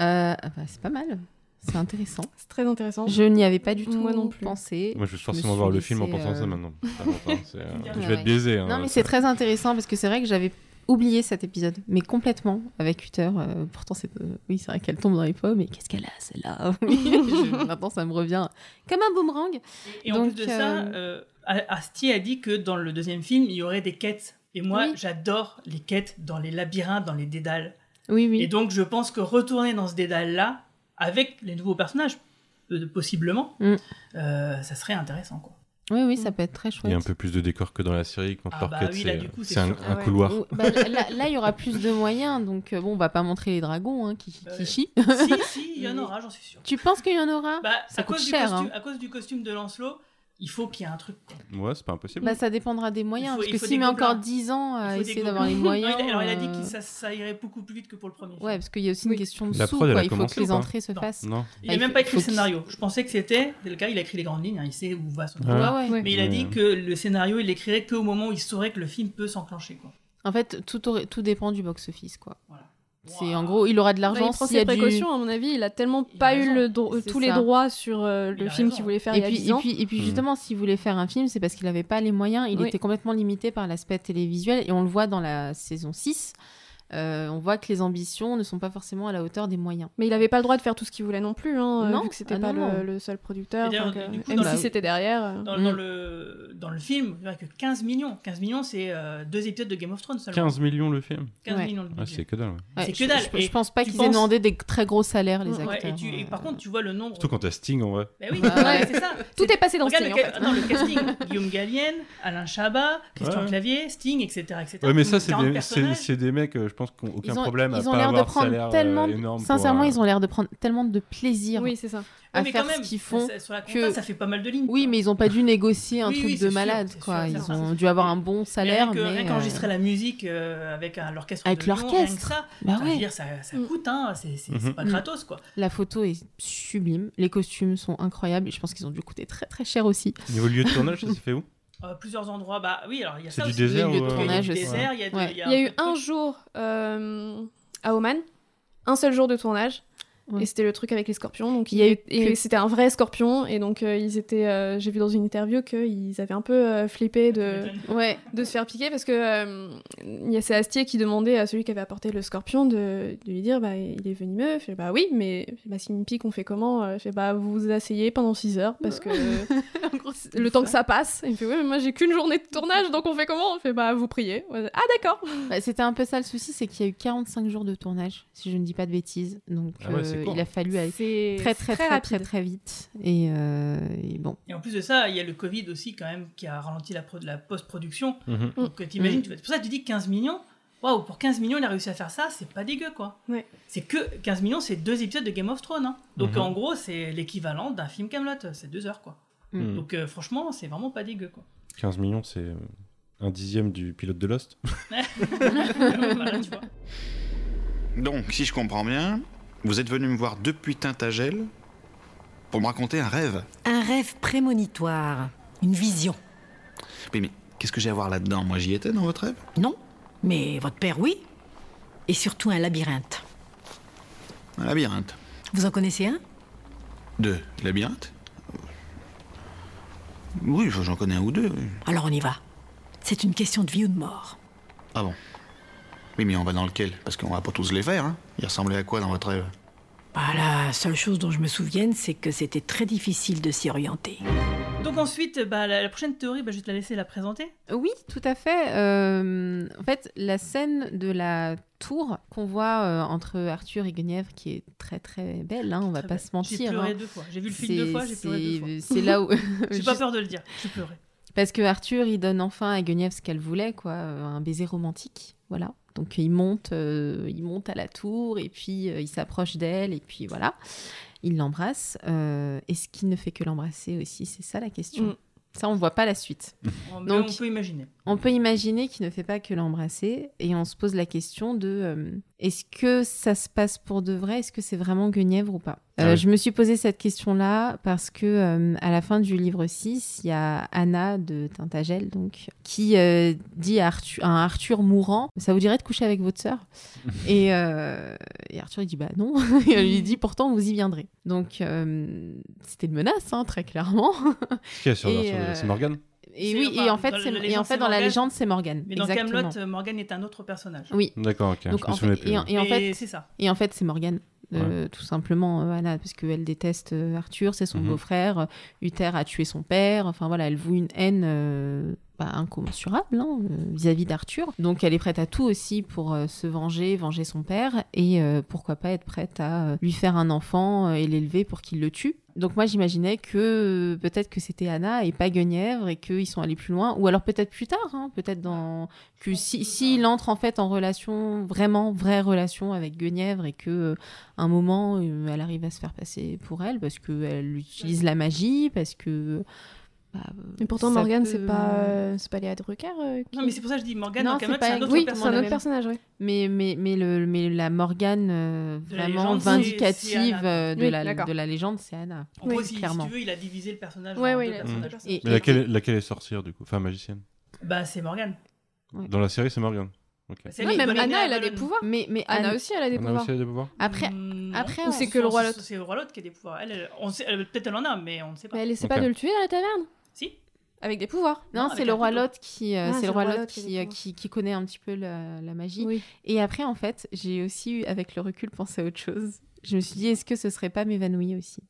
Euh, ah bah, c'est pas mal. C'est intéressant. C'est très intéressant. Je n'y avais pas du tout Moi non plus. pensé. Moi, je vais me forcément voir le film en pensant à ça euh, maintenant. Ça euh, je vais être biaisé. hein, non, mais c'est très intéressant parce que c'est vrai que j'avais oublié cet épisode, mais complètement avec Uther. euh, pourtant, c'est euh, oui, c'est vrai qu'elle tombe dans les pommes. Mais qu'est-ce qu'elle a, celle-là Maintenant, ça me revient comme un boomerang. Et en Donc, plus de ça, euh, euh, A- dit que dans le deuxième film, il y aurait des quêtes. Et moi, Oui. j'adore les quêtes dans les labyrinthes, dans les dédales. Oui, oui. Et donc, je pense que retourner dans ce dédale-là, avec les nouveaux personnages, possiblement, Mm. euh, ça serait intéressant. Quoi. Oui, oui, ça peut être très Il y chouette. a un peu plus de décors que dans la série quand Ah bah oui, c'est, un, sûr. un Ah ouais. couloir. Oh, bah, là, là, il y aura plus de moyens, donc euh, bon, on va pas montrer les dragons hein, qui, qui chient. si, si, il y en aura, j'en suis sûr. Tu penses qu'il y en aura? Bah, Ça à, coûte cause cher. du costume, hein. à cause du costume de Lancelot, il faut qu'il y ait un truc. quoi. Ouais, c'est pas impossible. Bah, ça dépendra des moyens, Il faut- parce que s'il met encore gobelins. 10 ans à des essayer d'avoir les moyens. Non, il a- alors, il a dit euh, que ça, ça irait beaucoup plus vite que pour le premier film. Ouais, parce qu'il y a aussi une question de La sous, prod, quoi. Il faut que les entrées se Non. fassent. Non. Il n'a Ah, même faut- pas écrit le scénario. Je pensais que c'était. Le gars, il a écrit les grandes lignes, hein, il sait où va son Ouais. histoire. Ouais, ouais. Mais il a dit que le scénario, il l'écrirait qu'au moment où il saurait que le film peut s'enclencher. Quoi. En fait, tout, aurait- tout dépend du box-office, quoi. Voilà. C'est en gros, il aura de Bah, l'argent il prend ses du... précautions, à mon avis. Il a tellement Il a pas eu le dro- C'est tous les droits sur euh, le film qu'il voulait faire Et il y a puis, 10 et puis, et puis Mm. justement, s'il voulait faire un film, c'est parce qu'il n'avait pas les moyens. Il Oui. était complètement limité par l'aspect télévisuel. Et on le voit dans la saison 6. Euh, on voit que les ambitions ne sont pas forcément à la hauteur des moyens. Mais il avait pas le droit de faire tout ce qu'il voulait non plus, hein, Non. vu que c'était Ah pas non, le, non. le seul producteur. Donc, euh, coup, même si le- c'était derrière. euh, Dans, Mm. dans le, dans le film, il n'y a que 15 millions. 15 millions, c'est euh, deux épisodes de Game of Thrones seulement. 15 millions le film. 15 Ouais. millions de Ah, c'est que dalle. ouais. Ouais, C'est que je- dalle. Je, pense pas qu'ils aient demandé des très gros salaires, les Ouais, acteurs. et, tu- et par contre, tu vois le nombre. Surtout quand t'as Sting en vrai. Bah oui, Bah ouais, ouais. c'est ça. Tout est passé dans Regarde Sting, le, en ca- fait. non, le casting Guillaume Gallienne, Alain Chabat, Christian. Clavier, Sting, etc. etc. Ouais, mais ça, c'est 40 des, mecs, je pense, aucun Ils ont, problème à ils ont pas l'air de prendre salaire euh, tellement. énorme. pour, Sincèrement, euh, ils ont l'air de prendre tellement de plaisir Oui, c'est ça. à mais faire quand même, ce qu'ils font. ça- sur la compta, que- ça fait pas mal de lignes. Oui, quoi. mais ils ont pas dû négocier un Oui, truc oui, de sûr, malade, quoi. sûr, ils ont dû avoir un bon Mais salaire, rien que- mais. rien euh, qu'enregistrer la musique euh, avec un- l'orchestre Avec l'orchestre. ça, Bah ouais. dire, ça, ça Mm. coûte, hein, c'est Mhm. pas gratos quoi. La photo est sublime, les costumes sont incroyables. Je pense qu'ils ont dû coûter très très cher aussi. Niveau lieu de tournage, ça s'est fait où? Euh, plusieurs endroits, bah oui, alors il y a ça aussi. désert euh, tournage il y a du aussi. désert, il y a, eu un jour euh, à Oman, un seul jour de tournage. Ouais. Et c'était le truc avec les scorpions. Donc Il y a eu et c'était un vrai scorpion. Et donc euh, ils étaient. euh, J'ai vu dans une interview qu'ils avaient un peu euh, flippé de, Ouais. de se faire piquer parce que euh, il y a c'est Astier qui demandait à celui qui avait apporté le scorpion de, de lui dire bah il est venimeux. Je fais bah oui, mais bah s'il me pique on fait comment Je fais bah vous vous asseyez pendant 6 heures parce que le temps que ça passe. Il me fait oui mais moi j'ai qu'une journée de tournage donc on fait comment? On fait bah vous priez. Ouais, Ah d'accord. Bah, C'était un peu ça le souci, c'est qu'il y a eu 45 jours de tournage, si je ne dis pas de bêtises. Donc Ah ouais, euh. Il a fallu aller très très très très très, vite. Et, euh, et bon. Et en plus de ça, il y a le Covid aussi quand même qui a ralenti la, pro- la post-production. Mhm. Donc euh, t'imagines, Mm. tu vois, c'est pour ça que tu dis 15 millions. Waouh, pour 15 millions, il a réussi à faire ça, c'est pas dégueu quoi. Ouais. C'est que 15 millions, c'est deux épisodes de Game of Thrones. hein. Donc Mhm. en gros, c'est l'équivalent d'un film Camelot, c'est deux heures quoi. Mhm. Donc euh, franchement, c'est vraiment pas dégueu quoi. 15 millions, c'est euh, un dixième du pilote de Lost. Voilà, tu vois. Donc, si je comprends bien, vous êtes venu me voir depuis Tintagel pour me raconter un rêve. Un rêve prémonitoire, une vision. Oui, mais qu'est-ce que j'ai à voir là-dedans? Moi, j'y étais dans votre rêve? Non, mais votre père, oui. Et surtout un labyrinthe. Un labyrinthe. Vous en connaissez un? Deux labyrinthes Oui, j'en connais un ou deux. Alors on y va. C'est une question de vie ou de mort. Ah bon? Oui, mais on va dans lequel? Parce qu'on va pas tous les faire, hein Il ressemblait à quoi dans votre rêve? Bah, la seule chose dont je me souvienne, c'est que c'était très difficile de s'y orienter. Donc ensuite, bah, la, la prochaine théorie, bah, je vais te la laisser la présenter. Oui, tout à fait. Euh, en fait, la scène de la tour qu'on voit euh, entre Arthur et Guenièvre, qui est très très belle, hein, on va pas belle. se mentir. J'ai pleuré hein. deux fois. J'ai vu le film deux fois, j'ai pleuré deux c'est- fois. C'est là où. J'ai pas peur de le dire, j'ai pleuré. Parce que Arthur, il donne enfin à Guenièvre ce qu'elle voulait, quoi, euh, un baiser romantique, voilà. Donc il monte, euh, il monte à la tour et puis euh, il s'approche d'elle et puis voilà, il l'embrasse. Euh, Est-ce qu'il ne fait que l'embrasser aussi? C'est ça la question. Mm. Ça, on voit pas la suite. On- Donc, on peut imaginer. on peut imaginer qu'il ne fait pas que l'embrasser et on se pose la question de euh, est-ce que ça se passe pour de vrai? Est-ce que c'est vraiment Guenièvre ou pas? Ah Euh, oui. Je me suis posé cette question-là parce que euh, à la fin du livre 6, il y a Anna de Tintagel donc qui euh, dit à Arthur, à un Arthur mourant "Ça vous dirait de coucher avec votre sœur? Et, et Arthur il dit bah non et elle lui dit pourtant vous y viendrez. Donc c'était une menace hein, très clairement. Qui est sur Et, euh, C'est Morgane? Et oui, enfin, et en fait, dans c'est- la et en légende, fait c'est dans la Morgane. légende, c'est Morgane. Mais dans Exactement. Camelot, Morgan est un autre personnage. Oui. D'accord, ok. Donc, je me en fait- plus. et, en- et en Mais fait, c'est ça. Et en fait, c'est Morgane. euh, tout simplement euh, Anna parce qu'elle déteste euh, Arthur c'est son Mhm. beau-frère euh, Uther a tué son père enfin voilà elle voue une haine euh, bah, incommensurable hein, euh, vis-à-vis d'Arthur. Donc elle est prête à tout aussi pour euh, se venger venger son père et euh, pourquoi pas être prête à lui faire un enfant et l'élever pour qu'il le tue. Donc moi j'imaginais que peut-être que c'était Anna et pas Guenièvre et qu'ils sont allés plus loin. Ou alors peut-être plus tard hein, peut-être dans que si s'il entre en fait en relation vraiment vraie relation avec Guenièvre et que euh, un moment euh, elle arrive à se faire passer pour elle parce que elle utilise la magie parce que bah, Et pourtant, Morgane, peut- c'est pas, euh, c'est pas Léa Drucker euh, qui- Non, mais c'est pour ça que je dis Morgane Non, dans c'est Camelot, pas- c'est un autre Oui, c'est personnage. un autre personnage, oui. mais mais mais le mais la Morgane euh, vraiment légende, vindicative euh, de Oui, la d'accord. de la légende c'est Anna En gros, si, si clairement tu veux, il a divisé le personnage Ouais, en deux. Et- Mais laquelle, laquelle est sorcière du coup Enfin, magicienne. Bah, c'est Morgane. Dans la série, c'est Morgane. Ok. C'est Non, lui qui même Anna, elle a des pouvoirs. mais mais Anna aussi, elle a des pouvoirs. aussi des pouvoirs après Hmm, après c'est que le roi Lot C'est le roi Lot qui a des pouvoirs. Elle, peut-être elle en a, mais on ne sait pas. Elle essaie pas de le tuer à la taverne? Si. Avec des pouvoirs. non, Non, c'est avec le un roi couteau. Lot qui euh, Ah, c'est le roi Lot qui euh, qui qui connaît un petit peu la, la magie Oui. et après en fait j'ai aussi eu avec le recul pensé à autre chose je me suis dit est-ce que ce serait pas Mévanouie aussi?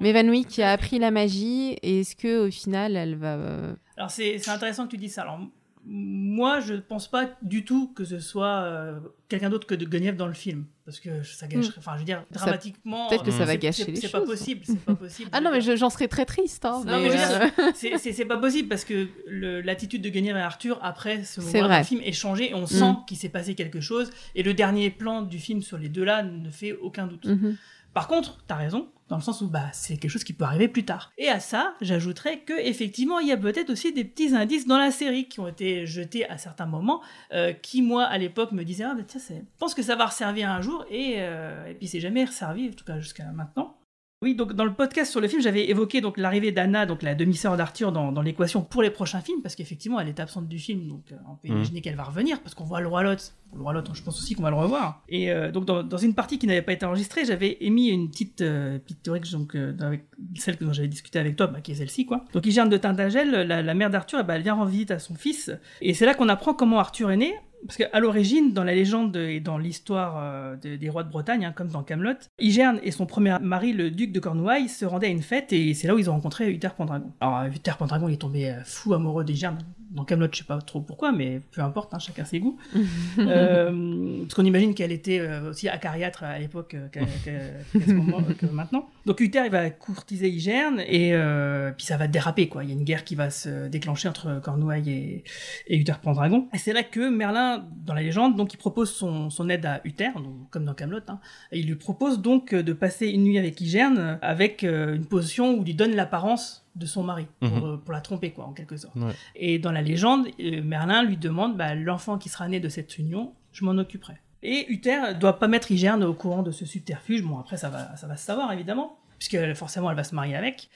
Mévanouie qui a appris la magie et est-ce que au final elle va euh, Alors, c'est c'est intéressant que tu dises ça. Alors, moi, je pense pas du tout que ce soit euh, quelqu'un d'autre que de Guenièvre dans le film. Parce que ça gâcherait. Enfin, je veux dire, dramatiquement. peut-être que ça euh, va c'est- gâcher les C'est pas choses. possible. C'est pas possible. ah non mais je- j'en serais très triste hein, Non, mais mais, je veux euh, dire, c'est- pas possible parce que l'attitude de Guenièvre et Arthur après ce moment du film est changée et on Mm. sent qu'il s'est passé quelque chose et le dernier plan du film sur les deux là ne fait aucun doute. Mhm. Par contre, t'as raison, dans le sens où bah, c'est quelque chose qui peut arriver plus tard. Et à ça, j'ajouterais que effectivement, il y a peut-être aussi des petits indices dans la série qui ont été jetés à certains moments, euh, qui moi à l'époque me disaient ah bah tiens, je pense que ça va resservir un jour et, euh, et puis c'est jamais resservi, en tout cas jusqu'à maintenant. Oui, donc dans le podcast sur le film, j'avais évoqué donc l'arrivée d'Anna, donc la demi-sœur d'Arthur, dans, dans l'équation pour les prochains films, parce qu'effectivement, elle est absente du film, donc euh, on peut Mhm. imaginer qu'elle va revenir, parce qu'on voit le roi Lot. Le roi Lot, je pense aussi qu'on va le revoir. Et euh, donc dans, dans une partie qui n'avait pas été enregistrée, j'avais émis une petite euh, petite théorie que- donc euh, avec celle que dont j'avais discuté avec toi, bah, qui est celle-ci quoi. Donc Hygerne de Tintagel, la, la mère d'Arthur, eh ben, elle vient rendre visite à son fils, et c'est là qu'on apprend comment Arthur est né. Parce qu'à l'origine, dans la légende et dans l'histoire euh, de- des rois de Bretagne, hein, comme dans Camelot, Hygerne et son premier mari, le duc de Cornouailles, se rendaient à une fête et c'est là où ils ont rencontré Uther Pendragon. Alors euh, Uther Pendragon, il est tombé euh, fou amoureux d'Hygerne. Dans Camelot, je sais pas trop pourquoi, mais peu importe, hein, chacun ses goûts. Euh, parce qu'on imagine qu'elle était aussi acariâtre à l'époque qu'à qu'à ce moment que maintenant. Donc Uther, il va courtiser Hygerne et euh, puis ça va déraper quoi. Il y a une guerre qui va se déclencher entre Cornouailles et, et Uther Pendragon. Et c'est là que Merlin, dans la légende, donc il propose son, son aide à Uther, donc, comme dans Camelot. Hein, il lui propose donc de passer une nuit avec Hygerne avec euh, une potion où il lui donne l'apparence de son mari pour, Mhm. euh, pour la tromper quoi en quelque sorte. Ouais. Et dans la légende, euh, Merlin lui demande bah, l'enfant qui sera né de cette union, je m'en occuperai. Et Uther doit pas mettre Hygerne au courant de ce subterfuge. Bon, après, ça va, ça va se savoir, évidemment, puisque forcément, elle va se marier avec.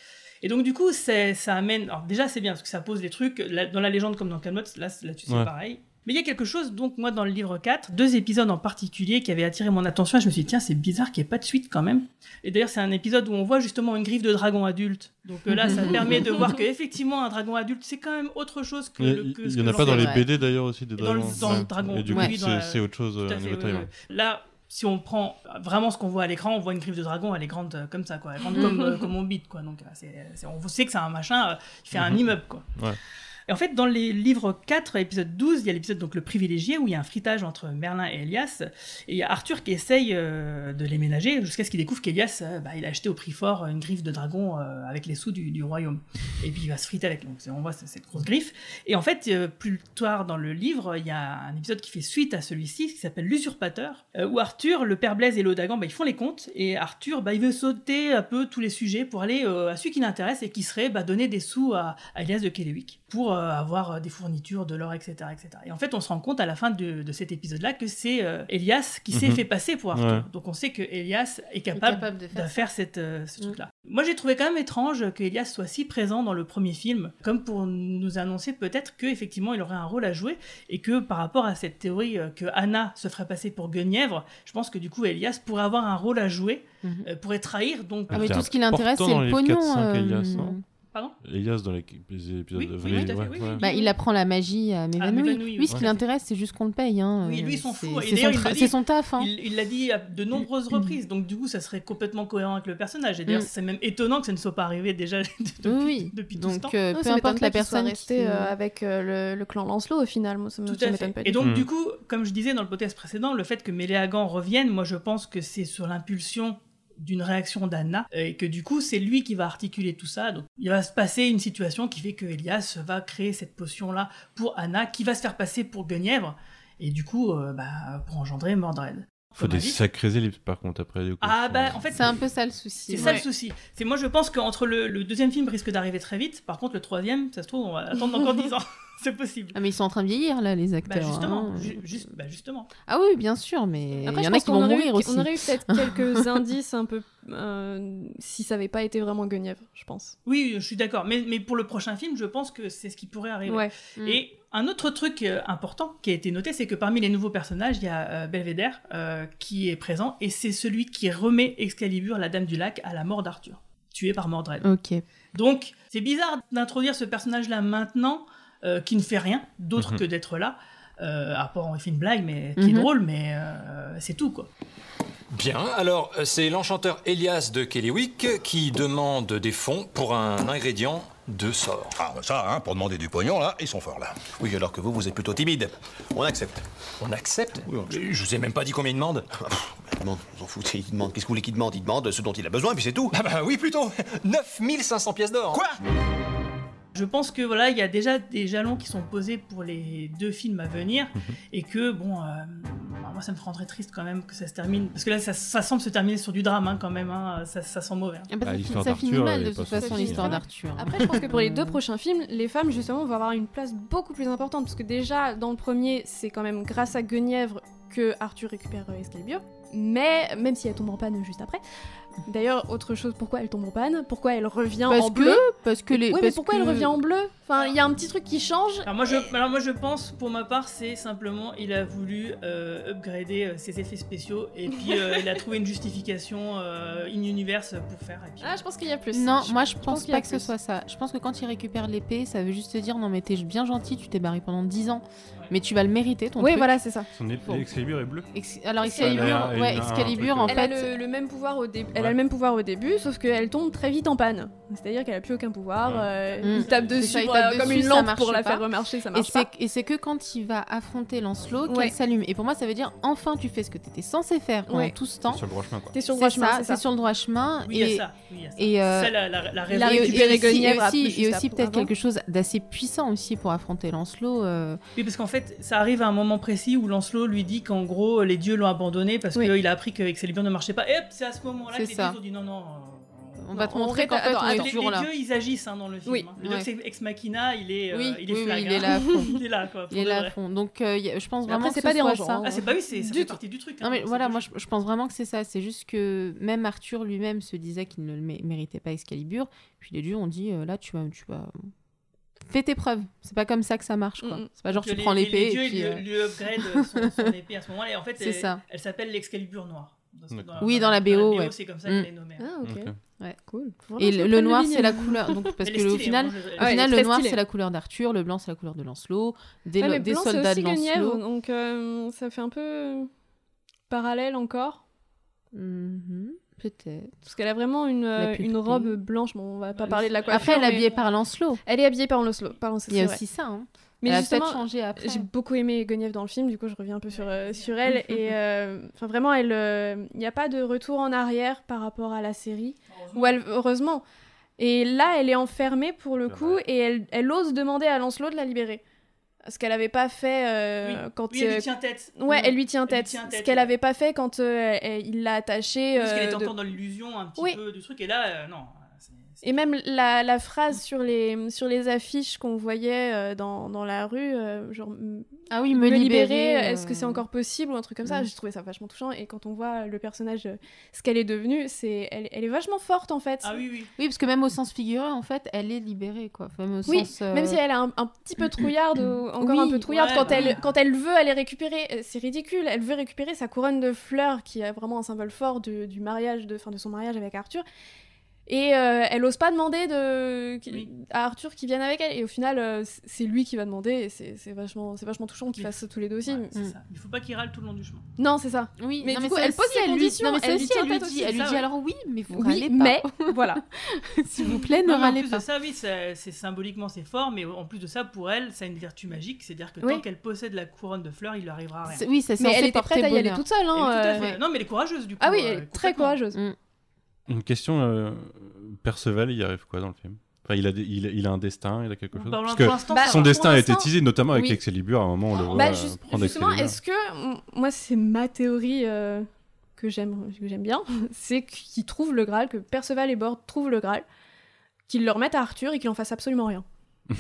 Et donc, du coup, ça amène. Alors, déjà, c'est bien, parce que ça pose des trucs. Là- dans la légende, comme dans Camelot, là, là-dessus, c'est Ouais. pareil. Mais il y a quelque chose, donc, moi, dans le livre 4, deux épisodes en particulier qui avaient attiré mon attention. Et je me suis dit, tiens, c'est bizarre qu'il n'y ait pas de suite quand même. Et d'ailleurs, c'est un épisode où on voit justement une griffe de dragon adulte. Donc euh, là, ça permet de voir qu'effectivement, un dragon adulte, c'est quand même autre chose que. Il y, le- a- que il ce y en a pas dans les BD d'ailleurs aussi des dragons. dans le Ouais. dragon, Et du oui, coup, dans c'est autre chose euh, à fait. Là, si on prend vraiment ce qu'on voit à l'écran, on voit une griffe de dragon, elle est grande euh, comme ça, quoi. Elle est grande comme, euh, comme mon bit, quoi. Donc, euh, c'est, on sait que c'est un machin, il fait un Mhm. immeuble, quoi. Ouais. Et en fait, dans les livres 4, épisode 12, il y a l'épisode donc le privilégié où il y a un fritage entre Merlin et Elias. Et il y a Arthur qui essaye euh, de les ménager jusqu'à ce qu'il découvre qu'Elias, euh, bah, il a acheté au prix fort une griffe de dragon euh, avec les sous du, du royaume. Et puis il va se friter avec. Donc on voit cette grosse griffe. Et en fait, plus tard dans le livre, il y a un épisode qui fait suite à celui-ci qui s'appelle L'usurpateur, où Arthur, le père Blaise et l'Odagan, bah, ils font les comptes. Et Arthur, bah, il veut sauter un peu tous les sujets pour aller à celui qui l'intéresse et qui serait bah, donner des sous à, à Elias de Kellewick pour euh, avoir euh, des fournitures, de l'or, etc., etc. Et en fait, on se rend compte à la fin de, de cet épisode-là que c'est euh, Elias qui s'est Mhm. fait passer pour Arthur. Ouais. Donc on sait que Elias est capable, capable de de faire cette, euh, ce truc-là. Moi, j'ai trouvé quand même étrange que Elias soit si présent dans le premier film, comme pour nous annoncer peut-être qu'effectivement il aurait un rôle à jouer et que par rapport à cette théorie euh, que Anna se ferait passer pour Guenièvre, je pense que du coup Elias pourrait avoir un rôle à jouer, Mhm. euh, pourrait trahir. Donc, Ah, mais tout ce qui l'intéresse, c'est le les pognon. 4-5 euh, Elias, non? Pardon Elias dans les, les épisodes Oui, de oui, ouais, ouais. Bah, il apprend la magie à Mévanoui. Mévanoui, lui, oui, ce qui l'intéresse, c'est juste qu'on le paye. Hein. Oui, lui, il Euh, s'en c'est- fout. Et C'est d'ailleurs, son, il tra- son taf. Hein. Il l'a dit à de nombreuses reprises, donc du coup, ça serait complètement cohérent avec le personnage. Et d'ailleurs, Mm. c'est même étonnant que ça ne soit pas arrivé déjà depuis, oui, depuis tout ce Donc, temps. euh, peu importe la personne resté qui- euh, avec euh, le, le clan Lancelot au final. Moi, ça me- Tout ça à fait. pas. Et donc, du coup, comme je disais dans le podcast précédent, le fait que Méléagan revienne, moi, je pense que c'est sur l'impulsion d'une réaction d'Anna et que du coup c'est lui qui va articuler tout ça. Donc il va se passer une situation qui fait que Elias va créer cette potion là pour Anna qui va se faire passer pour Guenièvre et du coup euh, bah, pour engendrer Mordred Faut des sacrés ellipses par contre après. du coup. ah bah en fait C'est un peu ça le souci. c'est ça le souci. C'est moi je pense qu'entre le, le deuxième film risque d'arriver très vite. Par contre le troisième, ça se trouve on va attendre encore 10 ans. c'est possible. Ah, mais ils sont en train de vieillir là, les Bah acteurs. justement, hein. ju- juste, bah justement. Ah oui, bien sûr, mais Après, il y je en a pense qui qu'on vont aurait eu- mourir aussi. On aurait eu peut-être quelques indices un peu euh, si ça avait pas été vraiment Guenièvre, je pense. Oui, je suis d'accord. Mais, mais pour le prochain film, je pense que c'est ce qui pourrait arriver. Ouais. Et un autre truc euh, important qui a été noté, c'est que parmi les nouveaux personnages, il y a euh, Belvédère euh, qui est présent et c'est celui qui remet Excalibur, la Dame du Lac, à la mort d'Arthur, tué par Mordred. Ok. Donc, c'est bizarre d'introduire ce personnage-là maintenant, euh, qui ne fait rien d'autre Mhm. que d'être là. Euh, à part, il fait une blague, mais qui est Mhm. drôle, mais euh, c'est tout, quoi. Bien, alors c'est l'enchanteur Elias de Kellywick qui demande des fonds pour un ingrédient de sort. Ah, bah ça, hein, pour demander du pognon, là, ils sont forts, là. Oui, alors que vous, vous êtes plutôt timide. On accepte. On accepte Je vous ai même pas dit combien il demande. Il demande, on s'en fout, il demande. Qu'est-ce que vous voulez qu'il demande Il demande ce dont il a besoin, puis c'est tout. Ah bah oui, plutôt 9500 pièces d'or Quoi? Je pense que voilà, il y a déjà des jalons qui sont posés pour les deux films à venir Mhm. et que bon, euh, moi ça me rendrait triste quand même que ça se termine parce que là ça, ça semble se terminer sur du drame hein, quand même, hein, ça, ça sent mauvais. hein. Ah bah, Ah, ça, finit mal de toute façon l'histoire hein. d'Arthur. Après, je pense que pour les deux prochains films, les femmes justement vont avoir une place beaucoup plus importante parce que déjà dans le premier, c'est quand même grâce à Guenièvre que Arthur récupère Excalibur. Mais même si elle tombe en panne juste après. D'ailleurs, autre chose, pourquoi elle tombe en panne? Pourquoi elle revient Parce en que- bleu? parce que les- Ouais, mais pourquoi elle revient en bleu? Enfin, il y a un petit truc qui change. Alors moi, je, alors moi je pense, pour ma part, c'est simplement il a voulu euh, upgrader euh, ses effets spéciaux et puis euh, il a trouvé une justification euh, in-universe pour faire. Et puis, Ah, je pense qu'il y a plus. Non, moi je pense y a pas que ce soit ça. Je pense que quand il récupère l'épée, ça veut juste te dire non mais t'es bien gentil, tu t'es barré pendant 10 ans, mais tu vas le mériter ton Oui, truc. voilà, c'est ça. Son épée Excalibur est bleu. Ex- Alors Excalibur, Excalibur, elle a- ouais, elle a Excalibur en elle fait. a le, le même pouvoir au début. Elle Ouais. a le même pouvoir au début, sauf qu'elle tombe très vite en panne. C'est-à-dire qu'elle a plus aucun pouvoir. euh, Mm. Il tape dessus ça, il pour- tape euh, comme dessus, une ça lampe pour la pas. faire remarcher, ça Et marche pas. c'est, et c'est que quand il va affronter Lancelot Ouais. qu'elle s'allume. Et pour moi, ça veut dire enfin tu fais ce que tu étais censé faire pendant Ouais. tout ce temps. Sur le droit chemin, quoi. T'es sur le C'est droit chemin, ça, c'est ça. sur le droit chemin. Oui, il y a et, ça, oui, ça. Et, euh, Ça, la- la- et- et aussi, et et peut-être quelque chose d'assez puissant aussi pour affronter Lancelot. euh, Oui, parce qu'en fait, ça arrive à un moment précis où Lancelot lui dit qu'en gros, les dieux l'ont abandonné parce qu'il a appris que Excalibur ne marchait pas. Et hop, c'est à ce moment-là que C'est les ça. ont dit non, non. euh, on va te montrer qu'en fait on est attends. les, toujours les là. dieux, ils agissent hein, dans le film. Oui. hein. Le Ouais. Ex- Ex Machina, il est, euh, Oui, il est oui, oui, flag, il est hein. là à fond. il est là, quoi. Il est là à fond. Donc euh, je pense Mais vraiment après, c'est que pas ce soit dérangeant, ça. hein. Ah, c'est pas oui, c'est ça Du fait partie du truc. Non hein, mais c'est voilà, moi je, je pense vraiment que c'est ça. C'est juste que même Arthur lui-même se disait qu'il ne le mé- méritait pas Excalibur. Puis les dieux ont dit euh, là tu vas, tu vas, fais tes preuves. C'est pas comme ça que ça marche quoi. C'est pas genre tu les- prends les- l'épée Les dieux, et puis. ils euh, lui, upgrade son, épée à ce moment-là. Et en fait, C'est elle s'appelle l'Excalibur noir. Dans-. Oui, dans la BO, ouais. c'est comme ça Mm. qu'elle est nommée. Ah, ok. Ok. Ouais. Cool. Faut Et le, le noir c'est la couleur donc parce que au final hein, moi, je- au Ouais, final le noir c'est la couleur d'Arthur, le blanc c'est la couleur de Lancelot, des, Ouais, des blanc, c'est soldats aussi de Guenièvre, Lancelot. donc euh, ça fait un peu parallèle encore. Mhm. Peut-être. Parce qu'elle a vraiment une, La euh, une robe blanche. Bon, on va pas parler de la coiffure. Après, elle est mais- habillée par Lancelot. Elle est habillée par Lancelot. Pardon, c'est Il y a aussi ça. hein. Mais elle justement, peut-être changé après. J'ai beaucoup aimé Guenièvre dans le film, du coup je reviens un peu sur, euh, sur elle. et euh, enfin vraiment, elle, euh, il n'y a pas de retour en arrière par rapport à la série. Ou elle, heureusement. Et là, elle est enfermée pour le coup, et elle, elle ose demander à Lancelot de la libérer. Ce qu'elle n'avait pas fait euh, quand. Oui, elle lui euh, tient tête. Ouais, Mm. elle lui tient lui tête. Ce qu'elle ouais. n'avait pas fait quand euh, elle- il l'a attachée. Parce qu'elle euh, était de- encore dans l'illusion un petit Oui. peu du truc, et là, euh, non. Et même la, la phrase sur les, sur les affiches qu'on voyait euh, dans, dans la rue, euh, genre Ah oui, me libérer, euh, est-ce que c'est encore possible ou un truc comme ça? J'ai trouvé ça vachement touchant. Et quand on voit le personnage, ce qu'elle est devenue, c'est elle, elle est vachement forte en fait. Ah oui, oui. Oui, parce que même au sens figuré, en fait, elle est libérée, quoi. Même au Oui, sens, euh, même si elle est un, un petit peu trouillarde, ou encore un peu trouillarde, ouais, quand, elle, quand elle veut aller récupérer, c'est ridicule, elle veut récupérer sa couronne de fleurs, qui est vraiment un symbole fort du mariage, de, fin, de son mariage avec Arthur. Et euh, elle ose pas demander de, à Arthur qu'il vienne avec elle. Et au final, euh, c'est lui qui va demander. Et c'est vachement, c'est vachement touchant qu'ils fassent ça tous les deux aussi. C'est Mm. ça. Il faut pas qu'il râle tout le long du chemin. Non, c'est ça. Oui, mais non, du mais coup, ça elle pose ses elle lui- conditions. non, mais ça elle aussi, tient elle lui tête dit- aussi, elle lui ça, dit ouais. alors oui, mais vous Oui, râlez pas. mais voilà. S'il vous plaît, ne Non, mais en râlez plus pas. de ça, oui, c'est c'est- symboliquement c'est fort, mais en plus de ça, pour elle, ça a une vertu magique, c'est-à-dire que Oui. tant qu'elle possède la couronne de fleurs, il lui arrivera rien. Oui, c'est Mais elle était prête à y aller toute seule. Hein, euh. Non, mais elle est courageuse du coup. Ah oui, très courageuse. Une question, euh, Perceval, il y arrive quoi dans le film? Enfin, il a, des- il, a- il a un destin, il a quelque chose? Bah, Parce que son destin a été teasé, notamment avec oui. Excalibur. À un moment, on le voit Bah, euh, juste- prendre justement, est-ce que moi c'est ma théorie euh, que j'aime que j'aime bien, c'est qu'ils trouvent le Graal, que Perceval et Bord trouvent le Graal, qu'ils le remettent à Arthur et qu'il en fasse absolument rien.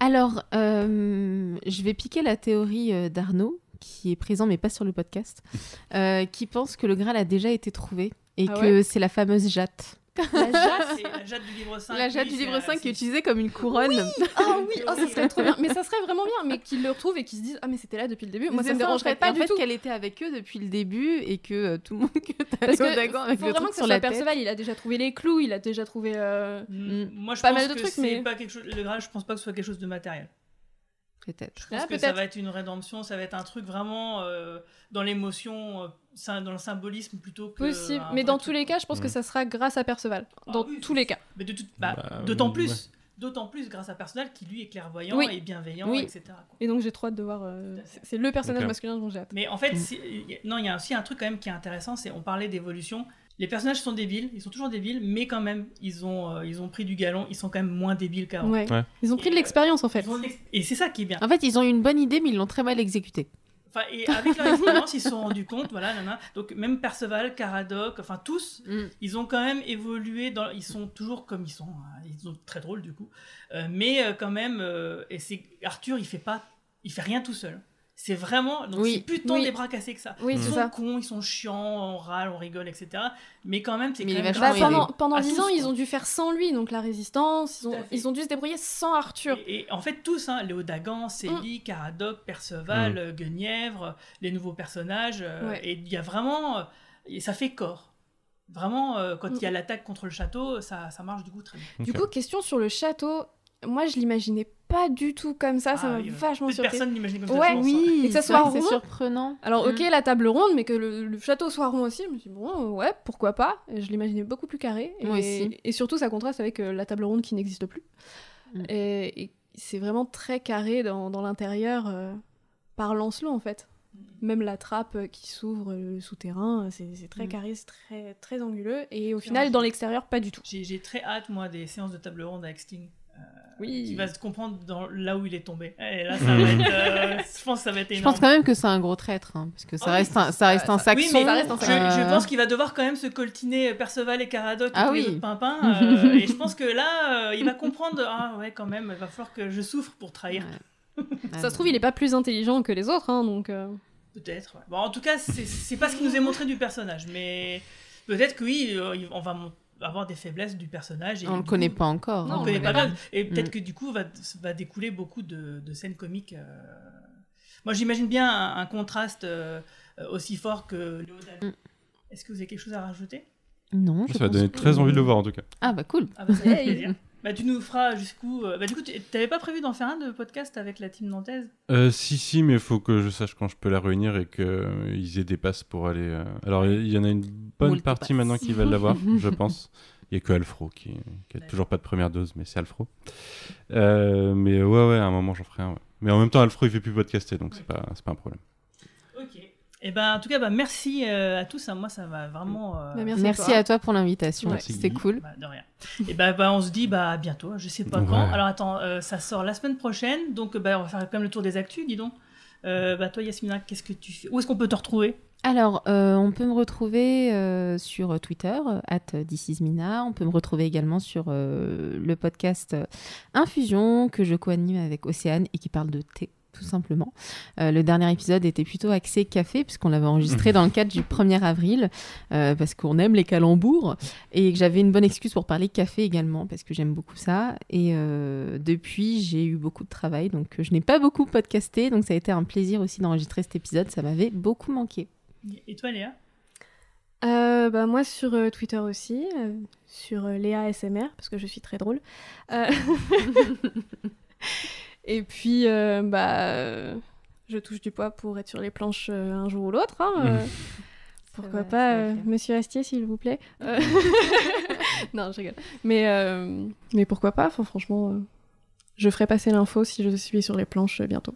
Alors, euh, je vais piquer la théorie euh, d'Arnaud, qui est présent mais pas sur le podcast, euh, qui pense que le Graal a déjà été trouvé et Ah que ouais c'est la fameuse jatte. La jatte, c'est la jatte du livre 5. La jatte du livre 5 qui est utilisée comme une couronne. Ah oui, oh, ça serait trop bien. Mais ça serait vraiment bien, mais qu'ils le retrouvent et qu'ils se disent ah mais c'était là depuis le début. Moi ça me dérangerait pas en du fait, tout. qu'elle était avec eux depuis le début et que euh, tout le monde que Dagan avec faut le vraiment truc que sur soit la. Perceval, il a déjà trouvé les clous, il a déjà trouvé euh, Moi, je pas pense mal de que trucs, c'est mais pas quelque chose. Le Graal, je pense pas que ce soit quelque chose de matériel. Peut-être. Je pense Ah, que ça va être une rédemption, ça va être un truc vraiment euh, dans l'émotion, euh, dans le symbolisme plutôt que. possible. Mais dans tous les cas, je pense que ça sera grâce à Perceval. Dans tous les cas. Mais de toute- bah, Bah, d'autant ouais. plus, d'autant plus grâce à Personnel qui lui est clairvoyant Oui. et bienveillant, Oui. etc. quoi. Et donc j'ai trop hâte de voir. euh, c'est- le personnage masculin dont j'ai hâte. Mais en fait, a- non, il y a aussi un truc quand même qui est intéressant, c'est on parlait d'évolution. Les personnages sont débiles, ils sont toujours débiles, mais quand même, ils ont, euh, ils ont pris du galon, ils sont quand même moins débiles qu'avant. Ouais. Ils ont pris de l'expérience en fait. Et c'est ça qui est bien. En fait, ils ont eu une bonne idée, mais ils l'ont très mal exécutée. Enfin, et avec leur expérience, ils se sont rendus compte, voilà, nana. Donc même Perceval, Caradoc, enfin tous, ils ont quand même évolué. Dans, ils sont toujours comme ils sont. hein, Ils sont très drôles du coup, Euh, mais euh, quand même. euh, et c'est Arthur, il fait pas, il fait rien tout seul. C'est vraiment, donc Oui, c'est plus tant oui. des bras cassés que ça. Oui, ils sont ça. cons, ils sont chiants, on râle, on rigole, etc. Mais quand même, c'est quand même Bah, pendant pendant à 10 tous, ans, ils ont dû faire sans lui, donc la résistance, ils ont, ils ont dû se débrouiller sans Arthur. Et, et en fait, tous, hein, Léo Dagan, Célie, Caradoc, Perceval, Mm. Guenièvre, les nouveaux personnages. euh, Ouais. Et il y a vraiment. euh, et ça fait corps. Vraiment, euh, quand il y a l'attaque contre le château, ça, ça marche du coup très bien. Du coup, question sur le château. Moi, je l'imaginais pas du tout comme ça. ça Ah m'a oui, vachement surpris. personnes l'imaginent comme ça, Ouais, Oui, et que ça c'est soit rond. c'est surprenant. Alors, ok, Mm. la table ronde, mais que le, le château soit rond aussi. Je me suis dit, bon, ouais, pourquoi pas. Et je l'imaginais beaucoup plus carré. Et, Moi aussi. et surtout, ça contraste avec euh, la table ronde qui n'existe plus. Mm. Et, et c'est vraiment très carré dans, dans l'intérieur euh, par Lancelot, en fait. Même la trappe euh, qui s'ouvre, le souterrain, c'est très Mm. carré, c'est très, très anguleux. Et au final, dans l'extérieur, pas du tout. J'ai j'ai très hâte, moi, des séances de table ronde avec Sting. Euh, Oui. Qui va se comprendre dans, là où il est tombé. Et là, ça va être. euh, je pense que ça va être Je énorme. pense quand même que c'est un gros traître, hein, parce que ça Ah oui, reste un, ça reste un ça- saxon. oui, mais je, je pense qu'il va devoir quand même se coltiner Perceval et Caradoc et Ah tous les oui. autres pimpins. euh, et je pense que là, euh, il va comprendre ah ouais, quand même, il va falloir que je souffre pour trahir. Ça se trouve, il est pas plus intelligent que les autres, hein, donc. euh, Peut-être. ouais. Bon, en tout cas, c'est- pas ce qui nous est montré du personnage, mais peut-être que oui, euh, on va mon- avoir des faiblesses du personnage. Et On le du connaît coup- pas encore, On hein, le connaît on pas bien. Et peut-être Mm. que du coup, va, va découler beaucoup de, de scènes comiques. euh. Moi, j'imagine bien un, un contraste euh, aussi fort que Léo Dagan. Mm. Est-ce que vous avez quelque chose à rajouter? Non, je Ça va donner que- très envie de le voir en tout cas. Ah bah cool. Ah bah, ça fait plaisir. Bah, tu nous feras jusqu'où euh, Bah, du coup, tu- t'avais pas prévu d'en faire un de podcast avec la team nantaise? Euh, si, si, mais il faut que je sache quand je peux la réunir et qu'ils aient des passes pour aller. euh, Alors, il y en a une bonne partie maintenant qui veulent l'avoir, je pense. Il n'y a que Alfro qui, qui a toujours pas de première dose, mais c'est Alfro. Euh, mais ouais, ouais, à un moment, j'en ferai un. ouais. Mais en même temps, Alfro, il fait plus podcaster, donc c'est pas, c'est pas un problème. Et ben, en tout cas, bah, merci euh, à tous. hein. Moi, ça va vraiment. euh, Bah, merci Merci à toi pour l'invitation. Ouais. C'était cool. Bah, de rien. Et bah, bah, on se dit bah, à bientôt. Je sais pas Ouais. quand. Alors attends, euh, ça sort la semaine prochaine. Donc on va faire quand même le tour des actus, dis donc. Euh, bah, toi, Yasmina, qu'est-ce que tu fais? Où est-ce qu'on peut te retrouver? Alors, euh, on peut me retrouver euh, sur Twitter, at Mina. On peut me retrouver également sur euh, le podcast Infusion, que je co-anime avec Océane et qui parle de thé, tout simplement. Euh, le dernier épisode était plutôt axé café, puisqu'on l'avait enregistré dans le cadre du 1er avril, euh, parce qu'on aime les calembours, et que j'avais une bonne excuse pour parler café également, parce que j'aime beaucoup ça. Et euh, depuis, j'ai eu beaucoup de travail, donc je n'ai pas beaucoup podcasté, donc ça a été un plaisir aussi d'enregistrer cet épisode, ça m'avait beaucoup manqué. Et toi, Léa? Euh, bah, moi sur euh, Twitter aussi, euh, sur euh, Léa SMR, parce que je suis très drôle. Et puis, euh, bah, euh, je touche du poids pour être sur les planches euh, un jour ou l'autre. hein, euh. Pourquoi pas, euh. Monsieur Astier, s'il vous plaît. Euh, non, je rigole. Mais, euh, mais pourquoi pas Enfin, Franchement, euh, je ferai passer l'info si je suis sur les planches euh, bientôt.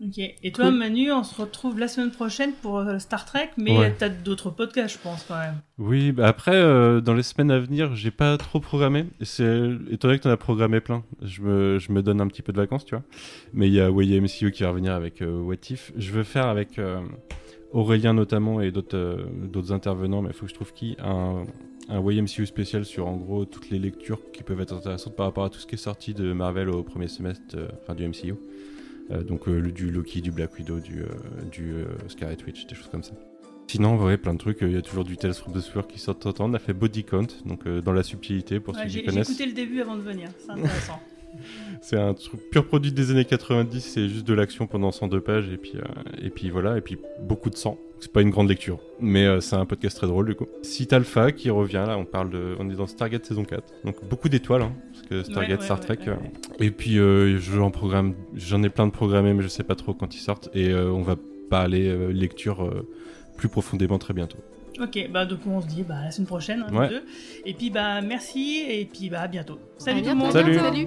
Ok. Et toi, Cool. Manu, on se retrouve la semaine prochaine pour euh, Star Trek, mais Ouais. t'as d'autres podcasts, je pense, quand même. Oui, bah après, euh, dans les semaines à venir, j'ai pas trop programmé. C'est étant donné que t'en as programmé plein, je me, je me donne un petit peu de vacances, tu vois. Mais il y a YMCU qui va revenir avec euh, What If. Je veux faire avec euh, Aurélien notamment et d'autres d'autres intervenants, mais il faut que je trouve qui un, un YMCU spécial sur en gros toutes les lectures qui peuvent être intéressantes par rapport à tout ce qui est sorti de Marvel au premier semestre, enfin du MCU. Euh, donc euh, du Loki, du Black Widow, du, euh, du euh, Scarlet Witch, des choses comme ça. Sinon, ouais, plein de trucs. Il y a toujours du Tales from the Sewer qui sort de temps en temps. On a fait Body Count, donc euh, dans la subtilité pour Ouais, ceux qui J'ai j'ai connaissent. écouté le début avant de venir, c'est intéressant. C'est un truc pur produit des années 90. C'est juste de l'action pendant 102 pages et puis euh, et puis voilà et puis beaucoup de sang. C'est pas une grande lecture, mais euh, c'est un podcast très drôle du coup. Site Alpha qui revient là. On parle de, on est dans Stargate saison 4, donc beaucoup d'étoiles hein, Stargate Star Trek. Euh. Et puis euh, j'en programme, j'en ai plein de programmés, mais je sais pas trop quand ils sortent. Et euh, on va pas aller lecture plus profondément très bientôt. Ok, bah donc on se dit bah, à la semaine prochaine, hein, deux. Et puis bah merci et puis bah à bientôt. Salut tout le monde. Salut. Salut.